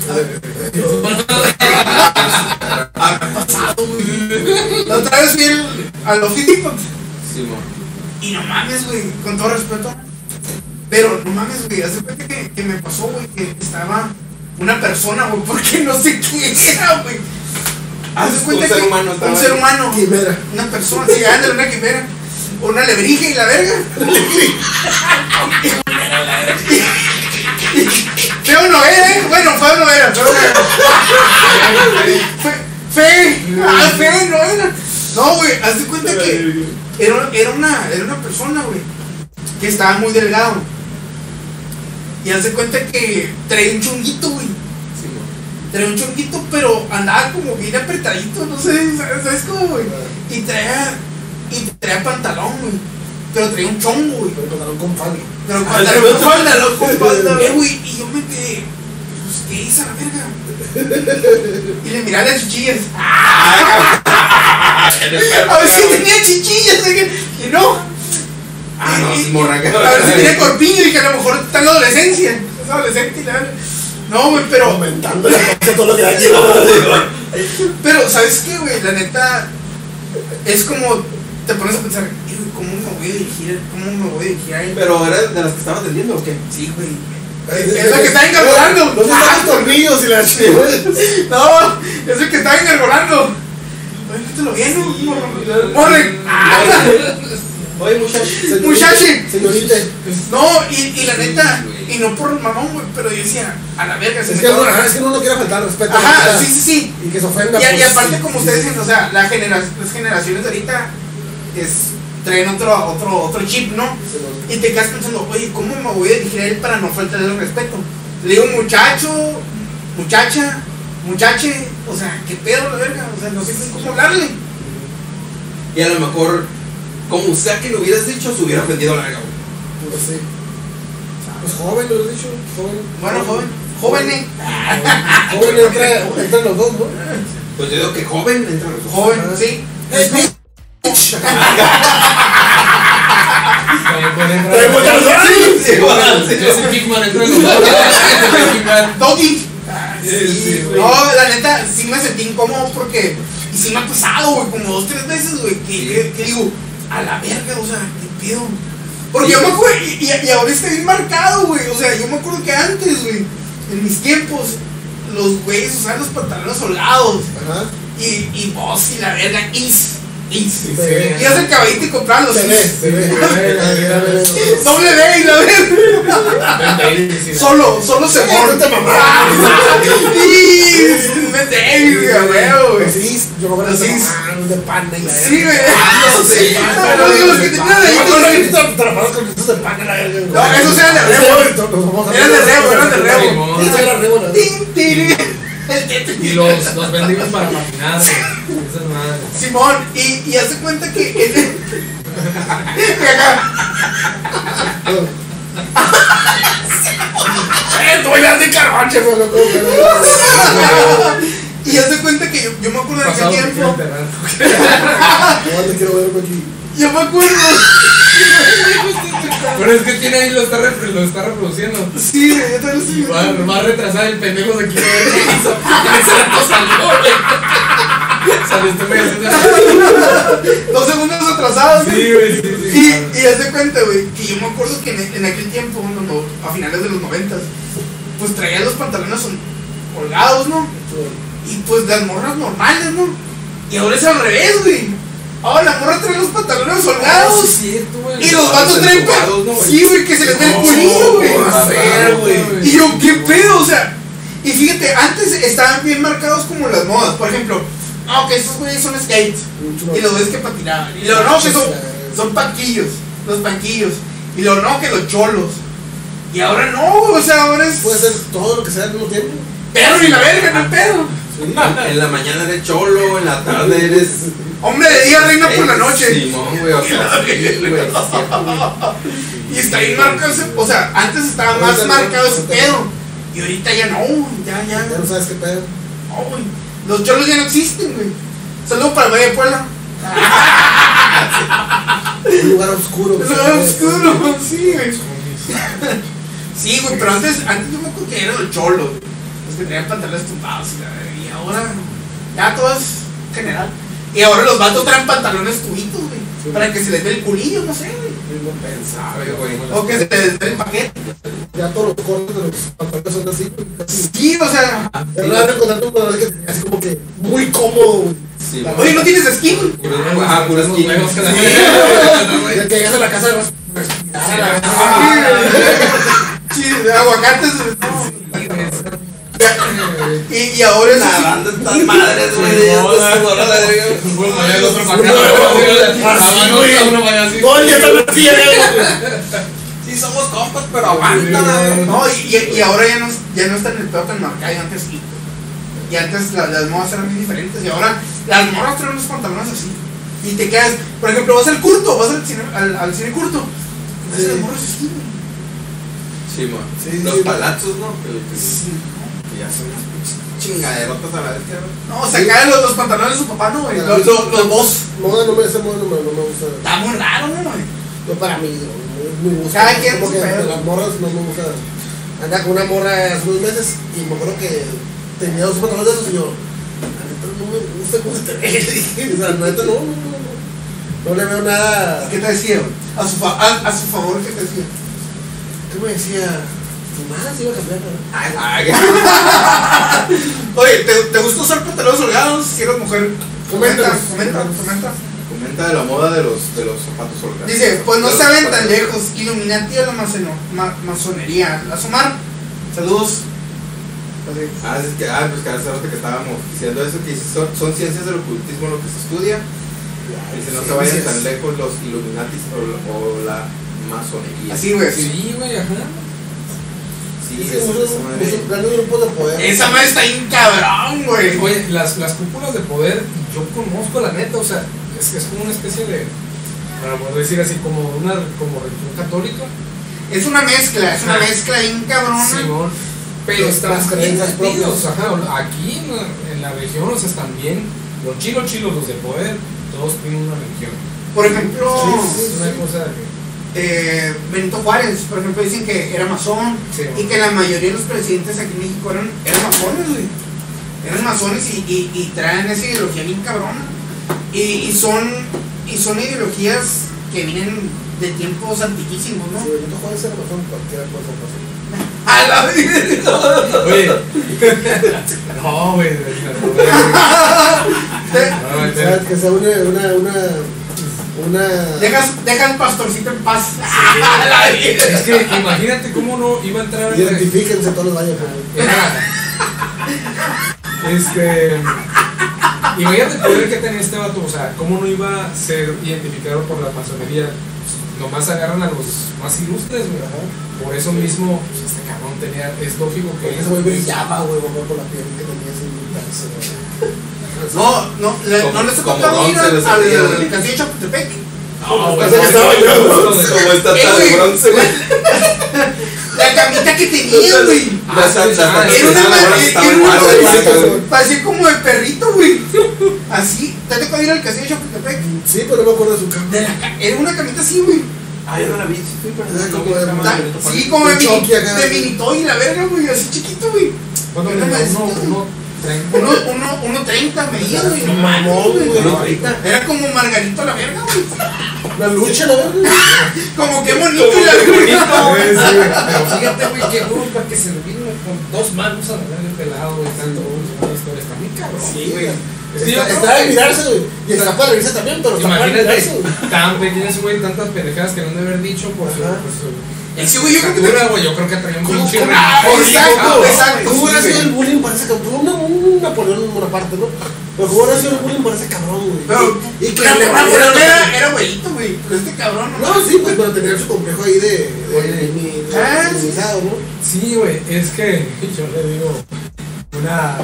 La otra vez vi el, a los Depot Sí, mo. y no mames, güey, con todo respeto. Pero no mames, güey, hace cuenta que, que me pasó, güey, que estaba una persona, güey, porque no sé quién era, güey. Haz de Un cuenta ser que humano estaba un ser humano, Quimera. una persona, sí, ándale, una quimera, una lebrija y la verga. Feo no era, ¿eh? Bueno, feo no era, feo no era. Fe, fe, ah, fe no era. No, güey, haz de cuenta que era, era, una, era una persona, güey, que estaba muy delgado. Y haz de cuenta que traía un chunguito, güey. Traía un chonguito, pero andaba como bien apretadito, no sé, ¿sabes, ¿sabes cómo, güey? Y traía, y traía pantalón, güey. Pero traía un chongo, güey. Pero pantalón con falda. Pero Ah, pantalón con falda, Eh, güey, y yo me quedé, pues, ¿qué a la verga? Y le miraba las chichillas. A ver si tenía chichillas, y no. Ah, no, es morraca. A ver si tenía corpiño, dije, a lo mejor está en la adolescencia. Es adolescente y la. No, güey, pero. Aumentando la cosa todo lo que da aquí. Pero, ¿sabes qué, güey? La neta, es como, te pones a pensar, "Eh, güey, ¿cómo me voy a dirigir? ¿Cómo me voy a dirigir a él? Pero era de las que estaba atendiendo o qué? Sí, güey. Es la que está engarbolando. No se están los tornillos y la No, es el que está engarbolando. Oye, ¿qué te lo viene? Morre. Ah, Oye, muchacho. Muchachi. Señorita. No, y, y la neta, y no por mamón, güey, pero yo decía, a la verga, se Es me que, uno, es que uno no quiere faltar respeto. Ajá, sí, sí, sí. Y que se ofenda. Y, y pues, aparte, sí, como sí, ustedes sí. dicen, o sea, la genera- las generaciones de ahorita es, traen otro, otro, otro chip, ¿no? Sí. Y te quedas pensando, oye, ¿cómo me voy a dirigir a él para no faltarle el respeto? Le digo muchacho, muchacha, muchache, o sea, ¿qué pedo la verga? O sea, no sé cómo hablarle. Y a lo mejor, como sea que lo hubieras dicho, se hubiera ofendido la verga, güey. Pues sí. Pues joven, lo he dicho. Joven. Bueno, joven, jóvenes, Joven entra, entran los dos, ¿no? Pues yo digo que joven entra a los ojos. joven, sí. No, la neta, sí me sentí incómodo porque. Y sí me ha pasado, güey, como dos, tres veces, güey, que, que, digo, a la verga, o sea, ¿qué pedo? Porque yo me acuerdo, y, y, y ahora está bien marcado, güey, o sea, yo me acuerdo que antes, güey, en mis tiempos, los güeyes usaban los pantalones holgados, Ajá. y, y vos y la verga, is, is. Sí, Y caballito y comprabas los Se ve, se ve. Doble y la verga. Solo, solo se Sí, me David, güey. Sí, yo me acuerdo de Sí. de pan y Sí, güey. De pan y. No, de rebo. Eran de rebo, eran de rebo. Sí, sí, eran rebo, Y los, los bendigos para patinar. Esas madres. Simón, y, y hace cuenta que en y acá, Eh, de caroche, y hace cuenta que yo, yo me acuerdo de aquel tiempo, enterrar. No, te quiero ver aquí. yo me acuerdo, Pero es que tiene ahí, lo está, repro- lo está reproduciendo. sí, yo todavía lo estoy Va, viendo. va a retrasar el pendejo de aquí a ver qué hizo. Ese rato salió, güey. Este güey haciendo dos segundos atrasados. Sí, güey, sí, sí. Y, y haz de cuenta, güey, que yo me acuerdo que en, en aquel tiempo, cuando, a finales de los noventas, pues traía los pantalones holgados, ¿no? Y pues las morras normales, ¿no? Y ahora es al revés, güey. Ahora la morra trae los pantalones holgados. cierto, güey. Y los vatos traen ¿no? Sí, güey, que se les ve el culillo, güey. Y yo, ¿qué pedo? O sea, y fíjate, antes estaban bien marcados como las modas. Por ejemplo, no, que esos güeyes son skates. Y los ves que patinaban. Y luego, no, que son, son panquillos. Los panquillos. Y luego, no, que los cholos. Y ahora no, o sea, ahora es. Puede ser todo lo que sea al mismo tiempo. Pero ni la verga, no pedo. En la mañana eres cholo, en la tarde eres. Hombre de día, reina por la noche. Simón, güey, o sea, sí, güey, sí. Y está bien marcado ese. O sea, antes estaba más no, marcado ese pedo. Y ahorita ya no, ya, ya. Ya no sabes qué pedo. No, güey. Los cholos ya no existen, güey. Saludos para el Valle de Puebla. Un lugar oscuro. un puede- oscuro, sí, güey. Sí, güey, pero antes, antes yo me acuerdo que eran los cholos, güey. Los que tenían pantalones tumbados y la verga, y ahora ya todo es general. Y ahora los vatos traen pantalones tubitos, güey. Para que se les dé el culillo, no sé, güey. Sabe, güey. O que se les dé el paquete. Ya todos los cortes de los pantalones son así. güey, casi. Sí, o sea. Es raro encontrar un pantalón que así como que muy cómodo. güey. Sí, güey. Oye, no tienes skin, Ah, Sí, día. güey. Ya que llegas a la casa. Sí, de aguacates. Y, y ahora. Nadando estas madres, güey. Bueno, otro para acá. güey. Sí, somos compas, pero aguanta, güey. No, y, y- ahora ya no, ya no está en el pedo tan marcado, y antes sí. Y antes la- las modas eran muy diferentes, y ahora las morras traen los pantalones así. Y te quedas, por ejemplo, vas al curto, vas al cine, al, al cine curto. Sí. Las morras así. Sí, man. Sí, Los sí, palazos, ¿no? Sí. Ya son chingaderotas a la vez. No, sacar los, los pantalones de su papá, ¿no, güey? Los, los, los dos. Moda no me, ese moda no me, no me gusta. Está muy raro, ¿no, güey? No para mí, no, me gusta. Cada quien Como su que pedo. las morras no me gusta. Andaba con una morra hace unos meses y me acuerdo que tenía dos pantalones de esos y yo, la neta no me gusta cómo se te ve. O sea, la neta no, no, no, no. No le veo nada. ¿Qué te decía? A su, fa- a, a su favor, ¿qué te decía? ¿Qué me decía? Iba a Oye, ¿te, ¿te gusta usar pantalones holgados si eres mujer? Comenta, comenta, comenta. Comenta de la moda de los, de los zapatos holgados. Dice, pues no De los saben tan lejos. Illuminati o la maseno- ma- masonería. Asomar. Saludos. Así. Ah, es que, ah, pues que hace rato que estábamos diciendo eso, que son, son ciencias del ocultismo lo que se estudia. Dice, no se vayan tan lejos los Illuminatis o, o la masonería. Así, güey. así. Sí, güey, ajá. Sí, es- esa madre. de poder. Esa está bien cabrón, güey. Oye, las, las cúpulas de poder, yo conozco la neta, o sea, es, es como una especie de, vamos a decir así, como una como religión católica. Es una mezcla, es una Ajá. mezcla bien cabrona. Pero están las bien creencias propias. ajá, aquí en la, en la región, o sea, están bien, los chilos chilos, los de poder, todos tienen una religión. Por ejemplo, Es una cosa que, eh, Benito Juárez, por ejemplo, dicen que era masón. Sí, y que la mayoría de los presidentes aquí en México eran, eran masones, güey. Eran masones y, y, y traen esa ideología bien cabrona. Y, y son y son ideologías que vienen de tiempos antiquísimos, ¿no? Si Benito Juárez era razón, cualquiera ser razón. A la vida. Oye, no, güey, no, O sea, que sea una, una, una, una... Dejas, deja al pastorcito en paz. A la vida. es que imagínate cómo no iba a entrar en Identifíquense todos los baños. güey. Este. Imagínate el poder que tenía este vato, o sea, cómo no iba a ser identificado por la masonería. Nomás agarran a los más ilustres, güey. Por eso mismo, pues, este cabrón tenía, es lógico que. Ese güey brillaba, güey, por la piel que tenía ese. No, no, le- no les como tocó ir al, al, castillo de Chapultepec. No, güey, Pues. Como esta Eh, de bronce, güey. La camita que tenía, güey. Ah, Era una madre-. Parecía como de perrito, güey. Así. ¿Te tocó ir al castillo de Chapultepec? Sí, pero no me acuerdo de su cambio. De la ca- Era una camita así, güey. Ah, yo no la vi, sí, pero. Sí, como de mini, toy, la verga, güey. Así chiquito, güey. ¿Cuánto Era medía? una Uno, uno, treinta. Uno, uno, uno treinta medía, güey. No mames, güey. güey. Era como Margarito la verga, güey. La lucha, la verdad. Como qué bonito la verga. Sí, güey. Pero fíjate, güey, que duro para que se le vino con dos manos a la el pelado, güey, tanto historia. Está muy cabrón. Sí, güey. güey. Que yo Está, de que- mirarse, güey. Y está para reírse también, pero está para mirarse, Imagínate, güey. tan pequeño ese güey, tantas pendejadas que no han de haber dicho por su Ese güey, yo creo que estatura, güey, yo creo que traía un ¿Cómo- pinche exacto, exacto. ¿Cómo hubiera sido el bullying para ese cabrón? Un, un Napoleón en Bonaparte, ¿no? Pero ¿cómo hubiera sido el bullying para ese cabrón, güey? Pero, y que Napoleón era, era güeyito, güey. Pero este cabrón, No, sí, pues, pero tenía su complejo ahí de. de, Oye. de, mi- de Ah, ¿no? Sí, güey, es que yo le digo una,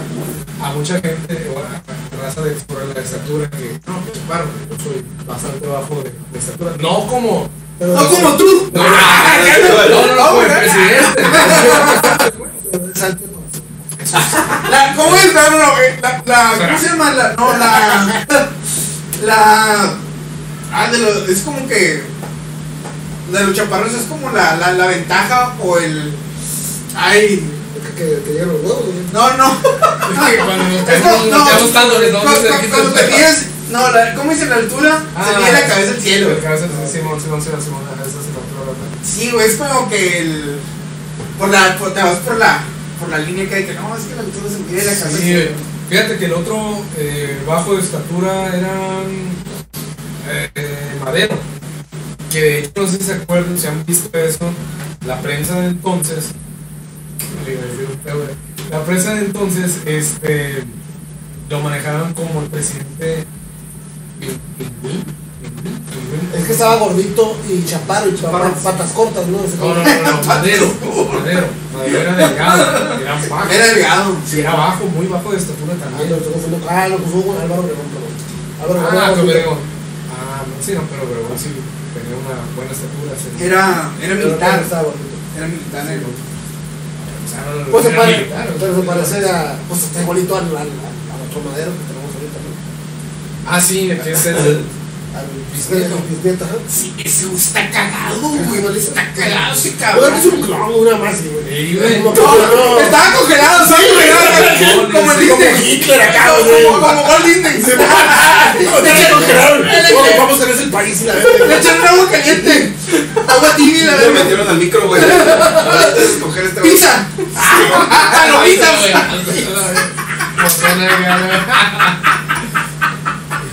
a mucha gente, o a raza de por la estatura, que no, pues claro, yo soy bastante bajo de, de estatura. No como. Pero, No como tú. No, no, no, no, no, güey. presidente. La, ¿Cómo es? No, no, no. La, la, ¿Cómo se llama? La, no, la. La. Ah, de lo, es como que. De los chaparros es como la, la, la ventaja o el. Ay. que, que, lleguen los huevos, güey. No, no. Es que cuando Es quedamos dándoles, ¿no? Cuando, cuando- cuando está te el- mides. No, la, ¿cómo dice la altura? se mide la cabeza al cielo. La cabeza Simón, Simón, Simón, Simón. ajá, Eso sí, güey, es como que el. Por la. Por, por la. Por la línea que hay que no, es que la altura se mide la cabeza Sí, cielo. fíjate que el otro eh, bajo de estatura era eh, Madero. Que de hecho, no sé si se acuerdan, si han visto eso, la prensa de entonces. La prensa de entonces este, lo manejaban como el presidente. Es que estaba gordito y chaparro y Chaparro. patas, cortas, ¿no? No, no, no, no, Madero. Madero. Madero era delgado. Era bajo. Era delgado. Sí, era bajo, muy bajo de estatura Ah, también. lo. Ah, lo confundo con Álvaro Obregón, perdón. Álvaro Ah, gordito. Obregón. Ah, no, sí, no, pero Obregón sí tenía una buena estatura. Sí. Era, era Pero militar. Estaba gordito. Era militar negro. O sea, no, no, Pues se parece, pero se parece a, pues está igualito al, al, al, a nuestro madero. Ah, sí, que es el. Al Bisnieto. al bisnieto, ajá. Sí, ese güey está cagado, güey. Ajá. Está cagado ese Bueno, cabrón. es un clon, una más, güey. No, no. estaba congelado, güey. No, Como el como Hitler acá, güey. Como Disney. Se me congelaron. Vamos, Vamos a ver el país la Le verga. echaron agua caliente. Agua tibia, la Le verdad. metieron al micro, güey. Este. Pizza. Palomitas.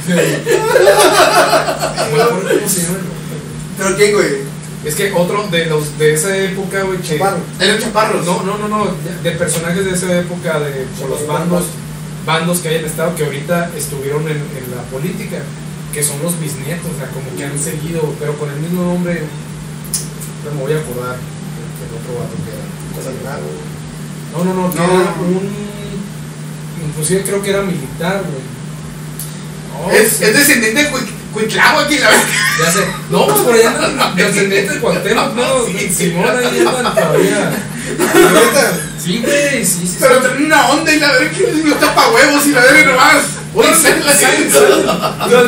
¿Cómo se llama? ¿Pero quién, güey? Es que otro de los de esa época, güey, que. Chaparro. Chaparros. No, no, no, no, de personajes de esa época, de por los bandos, bandos que hay en el estado que ahorita estuvieron en, en la política, que son los bisnietos, o sea, como que han seguido, pero con el mismo nombre, no me voy a acordar del otro vato que era. Cosa. No, no, no, que No. era un. Inclusive creo que era militar, güey. No, Es, sí, es descendiente de Cuitlagua aquí, la verdad. Ya sé. No, pues por allá andan descendientes de Cuauhtémoc, no, Sí, sí. Simón ahí andan todavía. Sí, güey, sí, sí. Pero traen una onda y la verdad que los tapa huevos y la verdad nomás. Oye, ¿sabes? ¿sabes?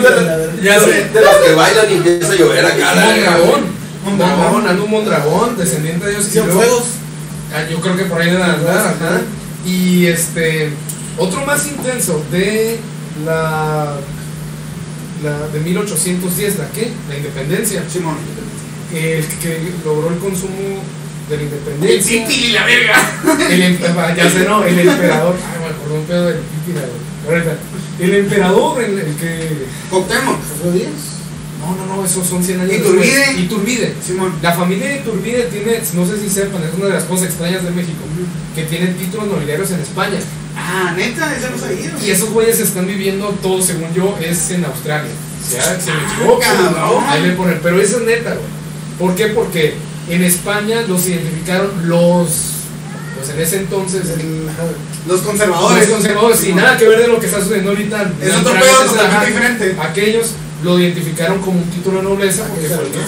De Ya sé. los que bailan y empieza a llover acá. la. Mondragón. Mondragón, ando un Mondragón, descendiente de ellos. fuegos. Ah, yo creo que por ahí andar, ajá. Y este, otro más intenso de la, la de 1810, ¿la qué? La independencia. Simón. El que logró el consumo de la El independencia. Titi y la verga. El, em- ya sé, no, el emperador. Ay, me acordé un pedo del El emperador, el, el que. Coctemos. No, no, no, esos son 100 años. Iturbide. Iturbide. Simón. La familia de Iturbide tiene, no sé si sepan, es una de las cosas extrañas de México, que tienen títulos nobiliarios en España. Ah, neta, ese no sabía. Y esos güeyes están viviendo todo, según yo, es en Australia. Se me equivoco, cabrón. ahí me ponen. Pero eso es neta, güey. ¿Por qué? Porque en España los identificaron los, pues en ese entonces, El-. Los conservadores. los conservadores, sin nada que ver de lo que está sucediendo ahorita. Es otro pedo totalmente diferente. Aquellos lo identificaron como un título de nobleza porque fue el que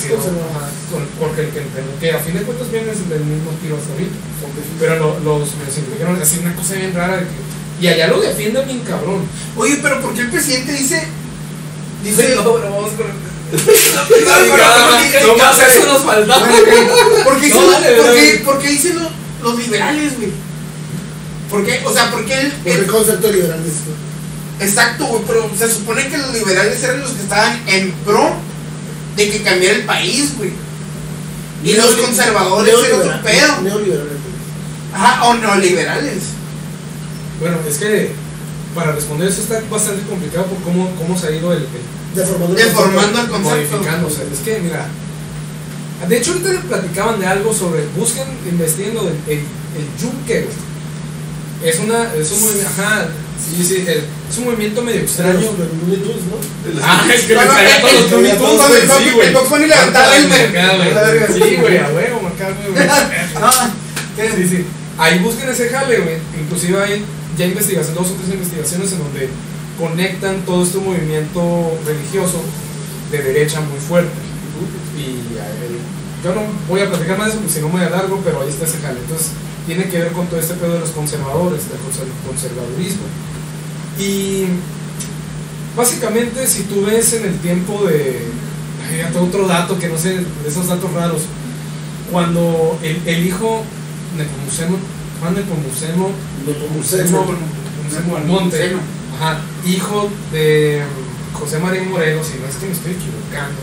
Los con- porque el que, que a fin de cuentas viene es del mismo tiro hasta ahorita. Pero lo- los, los identificaron así una cosa bien rara de que- y allá lo defienden bien cabrón. Oye, pero ¿por qué el presidente dice. Dice. No más eso nos faltaba. ¿Por qué dice, No, dale, por dale. qué- por qué dice lo- los liberales, güey? ¿Por qué? O sea, ¿por qué él, ¿Por qué él- el concepto liberal dices tú? Exacto, güey, pero se supone que los liberales eran los que estaban en pro de que cambiara el país, güey. Y los conservadores eran otro pedo. Neoliberal. Ajá, o neoliberales. Bueno, es que para responder eso está bastante complicado por cómo, cómo se ha ido el, el- Deformando el Deformando el concepto. modificando. O sea, es que, mira, De hecho, ahorita le platicaban de algo sobre, busquen, investiguen lo del el, el yunque, güey. Es una, es un movimiento, ajá, sí, sí, es un movimiento medio extraño. Los Looney Tunes, ¿no? Ah, es que me el- todos los Looney el- Tunes, güey, el- sí, güey. Bunny levantaba verga. Sí, güey, a huevo, acá, güey. Sí, sí. Ahí busquen ese jale, güey. Inclusive hay ya investigaciones, dos o tres investigaciones en donde conectan todo este movimiento religioso de derecha muy fuerte. Y yo no voy a platicar más de eso porque si no me alargo, pero ahí está ese jale. Entonces tiene que ver con todo este pedo de los conservadores, del conser- conservadurismo. Y básicamente si tú ves en el tiempo de... Hay otro dato que no sé, de esos datos raros. Cuando el, el hijo Nepomuceno, Juan Nepomuceno Nepomuceno. Nepomuceno Almonte, ajá, hijo de José María Morelos, si no es que me estoy equivocando,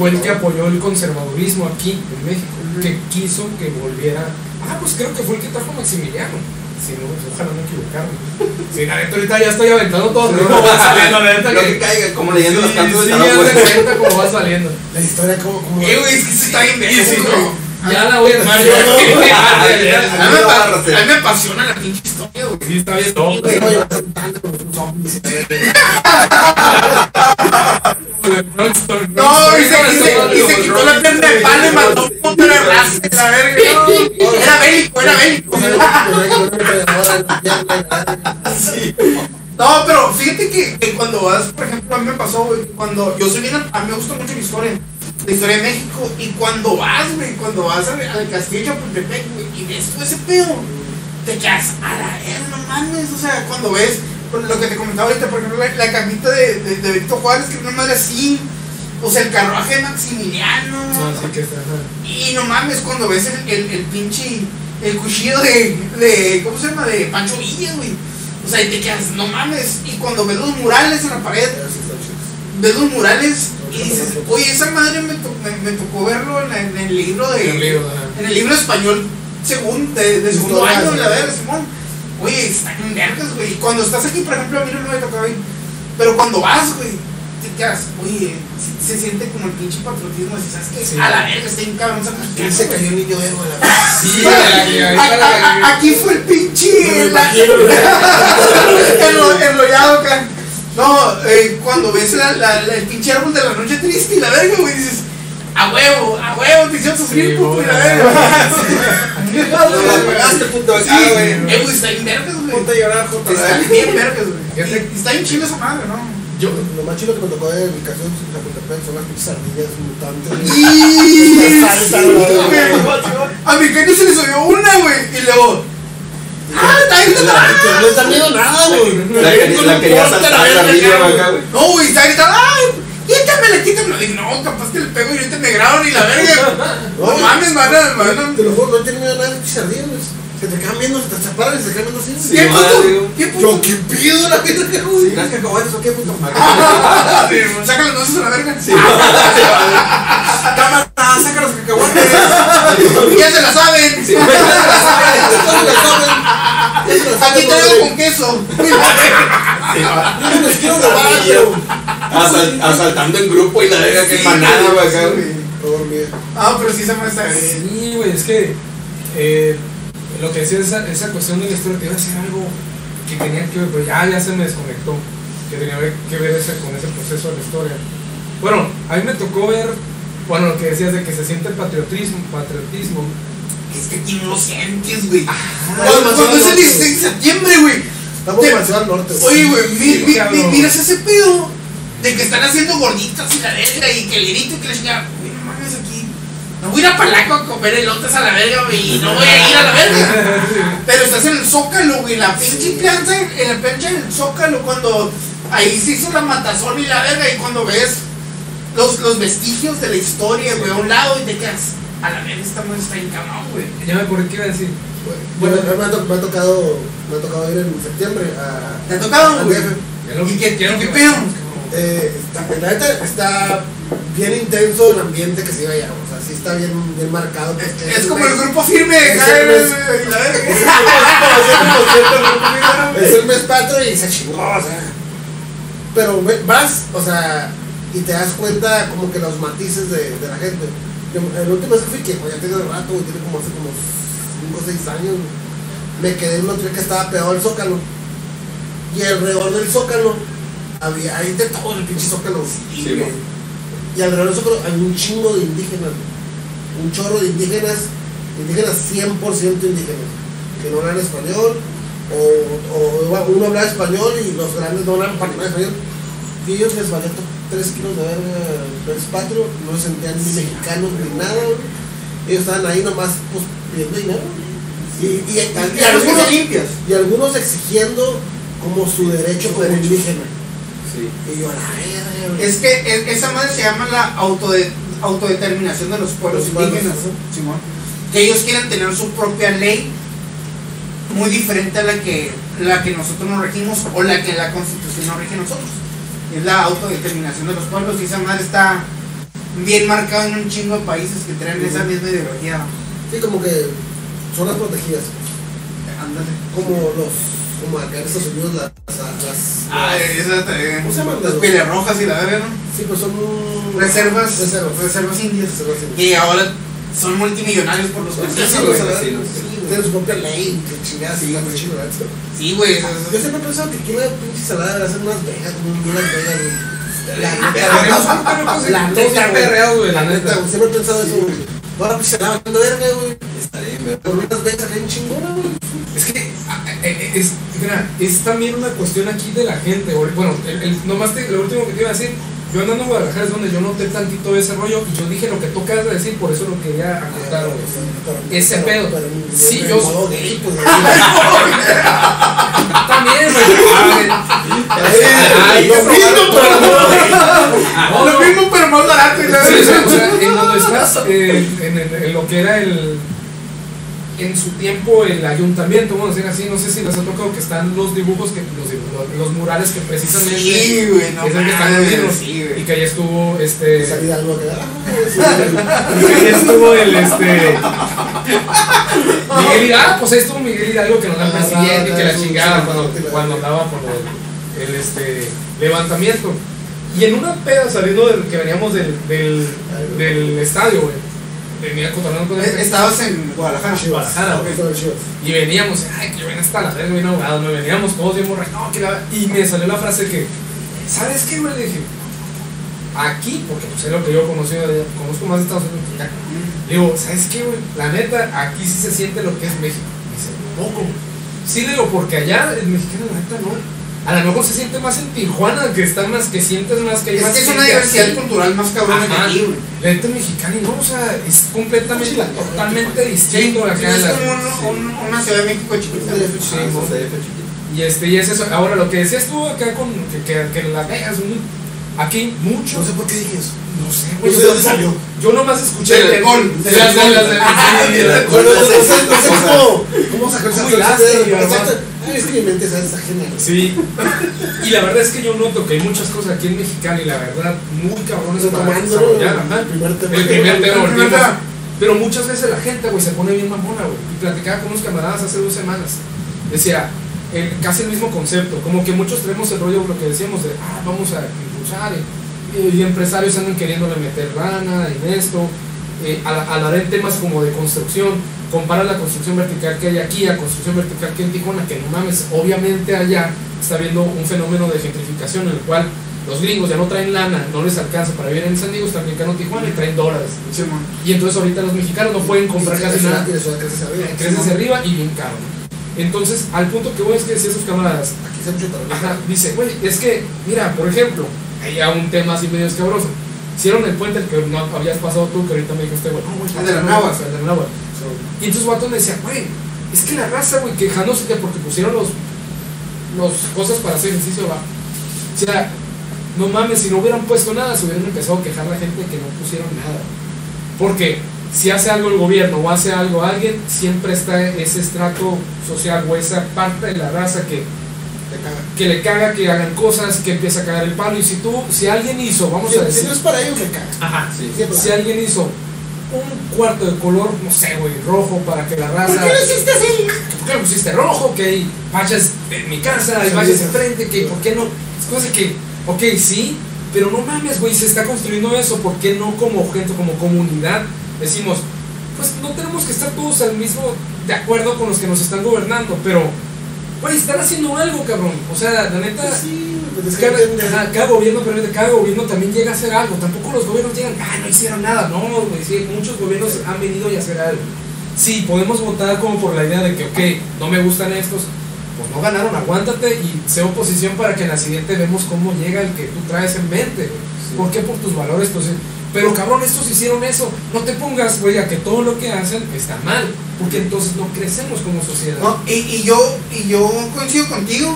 fue el que apoyó el conservadurismo aquí en México, que quiso que volviera. Ah, pues creo que fue el que trajo Maximiliano. Si no, pues, ojalá no equivocarme. Si la neta ahorita ya estoy aventando todo, pero no va saliendo, la neta que caiga, como leyendo Sí, de sí, tarot, haz de güey. cuenta cómo va saliendo. La historia, como. Eh, güey, es que se está bien no, ya la voy a ya. A mí, me pa- Agárrate. a mí me apasiona la pinche historia, güey. Sí, está bien. Sí, No, y se, y se- y se quitó la pierna de palo y mató un puto de raza, la verga. no. Era bélico, era bélico. No, pero fíjate que, que cuando vas, por ejemplo, a mí me pasó, güey, cuando yo soy bien, a mí me gusta mucho la historia, la historia de México, y cuando vas, güey, cuando vas al, castillo de Chapultepec, güey, y ves todo ese pedo, te quedas a la verga, no mames, o sea, cuando ves lo que te comentaba ahorita, por ejemplo, la, la camita de, de, de Víctor Juárez, que es una madre así, o sea, el carruaje de Maximiliano, Así que está. ajá. y no mames, cuando ves el, el, el pinche, el cuchillo de, de, ¿cómo se llama? De Pancho Villa, güey. O sea, y te quedas, no mames. Y cuando ves los murales en la pared, ves los murales y dices, oye, esa madre me, to- me, me tocó verlo en, en el libro de, En el libro, en el libro español segundo, de, de segundo Historia, año, ¿no? la verga, Simón. Oye, están en vergas, güey. Y cuando estás aquí, por ejemplo, a mí no me tocaba ir. Pero cuando vas, güey, te quedas, oye, se, se siente como el pinche patriotismo. así, ¿Sabes qué? Sí. A la verga, está bien cabrón, ¿sabes qué? Se cayó el niño a la. Sí, A- a- a- Aquí fue el pinche. La- güey. enro- enrollado acá. No, eh, cuando ves la, la- la- el pinche árbol de la noche triste y la verga, güey, dices, a huevo, a huevo, te hicieron sufrir, Sí, puto, y la güey. verga. No la pegaste, puto, Sí, acá, güey. eh, güey, está bien vergas, güey. Ponte a llorar, Jota. Está bien vergas, güey. Está bien chido esa madre, ¿no? Yo, lo más chido que me tocó de mi canción en Chapultepec son las pinches ardillas mutantes. Y- güey. güey. A mi caño se le subió una, güey, y luego, ah, está está bien. No les da miedo nada, güey. La quería, saltar la acá, güey. No, güey, está gritando, ¡ay! Quítamela, quítamela. Digo, no, capaz que le pego y ahorita me graban y la verga. No mames, man, man. Te lo juro, no miedo a nada de güey. Se te quedan viendo, se te separan y se quedan viendo así. Sí, ¿Qué puto? ¿Qué Yo, puto? ¿qué pido la verga, güey? ¿Crees que cacahuates o qué, puto? Saca los a la verga. Cámara, saca los cacahuates. Ya se la saben. Aquí traigo con queso. Yo les quiero robar, asaltando en grupo y la verga que Sí, manada, güey, sí. Ah, pero sí se me está. Sí, güey, es que eh, lo que decía esa, esa cuestión de la historia, te iba a decir algo que tenía que ver, pero ya, ya se me desconectó, que tenía que ver ese, con ese proceso de la historia. Bueno, a mí me tocó ver, bueno, lo que decías de que se siente patriotismo, patriotismo. Es que aquí no lo sientes, güey. Ah, Cuando, cuando es el 16 de septiembre, güey. Estamos demasiado al norte, güey. Oye, güey, mi, mi- mi- cabrón. miras ese pedo de que están haciendo gorditas y la verga y que el grito y que la chingada. Güey, no mames aquí. No voy a ir a Palaco a comer elotes a la verga, güey, y no voy a ir a la verga. Pero estás en el Zócalo, güey, la pinche plaza, en la plancha del Zócalo, cuando ahí se hizo la matazón y la verga, y cuando ves los, los vestigios de la historia, güey, a un lado y te quedas. A la verga, esta madre está cabrón, güey. Ya me acordé qué iba a decir. Bueno, a mí me ha, to- me ha tocado, me ha tocado ir en septiembre a. ¿Te ha tocado, güey? ¿Y qué- qué que- pedo? Eh, está, la neta está bien intenso el ambiente que se iba allá, o sea, sí está bien, bien marcado. que Es como el grupo firme Es el mes- Es el, verga. es el mes patrio y se chingó, o sea. Pero vas, o sea, y te das cuenta como que los matices de, de la gente. Yo- El último vez que fui, que ya tiene rato, tiene como hace como 5 o 6 años. Me quedé en un hotel que estaba pegado al Zócalo. Y alrededor del Zócalo había, ahí de todo el pinche Zócalo. Sí, güey. güey. y alrededor del Zócalo hay un chingo de indígenas. Un chorro de indígenas, indígenas 100% indígenas, que no hablan español, o, o uno hablaba español y los grandes no hablan para nada español. Y ellos les valía 3 kilos de verga patrio, no se sentían ni mexicanos ni nada. Ellos estaban ahí nomás pues, pidiendo dinero. Y, y, y- y algunos, limpias. y algunos exigiendo como su derecho como indígena. Sí. Y yo a la verga, güey. Es que es- esa madre se llama la autode- autodeterminación de los pueblos Los indígenas. Simón. Que ellos quieren tener su propia ley muy diferente a la que, la que nosotros nos regimos o la que la constitución nos rige nosotros. Es la autodeterminación de los pueblos y esa madre está bien marcada en un chingo de países que traen esa misma ideología. Sí, como que zonas protegidas. Ándale. Como los, como acá en Estados Unidos las, las, Ah, esa también. ¿Cómo se llaman? Las y la verga, ¿no? sí, pues son Reservas, reservas, reservas indias. reservas indias. Y ahora son multimillonarios por los conciertos, sí, güey. sí, Tienen su propia ley, que chingadas, sí, ¿verdad? Sí, güey. Yo siempre he pensado que aquí la pinche salada hacen unas vegas, como unas vegas, güey. La neta, güey. güey, la neta, güey, siempre he pensado eso, güey. Ahora pues se la verga, güey. Es que eh, eh, es, mira, es también una cuestión aquí de la gente. Bueno, el, el- nomás te- lo último que te iba a decir, yo andando en Guadalajara es donde yo noté tantito ese rollo y yo dije lo que tú acabas de decir, por eso lo quería acotar. Ese pedo. Sí, yo-. También, lo mismo, pero más barato. en donde estás, eh, en lo que era el. En su tiempo el ayuntamiento, vamos a decir así, no sé si les ha tocado que están los dibujos, que los, dibujos- los murales que precisamente Sí, güey, no es el que están sí, y que ahí estuvo este. Salida algo que y que ahí estuvo el este. Miguel Hidalgo, pues ahí estuvo Miguel Hidalgo que nos dan Ah, presidente y que la chingada cuando, andaba el, el, este levantamiento. Y en una peda saliendo del que veníamos del, del, del estadio, güey. Venía cotorreando con Eh, Estabas en Guadalajara. Y veníamos, ay, que yo venía hasta la verga, bien ahogado, me veníamos todos bien borrachos, no, que la... Y me salió la frase que, ¿sabes qué, güey? Le dije, aquí, porque pues es lo que yo conocí, conozco más de Estados Unidos que acá. Le digo, ¿sabes qué, güey? La neta, aquí sí se siente lo que es México. Me dice, poco. Sí, le digo, porque allá el mexicano, la neta, no. A lo mejor se siente más en Tijuana, que está más, que sientes más que hay Es más que es una gente diversidad así. cultural más cabrona que aquí, güey. La neta mexicana, y no, o sea, es completamente, totalmente distinto Sí, acá. es la- como un- un- una ciudad de México chiquita. Ah, y este y es eso. Ahora lo que decías tú acá con que, que, que Las Vegas, aquí mucho. No sé por qué dije eso. No sé, güey. sé de dónde salió. Yo nomás escuché Del el- alcohol, del Ah, del cómo, cómo sacar ¿Cómo esa hilaste, frase de- y además- Exacto. Ay, es que ¿sabes? está genial. Sí. Y la verdad es que yo noto que hay muchas cosas aquí en Mexicali, la verdad, muy cabrones para desarrollar. el primer tema. El primer tema, El primer volvimos. tema. Pero muchas veces la gente, güey, se pone bien mamona, güey. Y platicaba con unos camaradas hace dos semanas. Decía, el- casi el mismo concepto. Como que muchos tenemos el rollo, lo que decíamos de, ah, vamos a impulsar. Y, y empresarios andan queriéndole meter lana en esto. Eh, al- hablar en temas como de construcción. Compara la construcción vertical que hay aquí a la construcción vertical que hay en Tijuana, que no mames, obviamente allá está habiendo un fenómeno de gentrificación en el cual los gringos ya no traen lana, no les alcanza para vivir en San Diego, están brincando Tijuana y traen dólares. Y entonces ahorita los mexicanos no pueden comprar casi nada. Creces hacia arriba y bien caro. Entonces, al punto que voy es que decía esos camaradas, Aquí se mucho también. ajá, dice, güey, es que, mira, por ejemplo, hay un tema así medio escabroso. Hicieron el puente el que no habías pasado tú, que ahorita me dijiste, güey, no, güey, El de la el de la náhuatl. Y entonces me decía, güey, es que la raza, güey, quejándose que porque pusieron los, los cosas para hacer ejercicio, va. O sea, no mames, si no hubieran puesto nada, se hubieran empezado a quejar la gente que no pusieron nada. Porque si hace algo el gobierno o hace algo alguien, siempre está ese estrato social o esa parte de la raza que. Que le caga que hagan cosas, que empieza a cagar el palo. Y si tú, si alguien hizo, vamos Si, a si decir, no es para ellos, me caga. ajá, Sí. Siempre. si alguien hizo un cuarto de color, no sé, güey, rojo para que la raza. ¿Por qué lo hiciste así? ¿Por qué lo pusiste rojo? Que hay manchas en mi casa, hay sí. enfrente, que ¿por qué no? Es cosa que, ok, sí, pero no mames, güey, se está construyendo eso, ¿por qué no como gente, como comunidad, decimos, pues no tenemos que estar todos al mismo, de acuerdo con los que nos están gobernando, pero, güey, están haciendo algo, cabrón. O sea, la neta, Pues sí, pues cada, gobierno, pero cada gobierno también llega a hacer algo. Tampoco los gobiernos llegan, ah, no hicieron nada. No, güey, sí, muchos gobiernos han venido y a hacer algo. Sí, podemos votar como por la idea de que, ok, no me gustan estos, pues no ganaron, aguántate y sé oposición para que en la siguiente vemos cómo llega el que tú traes en mente, güey. ¿Por qué? Por tus valores, pues. Pero cabrón, estos hicieron eso. No te pongas, güey, a que todo lo que hacen está mal. Porque entonces no crecemos como sociedad. Y, y yo y yo coincido contigo,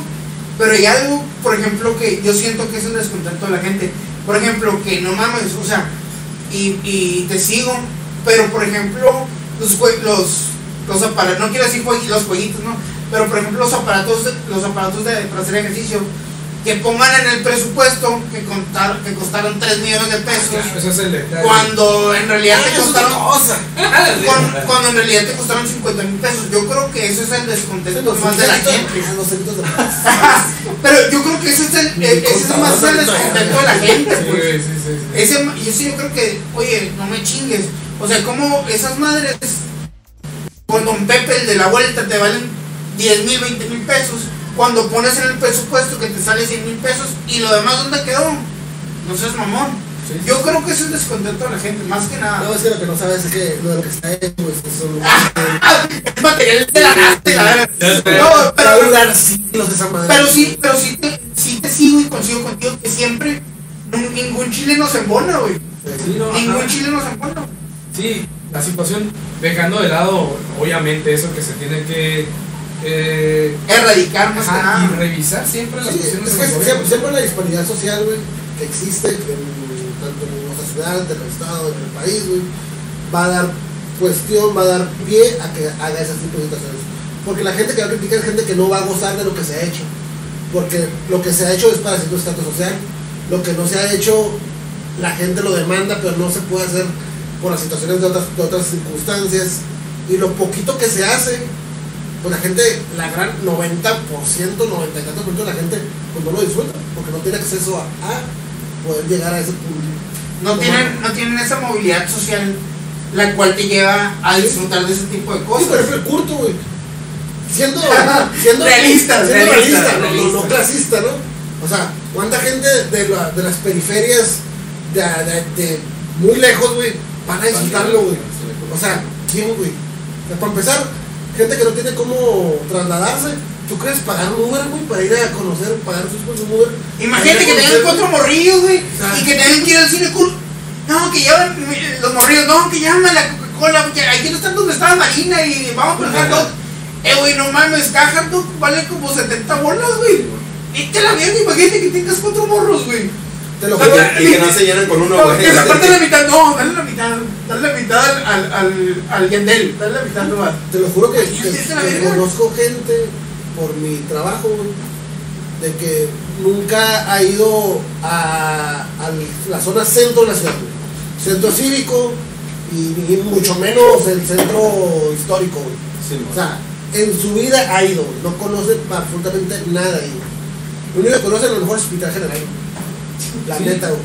pero hay algo, por ejemplo, que yo siento que es un descontento de la gente. Por ejemplo, que no mames, o sea, y, y te sigo, pero por ejemplo, los los, los aparatos, no quiero decir los jueguitos, ¿no? Pero por ejemplo, los aparatos, los aparatos de, para hacer ejercicio, que pongan en el presupuesto que, contar, que costaron 3 millones de pesos, Claro, ese es el detalle. cuando en realidad te costaron cosa. cuando, en realidad te costaron 50 mil pesos. Yo creo que eso es el descontento Los más de la gente. de. Pero yo creo que ese es el, eh, ese es más el descontento de la gente. Sí, pues. sí, sí, sí. Ese, y eso yo creo que, oye, no me chingues. O sea, como esas madres con Don Pepe, el de la vuelta, te valen 10 mil, 20 mil pesos. Cuando pones en el presupuesto que te sale 100 mil pesos y lo demás, ¿dónde quedó? No seas mamón. Sí. Yo creo que eso es descontento de la gente, más que nada. No, es que lo que no sabes es que lo de lo que está hecho, pues, es solo. Es material de la NASA, la verdad. No, a pero, siglos esa madre. pero sí, pero sí te, sí te sigo y consigo contigo que siempre ningún chileno se embona, güey. Sí, no, Ningún ajá. chileno se embona. Sí, la situación, dejando de lado, obviamente, eso que se tiene que eh, Erradicar más que ajá, nada. y revisar siempre las Sí, cuestiones es que siempre, la disparidad social, güey, que existe en, tanto en nuestra ciudad, en el estado, en el país, güey, va a dar cuestión, va a dar pie a que haga ese tipo de situaciones. Porque la gente que va a criticar es gente que no va a gozar de lo que se ha hecho. Porque lo que se ha hecho es para cierto estatus social. Lo que no se ha hecho, la gente lo demanda, pero no se puede hacer por las situaciones de otras, de otras circunstancias. Y lo poquito que se hace, pues la gente, la gran 90%, 90 y tantos por ciento de la gente, pues no lo disfruta, porque no tiene acceso a, a poder llegar a ese punto. No tienen, no tienen esa movilidad social la cual te lleva a disfrutar de ese tipo de Sí, cosas. por ejemplo, el curto, güey. Siendo, siendo Realista, siendo realista, realista, no- no, clasista, ¿no? O sea, ¿cuánta gente de, la- de las periferias de, de- de muy lejos, güey, van a disfrutarlo, güey? O sea, ¿quién, güey? Para empezar, gente que no tiene cómo trasladarse, ¿tú crees pagar un Uber, güey, para ir a conocer, pagar sus cosas un Uber? Imagínate que tengan cuatro morrillos, güey, Ah. y que tengan que ir al cine cool. No, que llevan mi- los morrillos, no, que llaman a la Coca-Cola, aquí no están donde está la Marina y vamos por el hot. Eh, güey, no mames, dog vale como 70 bolas, güey. Y te la mierda, imagínate que tengas cuatro morros, güey. Te lo juro. Y que no se llenan con uno, No, güey. que se parte la mitad, no, dale la mitad, dale la mitad al, al, al, al Yandel, dale la mitad nomás. Te lo juro que, conozco gente por mi trabajo, de que nunca ha ido a, a la zona centro de la ciudad, centro cívico y, y mucho menos el centro histórico. Sí, O sea, en su vida ha ido, no conoce absolutamente nada ahí. Lo único que conoce a lo mejor es Hospital General. La Sí. neta, güey.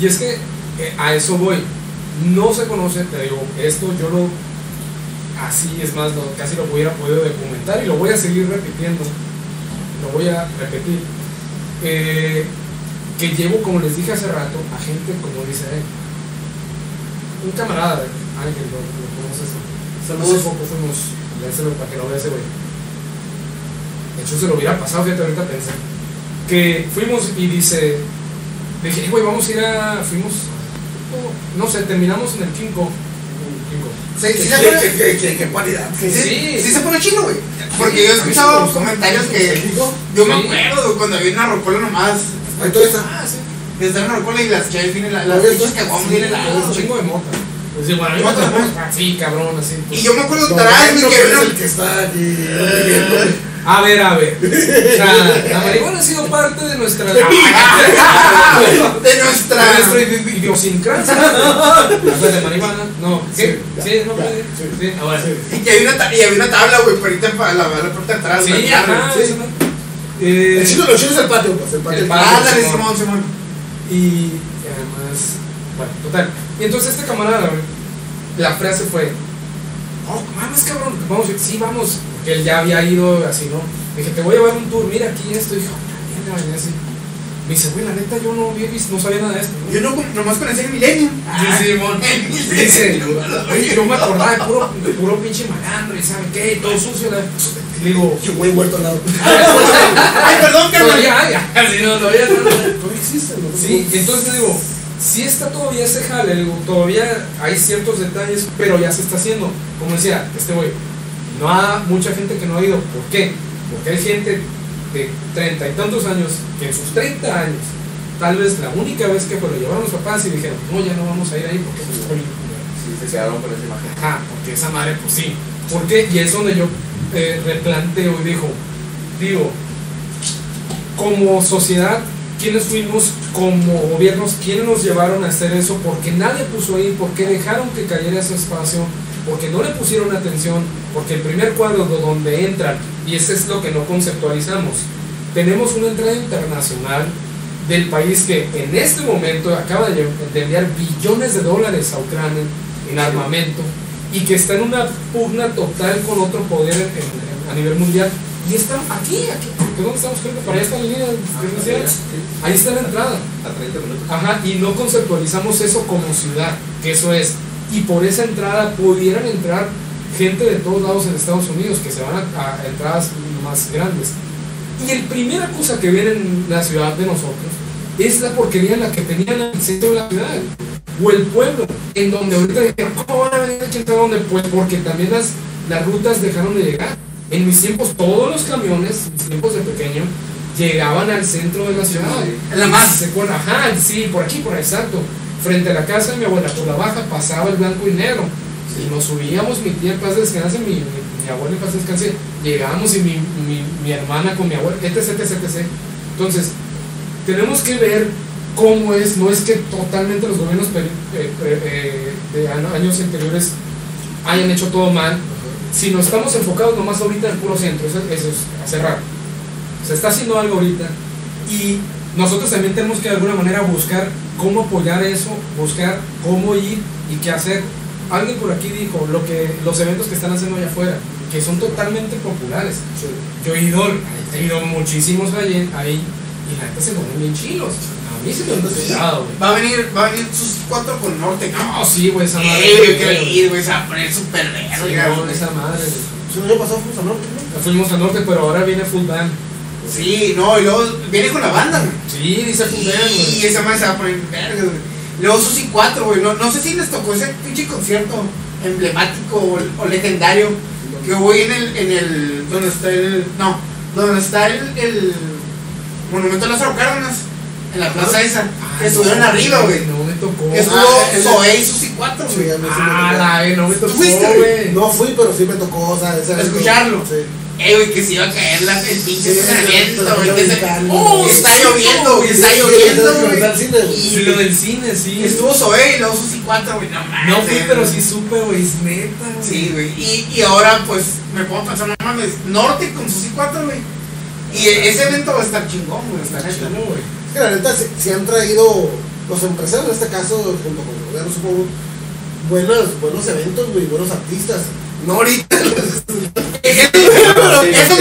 Y es que eh, a eso voy. No se conoce, te digo, esto yo lo. Así es más, casi lo hubiera podido documentar y lo voy a seguir repitiendo. Lo voy a repetir. Eh, que llevo, como les dije hace rato, a gente como dice él. Un camarada, Ángel, lo, lo conoces. Hace poco fuimos a vérselo para que lo vea ese güey. De hecho, se lo hubiera pasado, fíjate, ahorita pensé. Que fuimos y dice, le dije, "Eh, güey, vamos a ir a. Fuimos. No sé, terminamos en el Kinko. Sí, sí, ¿Qué, se pone- qué, qué, qué- qué cualidad? sí, Sí. sí, sí se pone chino, güey. Porque yo he escuchado comentarios que. Yo me Sí. acuerdo cuando había una rocola nomás. Todo está. Ah, sí. Que está una rocola y las chaves vienen la- las esto- que vamos sí, vienen la. Un chingo de mota. Pues sí, ¿no? así, cabrón, así. pues. Y yo me acuerdo no, güey, que que el que está aquí viviendo. A ver, a ver. O sea, la marihuana ha sido parte de nuestra. de de nuestra. nuestra idi- idiosincrasia. ¿Hablas de marihuana? No. ¿Qué? Sí, no puede. sí. Sí, ahora sí. Y había una, ta- y había una tabla, güey, pero ahorita para la, parte de atrás. Sí, sí. Eh, El chino, lo chino es el patio, pues, el patio. El patio. Ándale, Simón. Simón. Y además, bueno, total. Y entonces este camarada, güey, la frase fue, no, mames, cabrón, vamos, sí, vamos, que él ya había ido así, ¿no? Dije, te voy a llevar un tour, mira aquí esto, dijo, mira, mira, así. Me dice, güey, la neta, yo no visto, no sabía nada de esto. ¿no? Yo no, nomás conocí el Millennium. Sí, Simón. Dice, oye, yo me acordaba de puro, de puro pinche malandro y sabe qué, y todo sucio. la- Le digo, Yo güey muerto al lado. Ay, perdón, carnal. todavía hay, así no, todavía no. No existe, ¿no? Sí, entonces le digo, sí está todavía ese jale, le digo, todavía hay ciertos detalles, pero ya se está haciendo. Como decía, este güey, no hay mucha gente que no ha ido. ¿Por qué? Porque hay gente de treinta y tantos años que en sus 30 años, tal vez la única vez que pues, lo llevaron los papás y dijeron, no, ya no vamos a ir ahí porque culero". Sí, se quedaron con esa imagen. Ajá, porque esa madre, pues sí. ¿Por qué? Y es donde yo eh, replanteo y digo, digo, como sociedad, ¿quiénes fuimos como gobiernos? ¿Quiénes nos llevaron a hacer eso? Porque nadie puso ahí, porque dejaron que cayera ese espacio, porque no le pusieron atención, porque el primer cuadro de donde entran, y ese es lo que no conceptualizamos, tenemos una entrada internacional del país que en este momento acaba de enviar billones de dólares a Ucrania en armamento y que está en una pugna total con otro poder en- en- a nivel mundial. Y está aquí, aquí, ¿de dónde estamos? Por ahí está la línea diferencial. Ahí está la entrada. A 30 minutos. Ajá, y no conceptualizamos eso como ciudad, que eso es. Y por esa entrada pudieran entrar gente de todos lados en Estados Unidos, que se van a, a entradas más grandes. Y el primera cosa que viene en la ciudad de nosotros es la porquería en la que tenían el centro de la ciudad. O el pueblo, en donde ahorita dijeron, ¿cómo van a venir a dónde? Pues porque también las, las rutas dejaron de llegar. En mis tiempos, todos los camiones, en mis tiempos de pequeño, llegaban al centro de la ciudad. La más. Se acuerda, ajá, sí, por aquí, por ahí, exacto. Frente a la casa de mi abuela, por la baja, pasaba el blanco y negro. Y nos subíamos, mi tía en paz descanse, mi, mi, mi abuela en paz descanse, llegábamos y mi, mi, mi hermana con mi abuela, etc, etc, etc. Entonces, tenemos que ver cómo es, no es que totalmente los gobiernos eh, eh, eh, de años anteriores hayan hecho todo mal, sino estamos enfocados nomás ahorita en el puro centro, eso, eso es a cerrar. Se está haciendo algo ahorita y nosotros también tenemos que de alguna manera buscar cómo apoyar eso, buscar cómo ir y qué hacer. Alguien por aquí dijo lo que los eventos que están haciendo allá afuera, que son totalmente populares. Yo he ido, he ido muchísimos ahí, ahí y la gente se ponen bien chilos. A mí se me han pegado, güey. Va a venir, va a venir sus cuatro con norte, No, sí, güey, esa madre. Eh, yo güey. quiero ir, güey, se va a poner súper Sí, esa madre. güey. Si no, yo pasado fuimos a norte, ¿no? Fuimos al norte, pero ahora viene full band. Sí, no, y luego viene con la banda, güey. Sí, dice band, Y güey. esa madre se va a poner verga, güey. Luego Susi 4, güey. No, no sé si les tocó ese pinche concierto emblemático o, o legendario que hubo ahí en el, en el. donde está el. No, donde está el, el monumento a Lázaro Cárdenas. En la plaza esa. Que estuvieron arriba, güey. No me tocó. Que estuvo Ah, Zoe y Susi 4, Sí, güey. Ah, la ve, no me tocó, fuiste, güey. No fui, pero sí me tocó, o sea, Escucharlo. Sí. Eh, güey, que se iba a caer la, el pinche Sí, estacionamiento, está güey. que se- ¡Oh! güey. Está lloviendo, güey. Está lloviendo, sí, güey. Sí, lo del cine, sí. Estuvo Zoe y luego Susi 4, güey. No mames. No fui, pero sí supe, güey, es neta, güey. Sí, güey. Y, y ahora, pues, me puedo pensar, no mames, Norte con sus 4, güey. Y ese evento va a estar chingón, güey. Está chingón. güey. Es que la neta, si, si han traído los empresarios, en este caso, junto con el gobierno, supongo, buenos, buenos eventos, güey, buenos artistas. No ahorita, Pero eso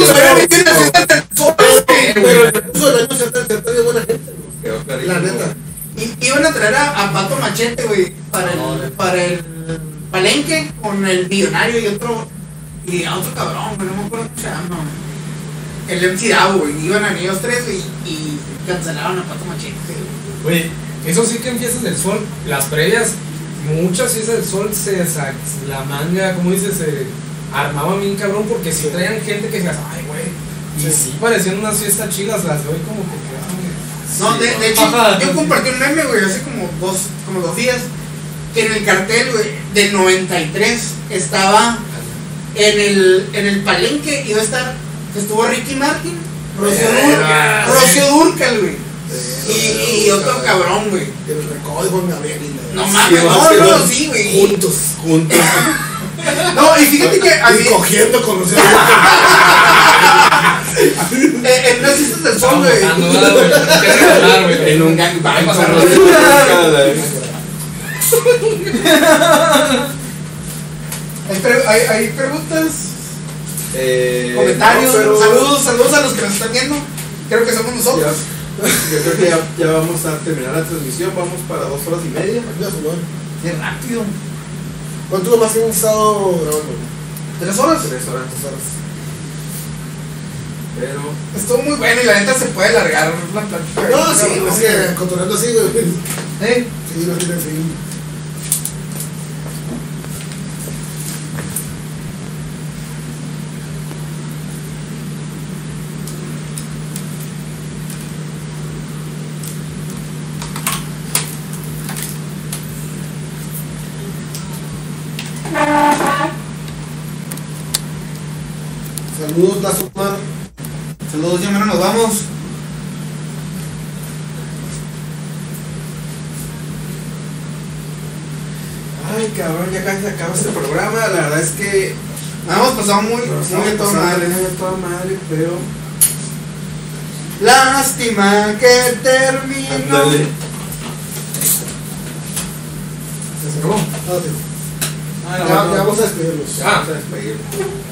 pero el del año se ha se ha traído buena gente. La neta. Y iban a traer a, Pato Machete, güey, para el, para el palenque con el millonario y otro, y a otro cabrón, güey, no me acuerdo cómo se llama. El MC Davo, güey. Iban a ellos tres, güey, y cancelaron a Pato Machete, güey. Oye, eso sí que en fiestas del sol, las previas, muchas fiestas del sol se la manga, como dices, se armaban bien cabrón porque si traían gente que decías, ay, güey. Y sí, parecían unas fiestas chidas, las de hoy como que quedaban. No, de, de hecho, Ajá. yo compartí un meme, güey, hace como dos, como dos días, que en el cartel, güey, del 93 estaba en el, en el palenque, iba a estar, estuvo Ricky Martin, Rocío Verga, Durcal, sí. Rocío Durcal, güey, y, y otro cabrón, güey. Recodo con Gabriel. y la- No mames, no, no, sí, güey. Juntos. Juntos. No, y fíjate que a mí, cogiendo con los en las del sol. En un gangbang, los-. ¿Hay, hay, preguntas? Eh, comentarios, no, pero- saludos, saludos a los que nos están viendo. Creo que somos nosotros. Yo creo que ya, ya vamos a terminar la transmisión. Vamos para dos horas y media. Qué rápido. ¿Cuánto más hemos estado grabando? ¿Tres horas? Tres horas. Tres horas. Pero Estuvo muy bueno y la neta se puede alargar la plática. No, sí, pues que controlando así, güey. ¿Eh? Sí, no tiene fin. Saludos, Lazo Mar. Saludos, ya menos nos vamos. Ay, cabrón, ya casi se acaba este programa. La verdad es que. Nos hemos pasado muy, muy de toda madre. de toda madre, pero. Lástima que terminó. ¿Se acabó? Ah. Ah, Ya, ya vamos a despedirnos. Ya, vamos a despedirnos.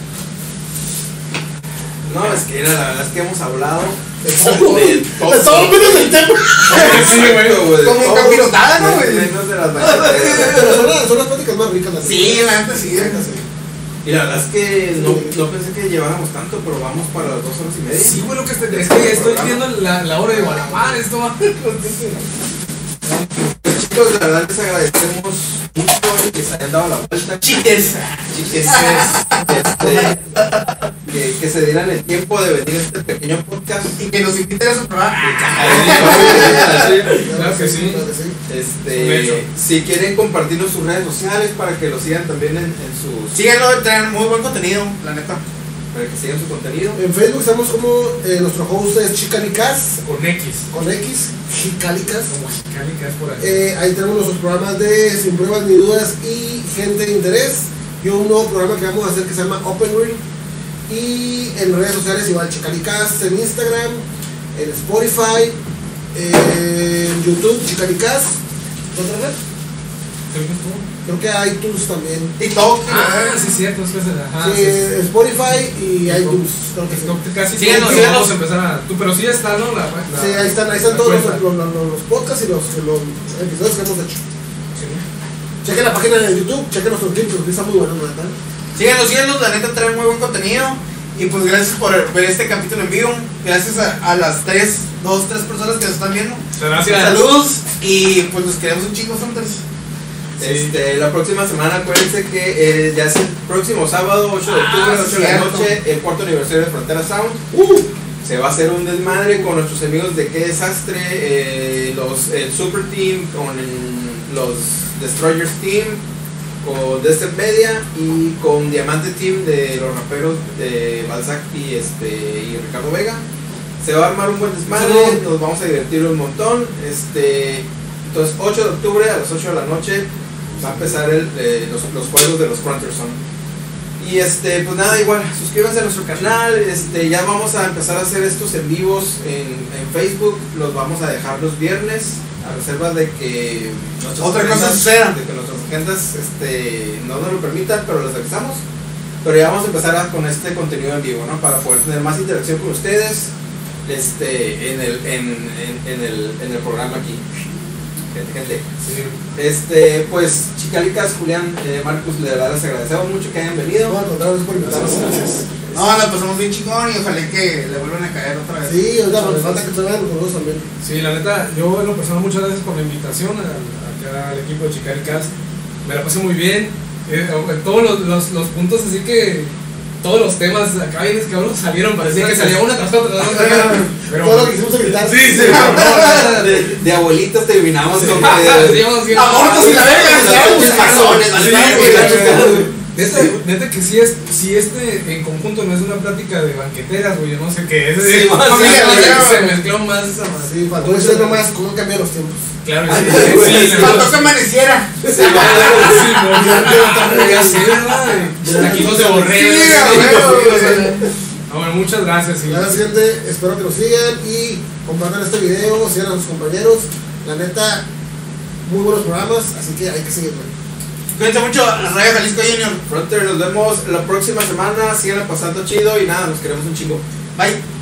No, es que era la verdad es que hemos hablado De todo. de De todo menos del tema. Sí, güey. Como capirotada, ¿no, güey? Menos de las. Pero son las, pláticas más ricas, Sí, la neta sí. Y la verdad es que no, no pensé que lleváramos tanto, pero vamos para las dos horas y media. Sí, güey, lo que es que estoy viendo la, la hora de Guadalajara, esto va. Chicos, la verdad les agradecemos mucho que se hayan dado la vuelta. Chiques. Chiques, este, que, que se dieran el tiempo de venir a este pequeño podcast. Y que nos inviten a su programa. Claro que sí. Este, si quieren compartirnos sus redes sociales para que lo sigan también en, en sus Síganlo, traen muy buen contenido, la neta. Para que sigan su contenido. En Facebook estamos como eh, nuestro host es Chicalicas Con X. con X, Chicalicas. Como Chicánica es por ahí. Eh, ahí tenemos nuestros programas de Sin Pruebas ni Dudas y Gente de Interés. Y un nuevo programa que vamos a hacer que se llama Open Reel. Y en redes sociales igual Chicalicas en Instagram, en Spotify, en YouTube Chicalicas. ¿Otra red? Creo que iTunes también. TikTok. Ah, sí, cierto, es ajá. sí. Spotify y iTunes. Creo que sí. No, casi Síganos, síganos. vamos a empezar a. Tú, pero sí ya está, ¿no? La, la- Sí, ahí están, ahí están todos los, podcasts y los, los episodios que hemos hecho. Sí. Chequen la página de YouTube, chequen nuestros clips, porque está muy bueno, ¿verdad? Síganos, síganos, la neta traen muy buen contenido. Y pues gracias por ver este capítulo en vivo. Gracias a, a las tres, dos, tres personas que nos están viendo. Gracias. Saludos y pues los queremos un chingo, Este, la próxima semana acuérdense que eh, ya es el próximo sábado 8 de octubre, Ah, 8 de la noche, el cuarto aniversario de Frontera Sound. Se va a hacer un desmadre con nuestros amigos de Qué Desastre, eh, los, el Super Team, con el- los Destroyers Team, con Desert Media y con Diamante Team de los raperos de Balzac y, este, y Ricardo Vega. Se va a armar un buen desmadre, nos vamos a divertir un montón. Este, entonces, 8 de octubre a las 8 de la noche va a empezar el, eh, los, los juegos de los Fronterson. Y este, pues nada, igual, suscríbanse a nuestro canal. Este, ya vamos a empezar a hacer estos en vivos en, en Facebook. Los vamos a dejar los viernes, a reserva de que Otra cosa agendas- suceda. De que nuestras agendas este, no nos lo permitan, pero les avisamos. Pero ya vamos a empezar a- con este contenido en vivo, ¿no? Para poder tener más interacción con ustedes este, en, el, en, en, en el, en el programa aquí. Gente, gente. Sí. Este, pues, Chicalicas, Julián, eh, Marcus, de verdad les agradecemos mucho que hayan venido. No, al contrario, gracias por invitarnos. Gracias. No, la pasamos bien chingón y ojalá que le vuelvan a caer otra vez. Sí, ahorita nos falta que traigan los dos también. Sí, la neta, yo en lo personal muchas gracias por la invitación a- al equipo de Chicaricas. Me la pasé muy bien. Eh, en todos los, los, los puntos, así que todos los temas acá vienes que ahora salieron, parecía que salía una tras otra. tras otra. Pero, Todo lo que hicimos evitar. Sí, sí, no, no, De, de abuelitos terminamos con digamos que- Abortos y la verga, ya, Neta, neta que si es, si este en conjunto no es una plática de banqueteras, güey, yo no sé qué es. Sí, más, se, sí, se mezcló más esa madre. Sí, faltó decir nomás cómo han cambiado los tiempos. Claro, sí, Faltó que amaneciera. Sí. Aquí no se borré. Sí, güey. Bueno, muchas gracias. Gracias, gente. Espero que nos sigan y compartan este video, sigan a sus compañeros. La neta, muy buenos programas, así que hay que seguirlo. Cuídense mucho, Radio Jalisco Junior. Frontier, nos vemos la próxima semana. Sigan pasando chido y nada, nos queremos un chingo. Bye.